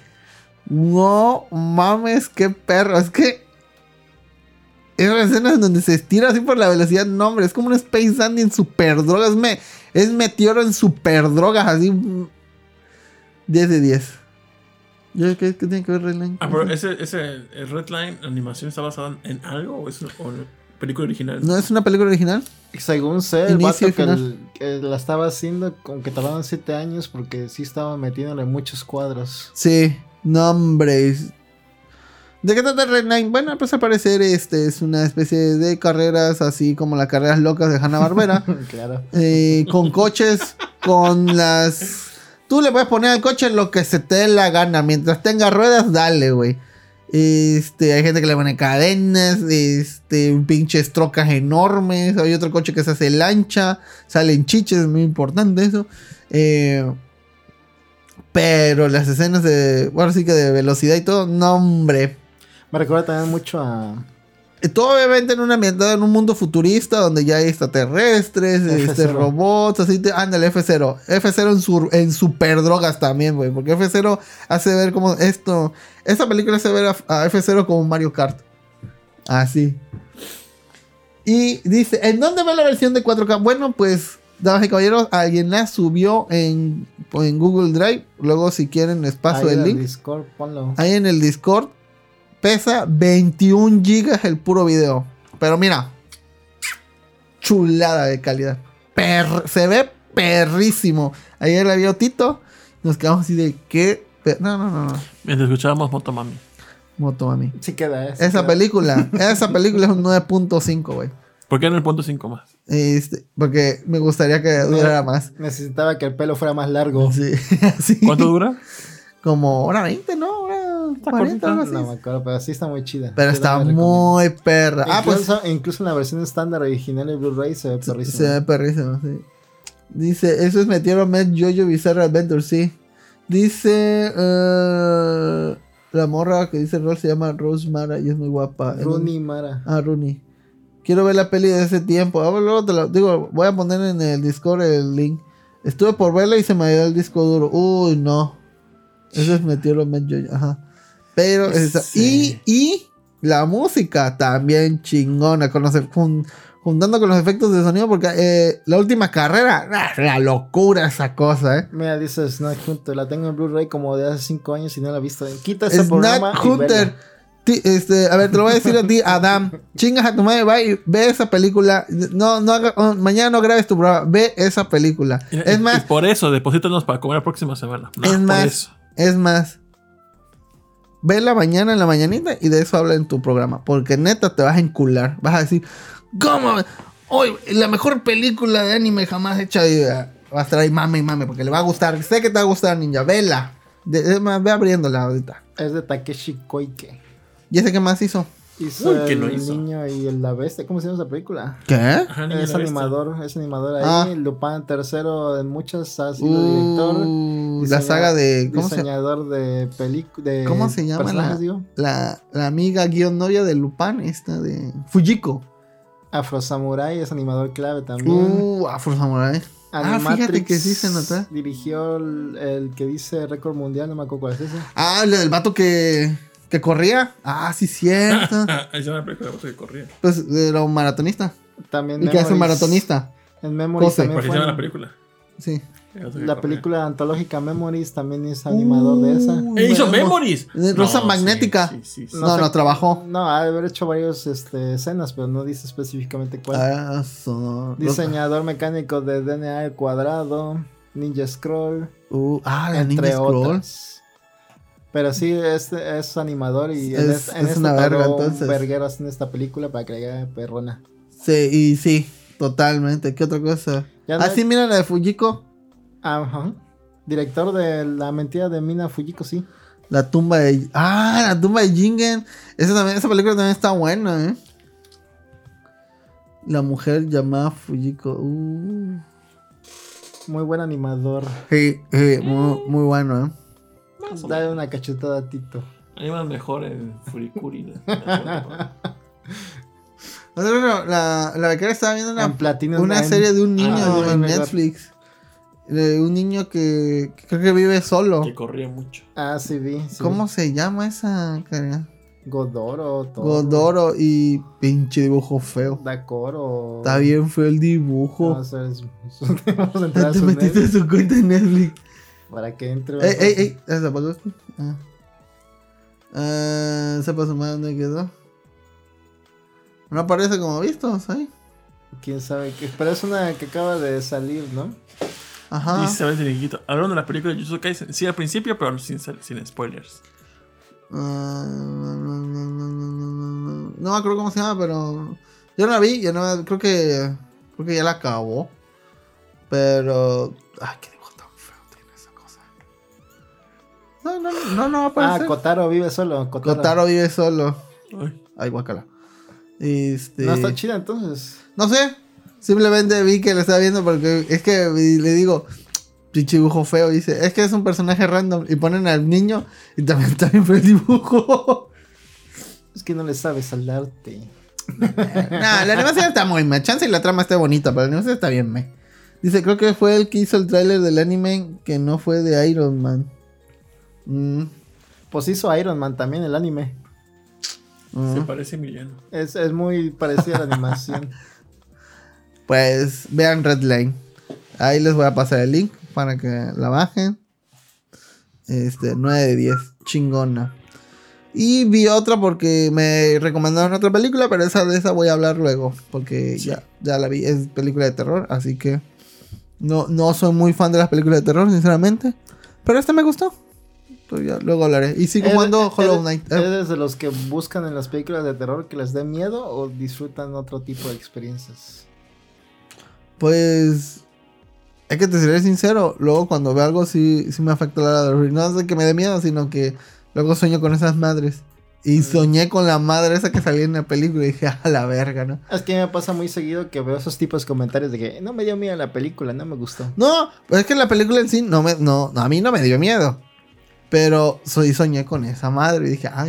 no mames, qué perro. Es que esas escenas donde se estira así por la velocidad, no hombre, es como un Space Dandy en super drogas. Me, es meteoro en super drogas, así. mm, 10 de 10. ¿Yo qué, qué tiene que ver Redline? Ah, pero ese, ese el Redline animación está basada en algo o es una o película original. ¿No es una película original? Según sé, el Inicio vato que, final. el- que la estaba haciendo, como que tardaban 7 años porque sí estaba metiéndole muchos cuadros. Sí, no hombre. ¿De qué trata Redline? Bueno, pues al parecer este es una especie de carreras así como las carreras locas de Hanna Barbera. claro. eh, con coches, con las... Tú le puedes poner al coche lo que se te dé la gana. Mientras tenga ruedas, dale, güey. Este, hay gente que le pone cadenas, este, pinches trocas enormes. Hay otro coche que se hace lancha, salen chiches, es muy importante eso. Eh, pero las escenas de, bueno, sí que de velocidad y todo, no, hombre. Me recuerda también mucho a Todo obviamente en un ambientado en un mundo futurista donde ya hay extraterrestres, F0. este, robots, así, te- ándale, F0. F0 en, su, en super drogas también, güey, porque F0 hace ver como esto, esta película hace ver a, a F0 como Mario Kart. Así. Y dice, ¿en dónde va la versión de 4K? Bueno, pues, damas y caballeros, alguien la subió en, en Google Drive. Luego, si quieren, les paso ahí el link. Discord, ponlo. Ahí en el Discord pesa 21 gigas el puro video. Pero mira, chulada de calidad. Per- se ve perrísimo. Ayer la vio Tito. Nos quedamos así de qué. pe- No, no, no, no. Mientras escuchábamos Motomami. Motomami. Sí queda ¿eh? Esa queda. película, esa película es un 9.5, güey. ¿Por qué en el punto 5 más? Este, porque me gustaría que durara más. Necesitaba que el pelo fuera más largo. Sí. ¿Cuánto dura? Como hora 20, ¿no? Hora 40, cortita. algo así. No me acuerdo, pero sí está muy chida. Pero Yo está la muy perra. Ah, pues incluso, incluso en la versión estándar original de Blu-ray se ve perrísimo. Se ve perrísimo, sí. Dice, eso es Meteoro Met Jojo Bizarre Adventure, sí. Dice, eh, la morra que dice el rol se llama Rose Mara y es muy guapa. Rooney Mara. Ah, Rooney. Quiero ver la peli de ese tiempo. Ah, luego te lo- digo, voy a poner en el Discord el link. Estuve por verla y se me dio el disco duro. Uy, no. Eso es Meteoro Met Jojo, ajá. Pero, esa- Sí. y, y la música también chingona. Con los, jun- juntando con los efectos de sonido, porque eh, la última carrera, ah, la locura esa cosa, eh. Mira, dice Snack Hunter. La tengo en Blu-ray como de hace 5 años y no la he visto. Quita ese Snack programa. y Hunter. Este, a ver, te lo voy a decir a ti, Adam. Chingas a tu madre, va y ve esa película. No, no haga- oh, mañana no grabes tu programa, ve esa película. Y- Es y más, por eso, deposítanos para comer la próxima semana. No, Es más. eso. es más. Ve la mañana en la mañanita y de eso habla en tu programa. Porque neta te vas a encular. Vas a decir, ¿cómo? Hoy, la mejor película de anime jamás hecha. Y vas a estar ahí mame y mame porque le va a gustar. Sé que te va a gustar, ninja. Vela. De- más, ve abriéndola ahorita. Es de Takeshi Koike. ¿Y ese qué más hizo? Hizo Uy, ¿qué el no hizo? niño y el- la bestia. ¿Cómo se llama esa película? ¿Qué? Ajá, Es Bestia. animador, es animador ahí. Ah. Lupin tercero de muchas ha sido director. Uh, la saga de. ¿Cómo se, diseñador de películas. ¿Cómo se llama la- la, la amiga guion novia de Lupin, esta de Fujiko. Afro Samurai es animador clave también. Uh, Afro Samurai. ah, fíjate que sí se nota. Dirigió el, el que dice récord mundial, no me acuerdo cuál es ese. Ah, el del vato que, que corría. Ah, sí, cierto. Esa es una película de que corría. pues era un maratonista. También Y que hace un maratonista. En Memories José. también fue. en la película. Sí. La película antológica Memories también es animador de esa. ¡Eh, hizo Memo- Memories! Rosa No, Magnética. Sí, sí, sí. No, no, sé- trabajó. No, ha de haber hecho varias este, escenas, pero no dice específicamente cuál. Ah, so- Diseñador mecánico de DNA al cuadrado, Ninja Scroll, Uh, ah, la entre Ninja Scroll. otras. Pero sí, es, es animador y Es- en, es en una esta verga, entonces. verguero haciendo esta película para que le haga perrona. Sí, y sí, totalmente. ¿Qué otra cosa? No- Ah, sí, mira la de Fujiko. Ajá. Director de La mentira de Mina Fujiko, sí. La tumba de. Ah, la tumba de Jingen. Esa, también, esa película también está buena, ¿eh? La mujer llamada Fujiko. Uh. Muy buen animador. Sí, sí, muy, muy bueno, ¿eh? Más o Dale una cachetada a Tito. Animan mejor en Furikuri. la- No sé, pero la, la becaria estaba viendo una, una serie de un niño Ah, en. Netflix. De un niño que, que creo que vive solo. que corría mucho. Ah, sí, vi. sí ¿Cómo se llama esa cara? Godoro. Toro, Godoro y pinche dibujo feo. Dakoro. Está bien feo el dibujo. Vamos a ver, vamos a entrar a Te su metiste su cuenta en Netflix. Para que entre. Ey, ey, ey. ¿Se apagó esto? Ah. Ah, ¿Se pasó más dónde quedó? No aparece como vistos ahí. Quién sabe. Pero es una que acaba de salir, ¿no? Ajá. Dice Isabel Diriquito. Hablaron de la película de Jujutsu Kaisen. Sí, al principio, pero sin, sin spoilers. Ah, no, no, no, no, no, no. No me acuerdo cómo se llama, pero. Yo no la vi, yo no creo que. Creo que ya la acabó. Pero. Ay, qué No, no, no, no va a Ah, aparecer. Kotaro vive solo. Kotaro. Kotaro vive solo. Ay, Ay, guacala. Este. No está chida entonces. No sé. Simplemente vi que lo estaba viendo porque es que le digo, pinche dibujo feo. Dice, es que es un personaje random. Y ponen al niño y también está bien el dibujo. Es que no le sabes al arte. nah, la animación está muy me. Chance y la trama está bonita, pero la animación está bien me. Dice, creo que fue el que hizo el tráiler del anime que no fue de Iron Man. Mm, Pues hizo Iron Man también el anime. mm. Se parece a Emiliano. Es, es muy parecida a la animación. Pues vean Redline. Ahí les voy a pasar el link para que la bajen. Este, 9 de 10. Chingona. Y vi otra porque me recomendaron otra película, pero esa de esa voy a hablar luego. Porque ya, ya la vi. Es película de terror, así que no, no soy muy fan de las películas de terror, sinceramente. Pero esta me gustó. Pues luego hablaré. Y sigo jugando ¿Eres- Hollow Knight. ¿Eres de los que buscan en las películas de terror que les dé miedo o disfrutan otro tipo de experiencias? Pues. Es que te seré sincero. Luego, cuando veo algo, sí, sí me afecta la hora de. No es de que me dé miedo, sino que luego sueño con esas madres. Y soñé con la madre esa que salía en la película y dije, a la verga, ¿no? Es que me pasa muy seguido que veo esos tipos de comentarios de que no me dio miedo la película, no me gustó. No, pues es que la película en sí no me, no, a mí no me dio miedo. Pero soy, soñé con esa madre y dije. Ah,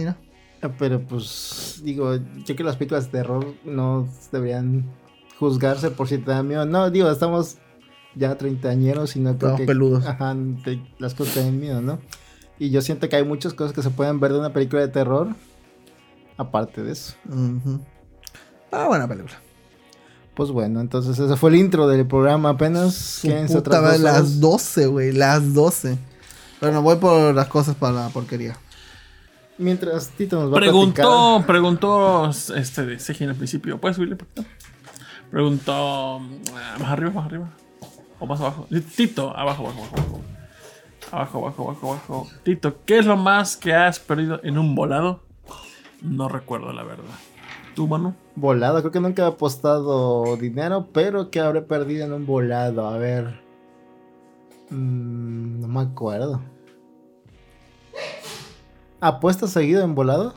Pero pues, digo, yo que las películas de terror no deberían juzgarse por si te da miedo. No, digo, estamos ya treintañeros y no creo que peludos. Ajá, te- las cosas te den miedo, ¿no? Y yo siento que hay muchas cosas que se pueden ver de una película de terror. Aparte de eso. Ujú. Ah, buena película. Pues bueno, entonces ese fue el intro del programa apenas. Su puta dos las horas. 12, güey, las 12. Bueno, voy por las cosas para la porquería. Mientras Tito nos va a platicar. Preguntó, preguntó este de Sejin al principio. ¿Puedes subirle? por favor? Preguntó ah, más arriba, más arriba. O más abajo. Tito, abajo, abajo, abajo. abajo. Abajo, abajo, abajo, abajo. Tito, ¿qué es lo más que has perdido en un volado? No recuerdo la verdad. ¿Tú, mano? Volado, creo que nunca he apostado dinero, pero que habré perdido en un volado. A ver. Mm, no me acuerdo. ¿Apuestas seguido en volado?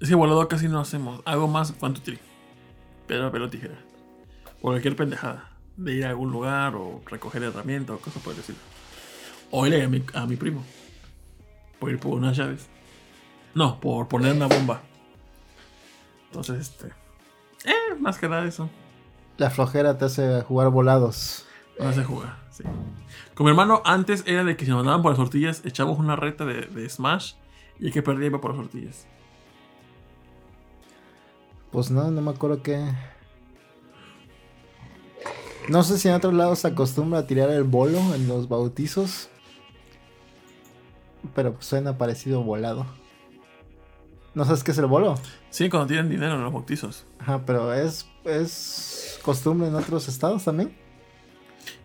Es que volado casi no hacemos. Hago más cuanto tree. Piedra, papel o tijera. O cualquier pendejada. De ir a algún lugar o recoger herramientas o cosas por el estilo. O irle a mi, a mi primo. Por ir por unas llaves. No, por poner una bomba. Entonces, este. Eh, más que nada eso. La flojera te hace jugar volados. No hace jugar, sí. Con mi hermano, antes era de que si nos mandaban por las tortillas, echábamos una reta de, de Smash y el que perdía iba por las tortillas. Pues no, no me acuerdo qué. No sé si en otros lados se acostumbra a tirar el bolo en los bautizos. Pero pues suena parecido volado. ¿No sabes qué es el bolo? Sí, cuando tienen dinero en los bautizos. Ajá, pero es, es costumbre en otros estados también.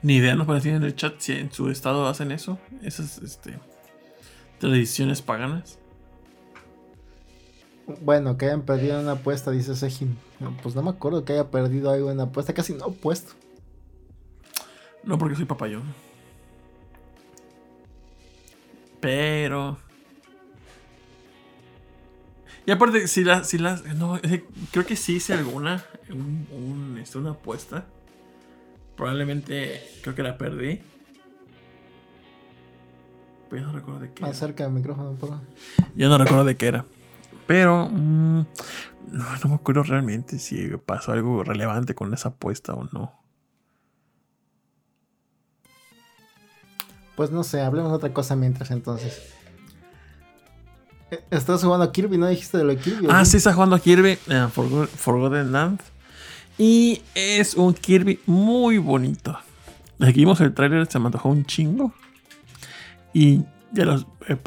Ni idea, nos decir en el chat si en su estado hacen eso. Esas este, tradiciones paganas. Bueno, que hayan perdido una apuesta, dice Sejin. No, pues no me acuerdo que haya perdido algo en una apuesta, casi no he puesto. No porque soy papayón. Pero. Y aparte, si las. Si las no, creo que sí hice alguna. Un, un, este, una apuesta. Probablemente creo que la perdí. Pero no recuerdo de qué. Más cerca del micrófono, por favor. Ya no recuerdo de qué era. Pero mm, no, no me acuerdo realmente si pasó algo relevante con esa apuesta o no. Pues no sé, hablemos de otra cosa mientras entonces. Eh, Estás jugando a Kirby, ¿no dijiste de lo de Kirby? Ah, sí, está jugando a Kirby Forgo- Forgotten Land. Y es un Kirby muy bonito. Desde que vimos el tráiler se me antojó un chingo. Y ya los, eh,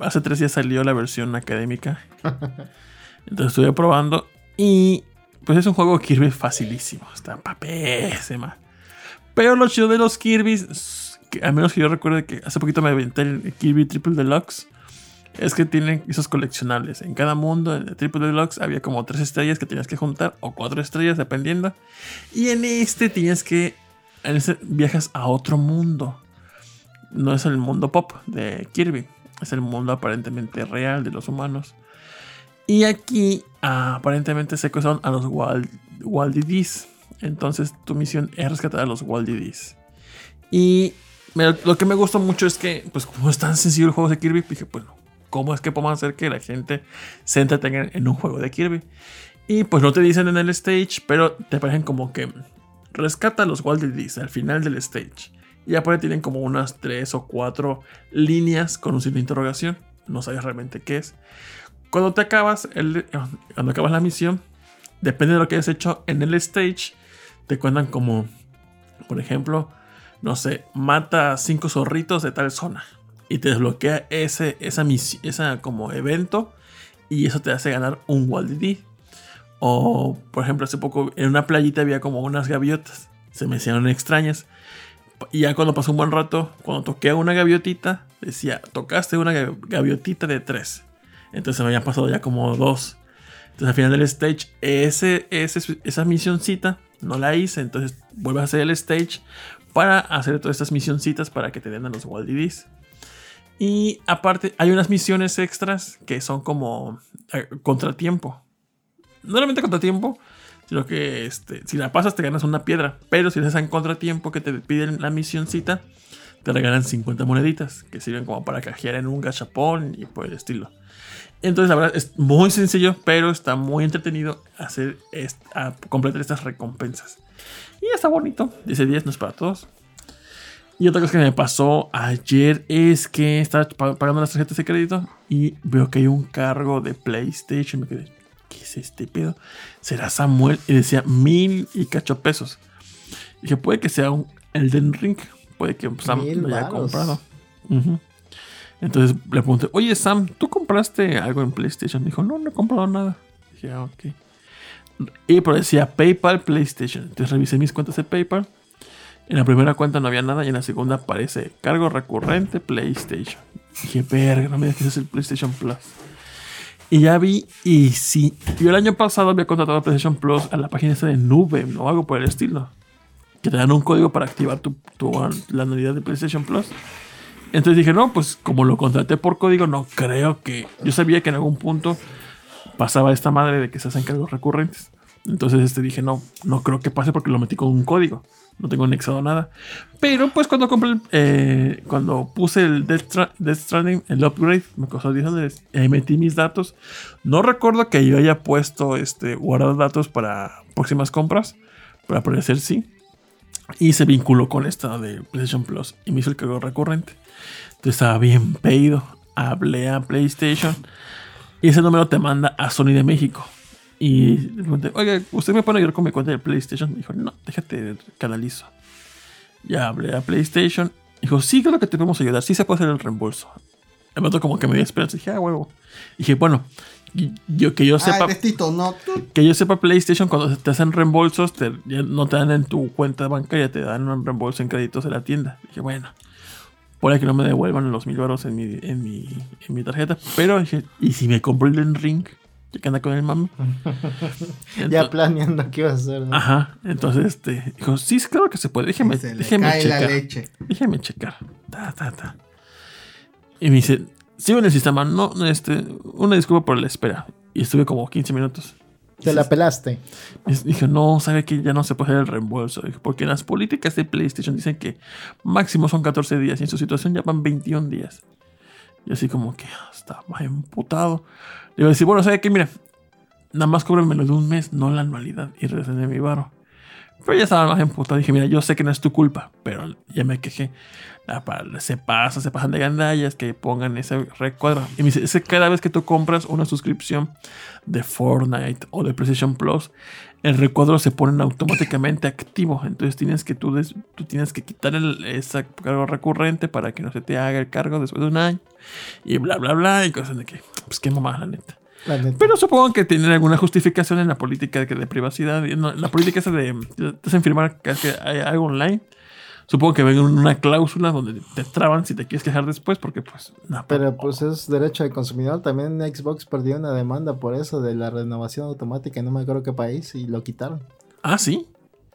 hace tres días salió la versión académica. Entonces estuve probando. Y pues es un juego Kirby facilísimo. Está pésima. Pero lo chido de los Kirby's, que, al menos que yo recuerdo que hace poquito me aventé el Kirby Triple Deluxe. Es que tienen esos coleccionables. En cada mundo, en el Triple Deluxe, había como tres estrellas que tenías que juntar, o cuatro estrellas, dependiendo. Y en este tienes que. En este viajas a otro mundo. No es el mundo pop de Kirby, es el mundo aparentemente real de los humanos. Y aquí ah, aparentemente secuestraron a los Wal- Waldidis. Entonces tu misión es rescatar a los Waldidis. Y lo que me gustó mucho es que, pues como es tan sencillo el juego de Kirby, dije, pues, ¿cómo es que podemos hacer que la gente se entretenga en un juego de Kirby? Y pues no te dicen en el stage, pero te parecen como que rescata a los Waldidis al final del stage. Y aparte tienen como unas 3 o 4 líneas con un signo de interrogación. No sabes realmente qué es. Cuando te acabas, cuando acabas la misión, depende de lo que hayas hecho en el stage, te cuentan como, por ejemplo, no sé, mata 5 zorritos de tal zona. Y te desbloquea ese esa esa como evento. Y eso te hace ganar un Waldidi. O, por ejemplo, hace poco en una playita había como unas gaviotas. Se me hicieron extrañas. Y ya cuando pasó un buen rato, cuando toqué una gaviotita, decía, tocaste una gav- gaviotita de tres. Entonces me habían pasado ya como dos. Entonces al final del stage, ese, ese- esa misioncita no la hice. Entonces vuelves a hacer el stage para hacer todas estas misioncitas para que te den a los Waldidis. Y aparte, hay unas misiones extras que son como eh, contratiempo. No solamente contratiempo, sino que este, si la pasas te ganas una piedra. Pero si les en contratiempo que te piden la misioncita, te regalan 50 moneditas que sirven como para cajear en un gachapón y por el estilo. Entonces, la verdad es muy sencillo, pero está muy entretenido hacer est- a completar estas recompensas. Y está bonito. 10 10 no es para todos. Y otra cosa que me pasó ayer es que estaba pa- pagando las tarjetas de crédito y veo que hay un cargo de PlayStation. Me quedé, ¿qué es este pedo? ¿Será Samuel? Y decía mil y cacho pesos. Y dije, puede que sea un Elden Ring. Puede que Sam Mil lo haya varos. comprado. Entonces le pregunté, oye Sam, ¿tú compraste algo en PlayStation? Dijo, no, no he comprado nada. Dije, ah, ok. Y pero decía PayPal, PlayStation. Entonces revisé mis cuentas de PayPal. En la primera cuenta no había nada y en la segunda aparece cargo recurrente PlayStation. Dije, verga, no me digas que es el PlayStation Plus. Y ya vi, y sí, yo el año pasado había contratado a PlayStation Plus a la página esa de nube o algo por el estilo. Que te dan un código para activar tu, tu- la anualidad de PlayStation Plus. Entonces dije, no, pues como lo contraté por código, no creo que. Yo sabía que en algún punto pasaba esta madre de que se hacen cargos recurrentes. Entonces este dije, no, no creo que pase porque lo metí con un código. No tengo anexado nada. Pero pues cuando compré eh, cuando puse el Death, Death Stranding, el upgrade, me costó 10 dólares. Ahí metí mis datos. No recuerdo que yo haya puesto este guardar datos para próximas compras. Pero al parecer sí. Y se vinculó con esta de PlayStation Plus. Y me hizo el cargo recurrente. Entonces estaba bien pedido. Hablé a PlayStation. Y ese número te manda a Sony de México. Y le pregunté, oiga, ¿usted me puede ayudar con mi cuenta de PlayStation? Me dijo, no, déjate, canalizo. Ya hablé a PlayStation. Dijo, sí, claro que te podemos ayudar. Sí se puede hacer el reembolso. El vato como que me dio esperanza. Dije, ah, huevo. Dije, bueno, yo, que yo sepa... Ah, vestido, no. Que yo sepa, PlayStation, cuando te hacen reembolsos, te- ya no te dan en tu cuenta bancaria, te dan un reembolso en créditos de la tienda. Dije, bueno, por que no me devuelvan los mil baros en mi, en, mi, en mi tarjeta. Pero dije, ¿y si me compro el Ring? Ya que anda con el mami. Ya Ento- planeando qué iba a hacer. ¿no? Ajá, entonces este, dijo, sí, claro que se puede, déjeme, Se déjeme cae la checar. leche. Déjame checar. Ta, ta, ta. Y me dice, sigo en el sistema, no, no, este, una disculpa por la espera. Y estuve como 15 minutos. Te la pelaste. Dije, no, sabe que ya no se puede hacer el reembolso. Dije, Porque las políticas de PlayStation dicen que máximo son 14 días y en su situación ya van 21 días. Y así como que ah, estaba más emputado. Le iba a decir, bueno, ¿sabe qué? Mira, nada más cóbrenmelo de un mes, no la anualidad. Y regresé mi varo. Pero ya estaba más emputado. Dije, mira, yo sé que no es tu culpa, pero ya me quejé. Ah, Se pasa, se pasan de gandallas, que pongan ese recuadro. Y me dice, cada vez que tú compras una suscripción de Fortnite o de PlayStation Plus, el recuadro se pone automáticamente activo. Entonces tienes que tú, des- tú tienes que quitar el, ese cargo recurrente para que no se te haga el cargo después de un año. Y bla, bla, bla. Y cosas de que, pues qué mamá, la neta. La neta. Pero supongo que tienen alguna justificación en la política de, de privacidad. no, la política esa de te hacen firmar que hay algo online. Supongo que ven una cláusula donde te traban si te quieres quejar después, porque pues. no, Pero pues es derecho del consumidor. También Xbox perdió una demanda por eso de la renovación automática en no me acuerdo qué país y lo quitaron. Ah, sí.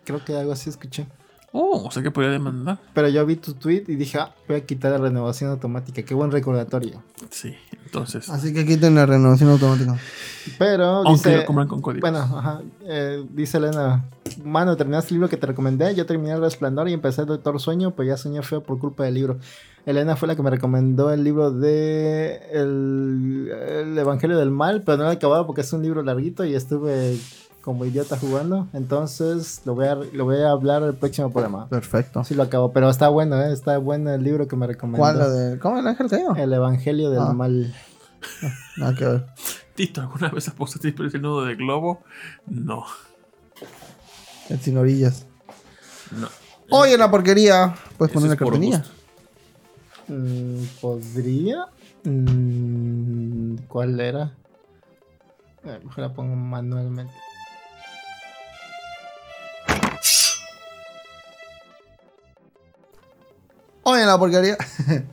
Creo que algo así escuché. Oh, o sea que podría demandar. Pero yo vi tu tweet y dije, ah, voy a quitar la renovación automática. Qué buen recordatorio. Sí, entonces. Así que quiten la renovación automática. Pero Aunque dice, lo compran con código. bueno, ajá, eh, dice Elena, mano, terminaste el libro que te recomendé, yo terminé el resplandor y empecé el Doctor Sueño, pues ya soñé feo por culpa del libro. Elena fue la que me recomendó el libro de el, el Evangelio del Mal, pero no lo he acabado porque es un libro larguito y estuve como idiota jugando, entonces lo voy a, lo voy a hablar el próximo programa. Perfecto. Sí lo acabo, pero está bueno, ¿eh? está bueno el libro que me recomendó. ¿Cuál? De... ¿Cómo el ángel caído? El Evangelio del Ah. Mal. Nada que ver. Tito, ¿alguna vez apostaste por el nudo de globo? No, El sin orillas. no. Oye, la porquería. Puedes poner por cartonilla. Mm, ¿Podría? Mm, ¿Cuál era? Eh, mejor la pongo manualmente. Oye, la porquería.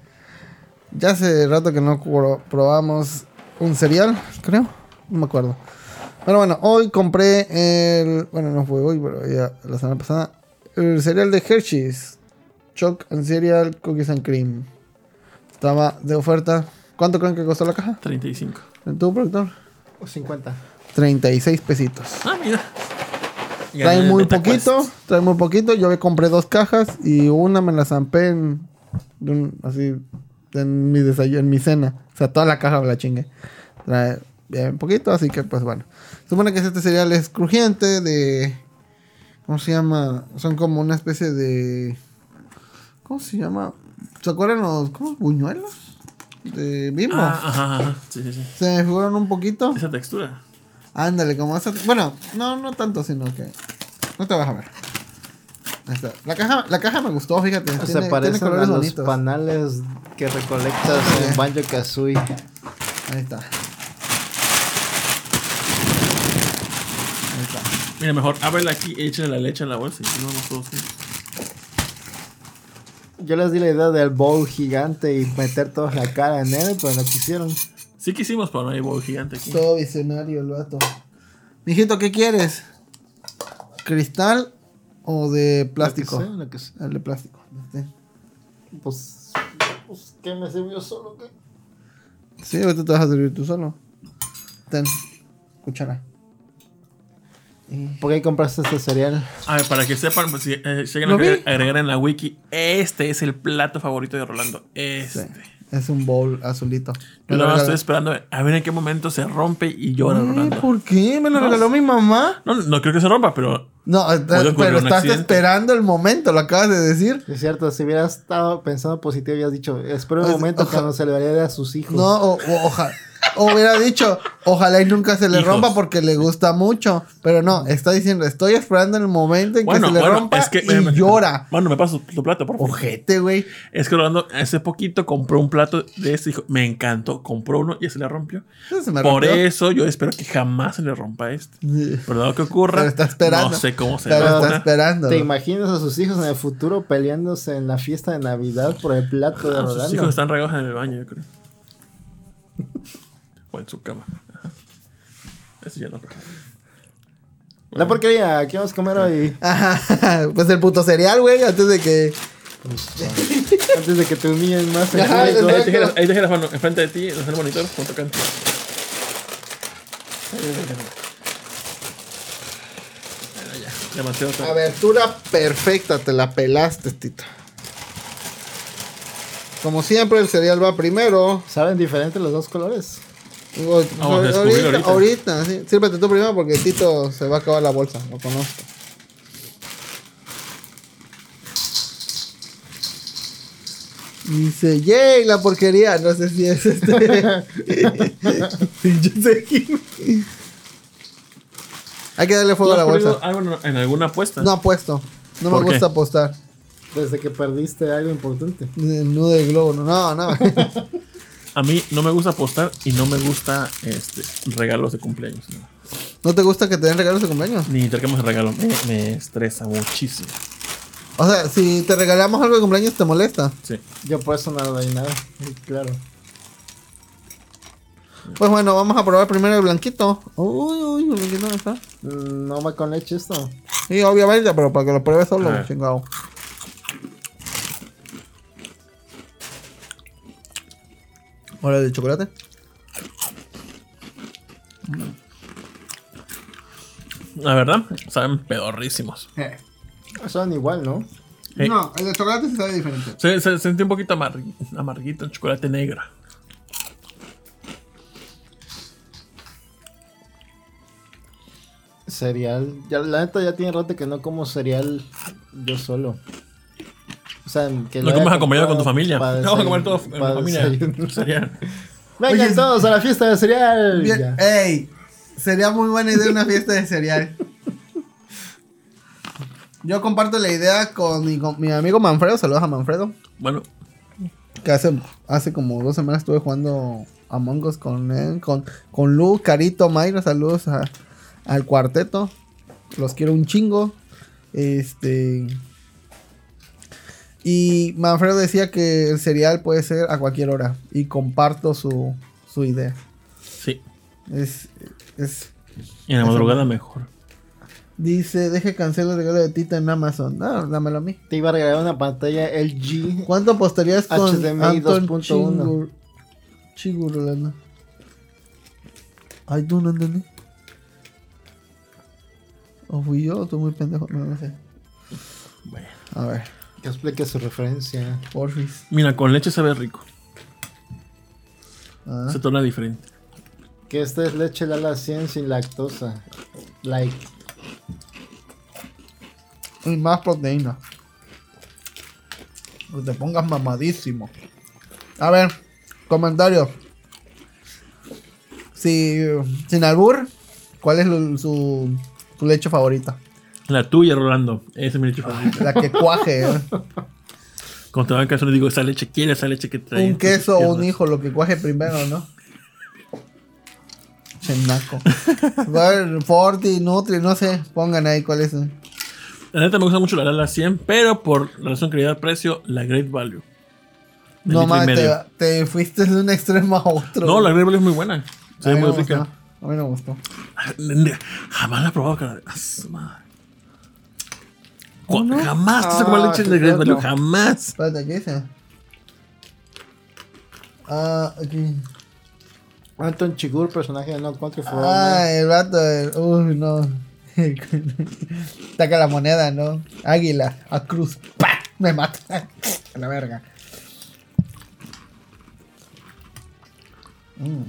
ya hace rato que no pro- probamos un cereal, creo. No me acuerdo. Pero bueno, hoy compré el. Bueno, no fue hoy, pero ya la semana pasada. El cereal de Hershey's. Choc and Cereal Cookies and Cream. Estaba de oferta. ¿Cuánto creen que costó la caja? 35. ¿En tu productor? O 50. 36 pesitos. Ah, mira. Trae muy poquito, trae muy poquito. Yo me compré dos cajas y una me la zampé en, un- así en mi desayuno, en mi cena. O sea, toda la caja me la chingue. Trae bien poquito, así que pues bueno. Supone que este cereal es crujiente de ¿cómo se llama? Son como una especie de ¿cómo se llama? ¿Se acuerdan los ¿cómo? buñuelos? De Bimbo. Ah, ajá, ajá. Sí, sí, sí. Se me figuran un poquito. Esa textura. Ándale, como esa. Bueno, no, no tanto, sino que. No te vas a ver. Ahí está. La caja, la caja me gustó, fíjate. Se tiene, parecen tiene a los bonitos. panales que recolectas Sí. en Banjo Kazooie. Ahí está. Ahí está. Mira, mejor ábrela aquí, échale la leche en la bolsa y no, no todos juntos. Yo les di la idea del bowl gigante y meter toda la cara en él, pero no quisieron. Sí quisimos, pero no hay bowl gigante aquí. Todo visionario el vato. Mijito, ¿qué quieres? ¿Cristal o de plástico? Lo que sea, lo que sea. El de plástico. Este. Pues, pues, ¿qué me sirvió solo? ¿Qué? Sí, ahorita te vas a servir tú solo. Ten. cuchara. ¿Por qué compraste este cereal? A ver, para que sepan, pues, si, eh, si alguien ¿Lo lo quiere vi? agregar en la wiki, este es el plato favorito de Rolando. Este. Sí, Es un bowl azulito. Yo Me más estoy esperando a ver en qué momento se rompe y llora Ay. ¿Por qué? ¿Me lo No. regaló mi mamá? No, no creo que se rompa, pero No, pero estás accidente. esperando el momento, lo acabas de decir. Es cierto, si hubieras estado pensando positivo, habías dicho, espero un Pues, momento oja- cuando se le vaya a sus hijos. No, o, o- oja- o hubiera dicho, ojalá y nunca se le Hijos. rompa porque le gusta mucho. Pero no, está diciendo, estoy esperando el momento en bueno, que se le bueno, rompa es que y llora. Bueno, me paso tu plato, por favor. Ojete, güey. Es que Rolando hace poquito compró un plato de este, dijo, me encantó, compró uno y se le rompió. Se me Por rompió. eso yo espero que jamás se le rompa este. Pero lo que ocurra, Pero está esperando. no sé cómo se Pero va a está dar. esperando. ¿Te imaginas a sus hijos en el futuro peleándose en la fiesta de Navidad por el plato de Ah, sus Rolando? hijos están regados en el baño, yo creo. o en su cama. Ajá. Eso ya no. La porquería, ¿qué vamos a comer hoy? Ajá, pues el puto cereal, güey, antes de que. Antes de que te humillen más. Ajá. Ahí ahí mano, enfrente de ti, en el monitor, junto con ya. Demasiado tarde. Abertura perfecta, te la pelaste, Tito. Como siempre, el cereal va primero. ¿Saben diferentes los dos colores? O- Vamos a descubrir ahorita, ahorita, sí. Sírvete tú primero porque Tito se va a acabar la bolsa, lo conozco. Dice, yay, la porquería. No sé si es este. Yo sé quién. Hay que darle fuego a ¿Tú la bolsa. algo en- alguna apuesta? No apuesto. No me gusta apostar. Desde que perdiste algo importante. El nudo del globo. No, no. A mí no me gusta apostar y no me gusta este, regalos de cumpleaños. ¿no? ¿No te gusta que te den regalos de cumpleaños? Ni intercambios de regalos. Me, me estresa muchísimo. O sea, si te regalamos algo de cumpleaños, ¿te molesta? Sí. Yo por eso no doy nada. Claro. Pues bueno, vamos a probar primero el blanquito. Uy, uy, el blanquito no está. Mm, No va con leche esto. Sí, obviamente, pero para que lo pruebes solo, Ah. chingado. Ahora el de chocolate. La verdad, saben pedorrísimos. Son igual, ¿no? Sí. No, el de chocolate se sabe diferente. Se, se sentí un poquito amar- amarguito en chocolate negra. Cereal. Ya, la neta ya tiene rato que no como cereal yo solo. O sea, que comes acompañado con tu familia. para Vamos a comer todos en familia. Vengan Oye, todos a la fiesta de cereal. Bien, ey, sería muy buena idea una fiesta de cereal. Yo comparto la idea con mi, con mi amigo Manfredo. Saludos a Manfredo. Bueno, Que hace, hace como dos semanas estuve jugando Among Us con él, con, con Lu, Carito, Mayra. Saludos a- al cuarteto. Los quiero un chingo. Este. Y Manfredo decía que el cereal puede ser a cualquier hora. Y comparto su, su idea. sí. Es. es Y en la madrugada mejor. dice, deje cancelo el regalo de Tita en Amazon. No, dámelo a mí. Te iba a regalar una pantalla LG. ¿Cuánto apostarías con HDMI Anton 2.1? Chingur? Chingur, Rolando. Ay, tú no entendí. ¿O fui yo o estoy muy pendejo? No, no sé. Bueno. A ver, explique su referencia. porfis. Mira, con leche sabe rico. Ah, Se torna diferente. Que esta es leche Lala 100 sin lactosa. Like. y más proteína. Que te pongas mamadísimo. A ver, comentario. Si, sin albur, ¿cuál es su, su leche favorita? La tuya, Rolando. Esa es mi leche favorita. La que cuaje, ¿eh? Cuando te van le digo, esa leche, quiere esa leche que trae. Un queso o un hijo, lo que cuaje primero, ¿no? Chenaco. Bueno, Forti, Nutri, no sé. Pongan ahí cuál es. La neta me gusta mucho la Lala 100, pero por relación calidad-precio, la Great Value. De No más, te, fuiste de un extremo a otro. No, la Great Value es muy buena. Se ve muy me rica. gustó. A mí no me gustó. Jamás la he probado, cara. Ah, su madre. ¿Cómo no? Jamás te comer Ah, leche de loco. Value. Jamás. Espérate, ¿qué dice? Ah, aquí. Anton Chigur, personaje de No Country for Ah, el vato. el- Uy, no. Saca la moneda, ¿no? Águila, a cruz. ¡Pah! Me mata. A la verga. Mm.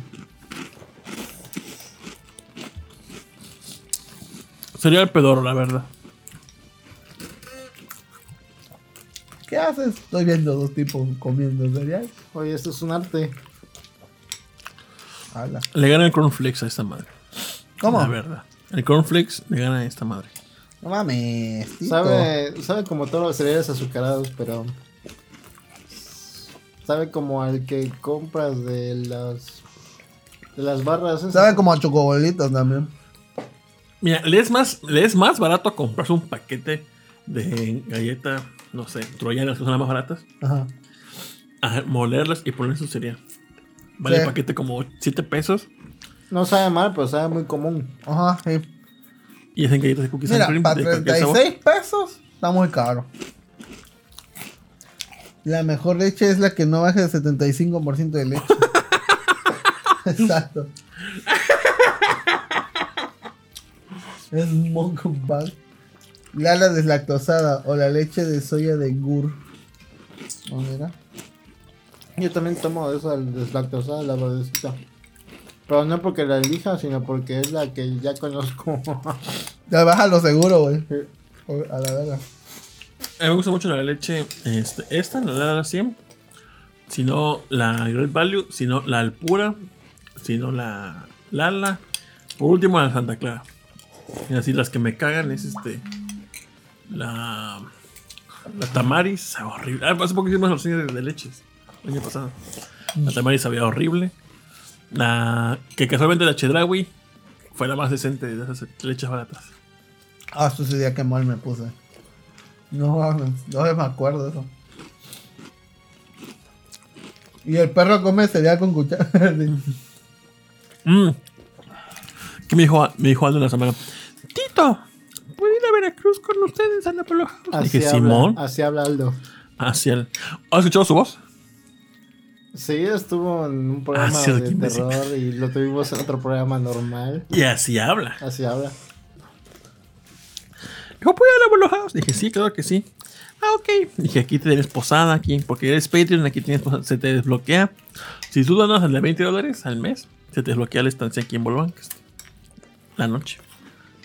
Sería el pedoro, la verdad. ¿Qué haces? Estoy viendo dos tipos comiendo cereal. Oye, esto es un arte. Hala. Le gana el cornflakes a esta madre. ¿Cómo? La verdad. El cornflakes le gana a esta madre. No mames. Tito. Sabe, sabe como todos los cereales azucarados, pero. Sabe como al que compras de las. De las barras. esas. Sabe como a chocobolitos también. Mira, le es más, le es más barato comprarse un paquete de galleta, no sé, troyanas que son las más baratas, Ajá. a molerlas y poner su cereal. Vale Sí. el paquete como 7 pesos No sabe mal, pero sabe muy común. Ajá, sí. y hacen galletas de cookies Mira, and cream para de cualquier sabor. 36 pesos está muy caro. La mejor leche es la que no baje del 75% de leche. Exacto. es Monk Bag. Lala deslactosada o la leche de soya de Gur. Oh, mira. Yo también tomo esa deslactosada, la verdecita. Pero no porque la elija, sino porque es la que ya conozco. Ya baja lo seguro, güey. A la verga. A mí me gusta mucho la leche, este, esta, la Lala 100. Si no la Great Value, si no la Alpura, si no la Lala. Por último la Santa Clara. Y así las que me cagan es este. La. La Tamaris, sabe horrible. Ah, hace poco hicimos cines de, de leches. El año pasado. La Tamaris sabía horrible. La. Que casualmente la Chedraui fue la más decente de esas leches baratas. Ah, esto ese día que mal me puse. No, no me acuerdo de eso. Y el perro come cereal con cuchara. Mm. ¿Qué me dijo, me dijo Aldo la semana? Tito, ¿puedo ir a Veracruz con ustedes a la Polo? Así Dije, habla, Simón. Así habla Aldo. Hacia el... ¿Has escuchado su voz? Sí, estuvo en un programa Ah, sí, de terror y lo tuvimos en otro programa normal. Y así habla. Así habla. Dijo, ¿puedo ir a la Polo House? Dije, sí, claro que sí. Ah, ok. Dije, aquí tienes posada, aquí, porque eres Patreon, aquí tienes posada, se te desbloquea. Si tú donas el de 20 dólares al mes, se te desbloquea la estancia aquí en Bolbancas. La noche.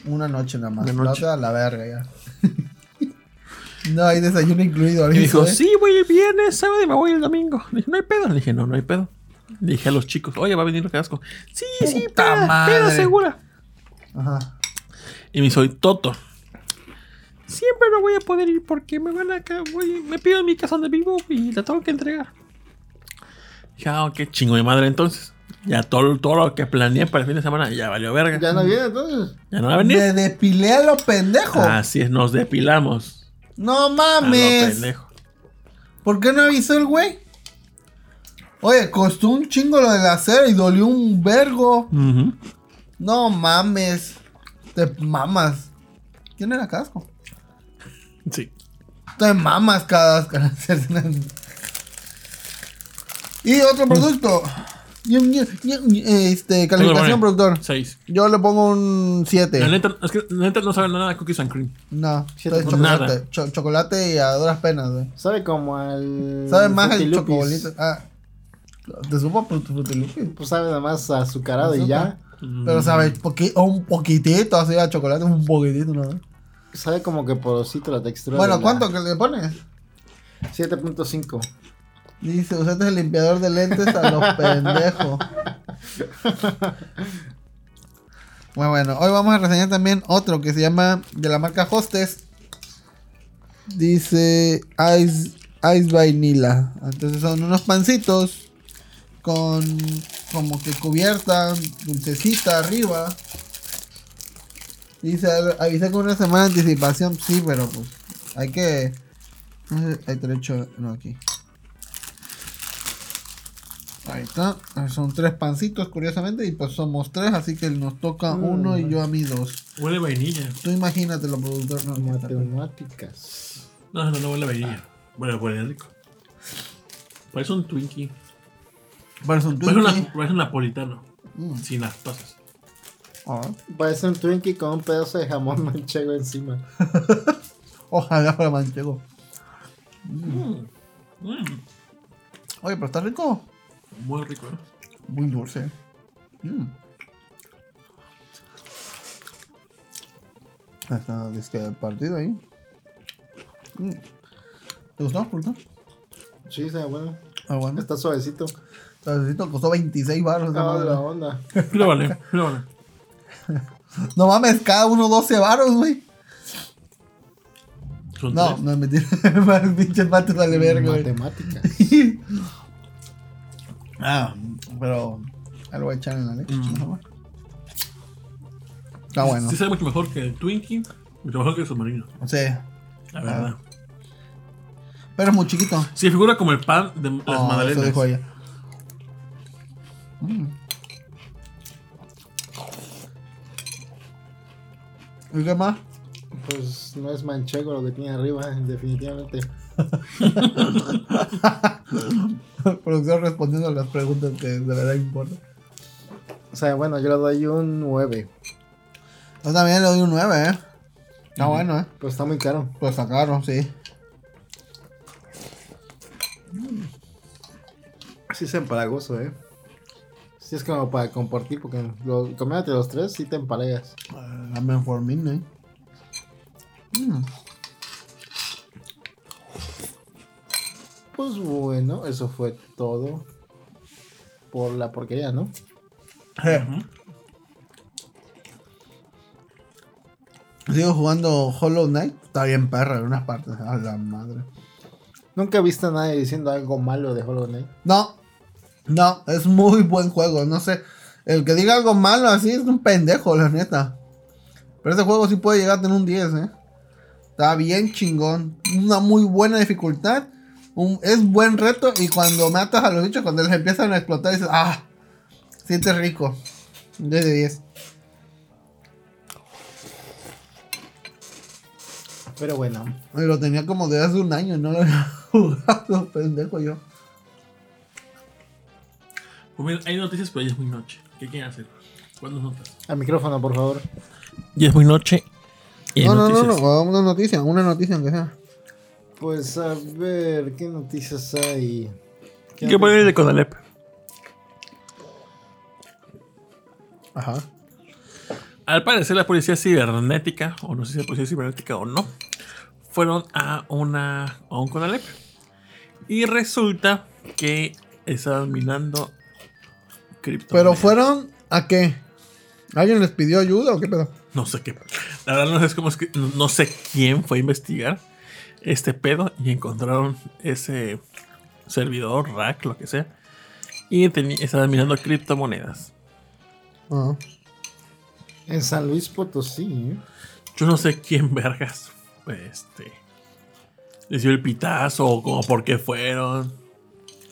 Una noche nada más. La noche. otra a la verga ya. no hay desayuno incluido. Y dijo, ¿eh? sí, voy el viernes, sábado y me voy el domingo. Le dije, no hay pedo. Le dije, no, no hay pedo. Le dije a los chicos, oye, va a venir Carrasco. Sí, sí, Puta peda, madre. peda segura. Ajá. Y me soy Toto. Siempre no voy a poder ir porque me van a voy- me pido mi casa donde vivo y la tengo que entregar. Dije, ah, qué chingo de madre entonces. Ya todo, todo lo que planeé para el fin de semana ya valió verga. Ya no viene entonces. Ya no va a venir. Me depilé a lo pendejo. Así es, nos depilamos. No A lo mames. pendejo. ¿Por qué no avisó el güey? Oye, costó un chingo lo del hacer y dolió un vergo. No mames. Te mamas. ¿Quién era casco? Sí. Te mamas cada. cada- y otro producto. Este, calificación, productor. Seis. Yo le pongo un 7. La neta, es que la neta no sabe nada de cookies and cream. No, Siete chocolate. nada. Cho- chocolate y a duras penas, güey. Sabe como al. Sabe más el chocolate. Ah, te supo por tu frutilupis. Pues sabe nada más azucarado y ya. Pero sabe poqui- un poquitito así a chocolate, un poquitito, ¿no? Sabe como que porosito la textura. Bueno, la- ¿cuánto que le pones? 7.5. Dice, usaste el limpiador de lentes a los pendejos. Bueno, bueno, hoy vamos a reseñar también otro que se llama de la marca Hostess. Dice Ice, Ice Vanilla. Entonces son unos pancitos con como que cubierta, dulcecita arriba. Dice, avisé con una semana de anticipación. Sí, pero pues hay que... no sé, he hecho, no aquí. Ahí está. Son tres pancitos, curiosamente, y pues somos tres, así que nos toca Mm. uno y yo a mí dos. Huele vainilla. Tú imagínate lo productor. No, no, está bien. Matemáticas. No, no, no huele vainilla. Bueno, huele rico. Parece un Twinkie. Parece un Parece, Twinkie. una- parece un napolitano. Sin lactosas. Ah, Parece un Twinkie con un pedazo de jamón manchego encima. Ojalá fuera manchego. Mm. Oye, pero está rico. Muy rico, ¿eh? Muy dulce. Mm. Está disque partido ahí. Mm. ¿Te gustó? ¿Te gustó? Sí, está bueno. Ah, bueno. Está suavecito. Necesito, costó 26 baros. esa Ah, madre. la onda. Pruébale, pruébale. No mames, cada uno 12 baros, güey. No, tres. no es mentira. Pinches mates vale verga, güey. Matemáticas. Ah, pero. Ahí lo voy a echar en la leche. Mm. Está bueno. Sí sabe mucho mejor que el Twinkie, mucho mejor que el submarino, Sí. la verdad. Pero es muy chiquito. Sí, figura como el pan de las Oh, eso magdalenas. dijo ella. Mm. ¿Y qué más? Pues no es manchego lo que tiene arriba, definitivamente. Producción respondiendo a las preguntas que de verdad importan. O sea, bueno, yo le doy un 9. Yo también le doy un 9, eh. Está bueno, eh. Pues está muy caro. Pues está caro, sí. Sí es empalagoso, eh. Sí es como para compartir, porque lo, comiéndote los tres, sí te empalagas. Ah, Dame for me, eh. Mm. Pues bueno, eso fue todo. Por la porquería, ¿no? Sigo jugando Hollow Knight. Está bien perra en unas partes. A la madre. Nunca he visto a nadie diciendo algo malo de Hollow Knight. No. No, es muy buen juego. No sé. El que diga algo malo así es un pendejo, la neta. Pero ese juego sí puede llegar a tener un 10, eh. Está bien chingón. Una muy buena dificultad. Un- es buen reto. Y cuando matas a los bichos, cuando les empiezan a explotar, dices, ah, sientes rico. 10 de 10. Pero bueno, Lo tenía como de hace un año, no lo había jugado, pendejo yo. Pues hay noticias, pero ya es muy noche. ¿Qué quieren hacer? ¿Cuántas notas? al micrófono, por favor. Ya es muy noche. Y hay No, no, no, no, una noticia, una noticia aunque sea. Pues a ver, ¿qué noticias hay? ¿Qué ¿Qué poner de Conalep? Ajá. Al parecer, la policía cibernética, o no sé si es policía cibernética o no, fueron a una a un Conalep. Y resulta que estaban minando cripto. Pero fueron a qué? ¿Alguien les pidió ayuda o qué pedo? No sé qué. La verdad, no sé cómo es que. No sé quién fue a investigar este pedo y encontraron ese servidor, rack, lo que sea. Y estaban minando criptomonedas. En San Luis Potosí. ¿eh? Yo no sé quién vergas este les dio el pitazo o como por qué fueron.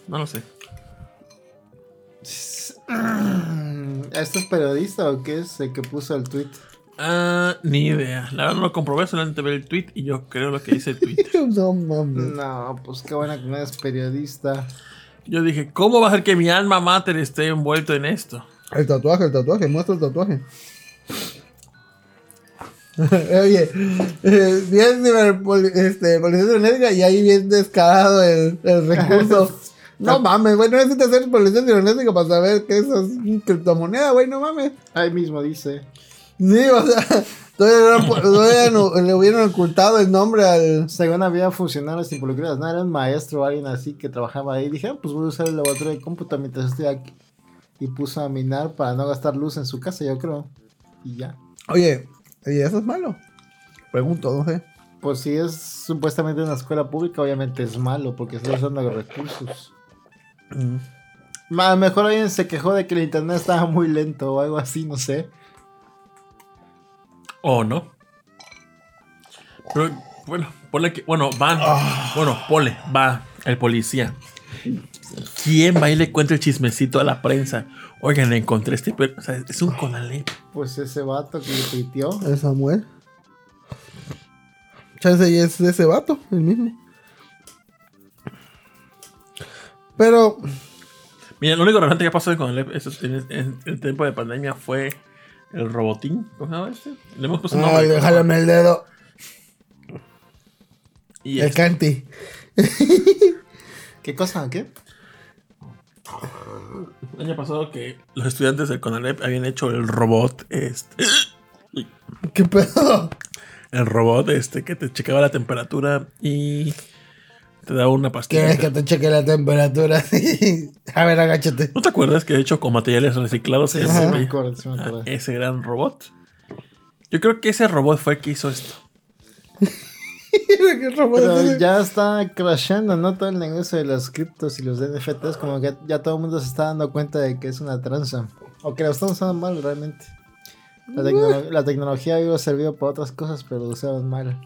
No lo sé. ¿Esto es periodista o qué es el que puso el tweet? Ah, ni idea. La verdad no lo comprobé, solamente ver el tweet y yo creo lo que dice el tweet. No mames. No, pues qué buena que no es periodista. Yo dije, ¿cómo va a ser que mi alma mater esté envuelto en esto? El tatuaje, el tatuaje, muestra el tatuaje. Oye, eh, bien este, policía cibernética y ahí bien descarado el, el recurso. No mames, güey, no necesitas ser policía cibernética para saber que eso es criptomoneda, güey, no mames. Ahí mismo dice. Sí, o sea, todavía, no- todavía no- le hubieran ocultado el nombre al... Según había funcionarios involucrados, no era un maestro o alguien así que trabajaba ahí. Dije, ah, pues voy a usar el laboratorio de cómputo mientras estoy aquí. Y puso a minar para no gastar luz en su casa, yo creo. Y ya. Oye, ¿y eso es malo? Pregunto, no sé. Pues si es supuestamente una escuela pública, obviamente es malo porque está usando los recursos. Ma- A lo mejor alguien se quejó de que el internet estaba muy lento o algo así, no sé. ¿O no? Pero, bueno, ponle que. Bueno, van. Bueno, ponle, va el policía. ¿Quién va y le cuenta el chismecito a la prensa? Oigan, encontré este. per- O sea, es un Conalep. Pues ese vato que le tuiteó. ¿El Samuel? Chance y es de ese vato, el mismo. Pero, Mira, lo único relevante que pasó con el, en el tiempo de pandemia fue el robotín. ¿Cómo se llama este? Le hemos puesto un Ay, nombre. déjame el dedo. Y El este, canti. ¿Qué cosa? ¿Qué? el año pasado que los estudiantes del CONALEP habían hecho el robot este. ¿Qué pedo? El robot este que te checaba la temperatura y te daba una pastilla. ¿Quieres que te cheque la temperatura? A ver, agáchate. ¿No te acuerdas que de hecho con materiales reciclados Sí, sí, me acuerdo, sí me acuerdo. ese gran robot? Yo creo que ese robot fue el que hizo esto. ¿Qué robot Pero ya está crashando, ¿no? Todo el negocio de los criptos y los NFTs, como que ya todo el mundo se está dando cuenta de que es una tranza. O que lo están usando mal realmente. La, tecno- la tecnología había servido para otras cosas, pero lo usaban mal.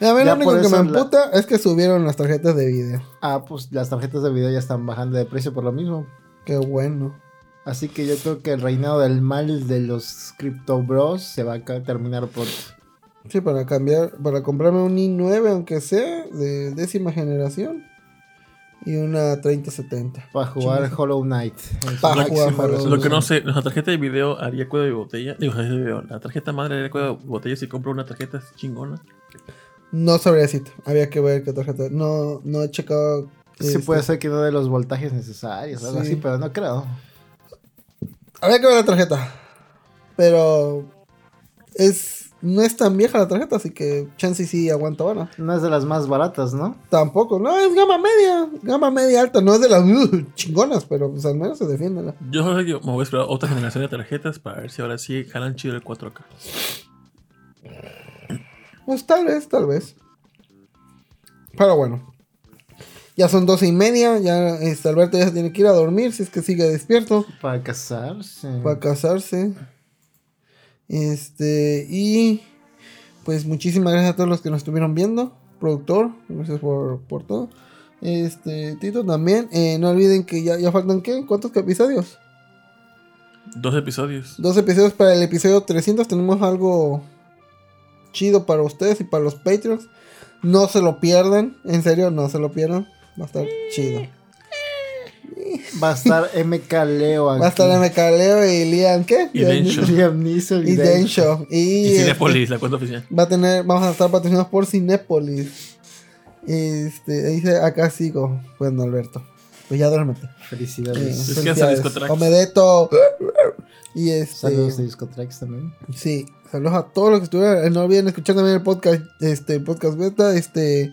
A mí Ya lo único que me la- emputa es que subieron las tarjetas de video. Ah, pues las tarjetas de video ya están bajando de precio por lo mismo. Qué bueno. Así que yo creo que el reinado del mal de los Crypto Bros se va a terminar por Sí, para cambiar, para comprarme un i9, aunque sea, de décima generación. Y una 3070. para jugar Hollow Knight. en su Pa' máxima jugar Hollow resolución. Lo que no sé, la tarjeta de video haría cuello de botella. Digo, la tarjeta madre haría cuello de botella si compro una tarjeta chingona. No sabría decirte. Había que ver qué tarjeta. No, no he checado. Sí este, puede ser que no de los voltajes necesarios, algo Sí. así, pero no creo. Habría que ver la tarjeta. Pero. Es. No es tan vieja la tarjeta, así que chance sí aguanta ahora. No es de las más baratas, ¿no? Tampoco, no, es gama media. Gama media alta. No es de las uh, chingonas, pero pues al menos se defiende. la- Yo solo sé que me voy a esperar otra generación de tarjetas para ver si ahora sí jalan chido el 4K. Pues tal vez, tal vez. Pero bueno. Ya son doce y media. Ya este, Alberto ya se tiene que ir a dormir si es que sigue despierto. Para casarse. Para casarse. Este. Y. Pues muchísimas gracias a todos los que nos estuvieron viendo. Productor, gracias por, por todo. Este, Tito también. Eh, no olviden que ya, ya faltan qué? ¿Cuántos episodios? Dos episodios. Dos episodios para el episodio 300. Tenemos algo chido para ustedes y para los Patreons. No se lo pierdan. En serio, no se lo pierdan. Va a estar chido. Va a estar MK Leo aquí. Va a estar MK Leo y Liam, ¿qué? Y Densho. Liam Neeson Y Densho. Y, Y este, Cinepolis, la cuenta oficial. va a tener, vamos a estar patrocinados por Cinépolis. Este, dice acá sigo, bueno Alberto. Pues ya duérmete. Eh, Felicidades. que felicidades. Disco Tracks. Omedeto. Y este. Saludos de Disco Tracks también. Sí, saludos a todos los que estuvieron. eh, No olviden escuchar también el podcast, este, podcast beta, este,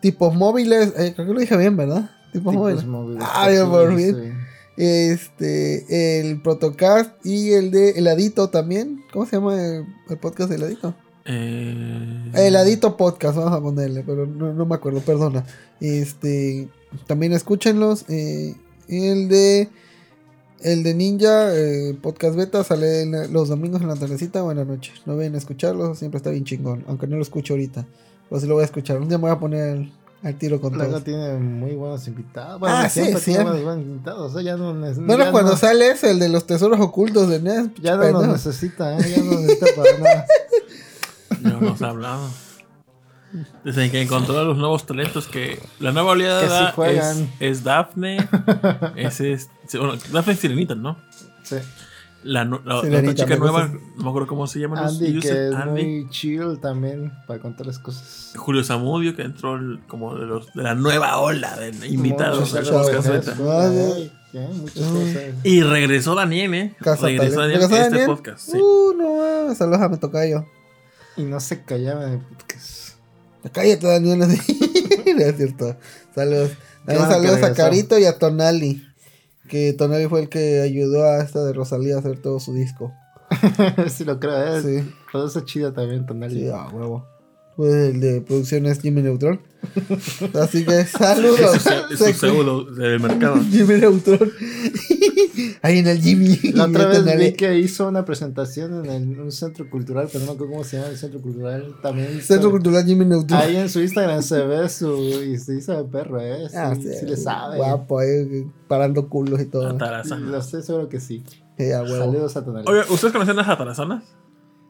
tipos móviles. eh, creo que lo dije bien, ¿verdad? Tipos, Tipos móviles. móviles. Ah, ya por fin. Este, el protocast y el de Heladito también. ¿Cómo se llama el, el podcast de Heladito? Eh, Heladito Podcast, vamos a ponerle, pero no, no me acuerdo, perdona. Este, también escúchenlos. eh, el de el de Ninja, eh, podcast beta, sale los domingos en la tardecita o en la noche. No ven a escucharlo, siempre está bien chingón, aunque no lo escucho ahorita. Pero sí lo voy a escuchar. Un día me voy a poner al, al tiro con Luego todos. tiene muy buenos invitados. Ah, siempre sí, tiene sí. buenos, buenos invitados. o sea, ya no, Bueno, ya cuando no- sale ese, el de los tesoros ocultos de NES. Ya no pendejo. nos necesita, ¿eh? Ya no necesita para nada. No nos ha hablado. Desde que encontró a los nuevos talentos que la nueva sí oleada es, es Daphne. es, es, bueno, Daphne es Sirenita, ¿no? Sí. La, la- otra chica nueva, no me acuerdo cómo se llama. Andy, que es Andy. muy chill también para contar las cosas. Julio Zamudio, que entró el- como de, los, de la nueva ola de invitados. Muchas cosas. Y regresó Daniel, ¿eh? Casa regresó. Daniel a ¿Regresó este Daniel? podcast. Sí. Uh, no saludos a me tocayo. Y no se callaba de podcast. Cállate, Daniel. no es cierto. Saludos. Que saludos a. Carito y a Tonali. Que Tonali fue el que ayudó a esta de Rosalía a hacer todo su disco. sí lo creo, ¿eh? Sí, Produce chido también, Tonali. sí, a huevo. Pues el de producción es Jimmy Neutron. Así que saludos. Es su, es su Se- pseudo del mercado. Jimmy Neutron. Ahí en el Jimmy. La otra vez vi que hizo una presentación en el- un centro cultural, pero no me acuerdo cómo se llama el centro cultural. También. Centro Cultural Jimmy Neutron. Ahí en su Instagram se ve su. Y se hizo de perro, ¿eh? Sí, Ah, sí le sabe. Guapo, ahí parando culos y todo. Atarazana. Lo sé, seguro que sí. Sí, huevo. Saludos a Tonali. Oye, ¿ustedes conocen las atarazanas?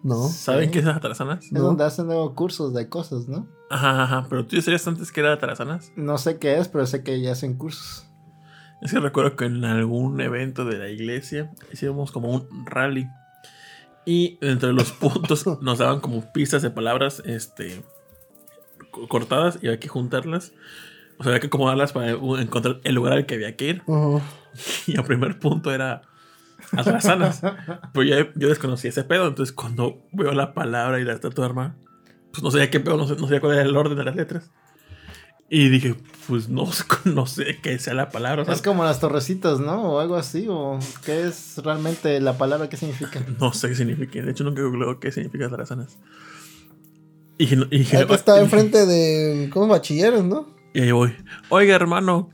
No. ¿Saben qué es las atarazanas? Es ¿no? donde hacen nuevos cursos de cosas, ¿no? Ajá, ajá. Pero tú ya sabías antes que era atarazanas. No sé qué es, pero sé que ya hacen cursos. Es que recuerdo que en algún evento de la iglesia hicimos como un rally. Y entre los puntos nos daban como pistas de palabras este, co- cortadas y había que juntarlas. O sea, había que acomodarlas para encontrar el lugar al que había que ir. Y el primer punto era atrasanas. Pero yo, yo desconocía ese pedo. Entonces, cuando veo la palabra y la estatua de arma, pues no sabía qué pedo, no sabía cuál era el orden de las letras. Y dije, pues no, sé- no sé qué sea la palabra. o sea, Es como las torrecitas, ¿no? O algo así. ¿O qué es realmente la palabra? ¿Qué significa? No sé qué significa. De hecho, nunca googleo qué significa atrasanas. Y, y, Ahí que estaba enfrente de. ¿Cómo? Bachilleros, ¿no? y ahí voy. Oiga, hermano,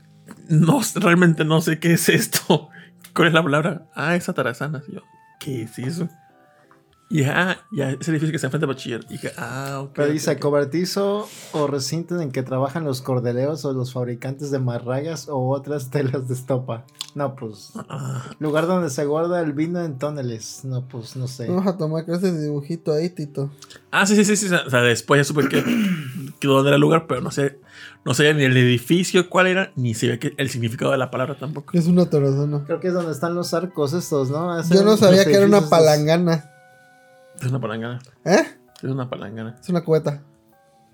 no, realmente no sé qué es esto. ¿Cuál es la palabra? Ah, es atarazanas. Yo, ¿qué es eso? Y dije, ah, ya, ese edificio que está enfrente de bachiller. Y ah, ok. Pero dice cobertizo o recinto en que trabajan los cordeleros o los fabricantes de marrayas o otras telas de estopa. No, pues. Ah, Lugar donde se guarda el vino en tóneles. No, pues no sé. Vamos a tomar clases de dibujito ahí, Tito. Ah, sí, sí, sí, sí. O sea, después ya supe que, que dónde era el lugar, pero no sé, no sabía ni el edificio cuál era, ni sabía el significado de la palabra tampoco. Es una torazona. Creo que es donde están los arcos estos, ¿no? Yo no sabía que era una palangana. Es una palangana. ¿Eh? Es una palangana. Es una cubeta.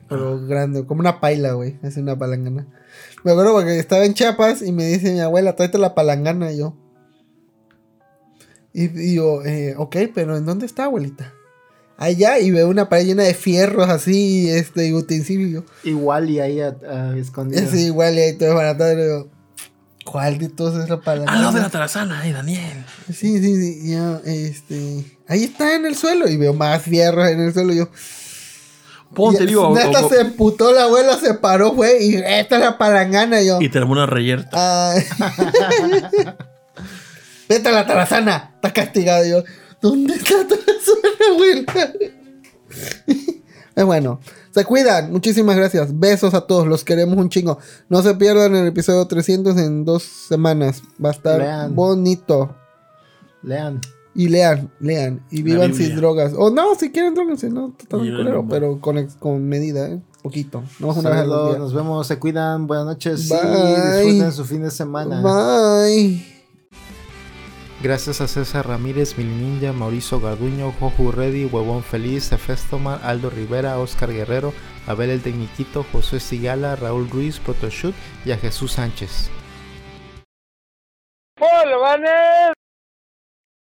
Pero grande, como una paila, güey. Es una palangana. Me acuerdo porque estaba en Chiapas y me dice mi abuela, tráete la palangana. Y yo. Y digo, eh, ok, pero ¿en dónde está, abuelita? Allá y veo una pared llena de fierros así, este, y utensilios. Igual y ahí a- a- escondido. Es igual y ahí todo. Y digo, ¿cuál de todos es la palangana? Al lado de la tarazana, ay, Daniel. Sí, sí, sí. yo, este. Ahí está en el suelo. Y veo más fierros en el suelo. Y yo. Ponte, digo. Neta se emputó la abuela, se paró, güey. Y esta es la palangana. Yo. Y te armó una reyerta. "Ah". Vete a la tarazana. Estás castigado. Yo. ¿Dónde está la tarazana, abuela? Es bueno. Se cuidan. Muchísimas gracias. Besos a todos. Los queremos un chingo. No se pierdan el episodio 300 en dos semanas. Va a estar Lean. bonito. Lean. Y lean, lean. Y vivan sin drogas. O no, si quieren drogas, no, totalmente Y la culero, pero con, con medida, ¿eh? Poquito. No una vez al Saludos, día. nos vemos, se cuidan, buenas noches Bye. y disfruten su fin de semana. Bye. Gracias a César Ramírez, Mil Ninja, Mauricio Garduño, Joju Reddy, Huevón Feliz, Efestomar, Aldo Rivera, Oscar Guerrero, Abel el Tecniquito, José Sigala, Raúl Ruiz, Protoshoot y a Jesús Sánchez.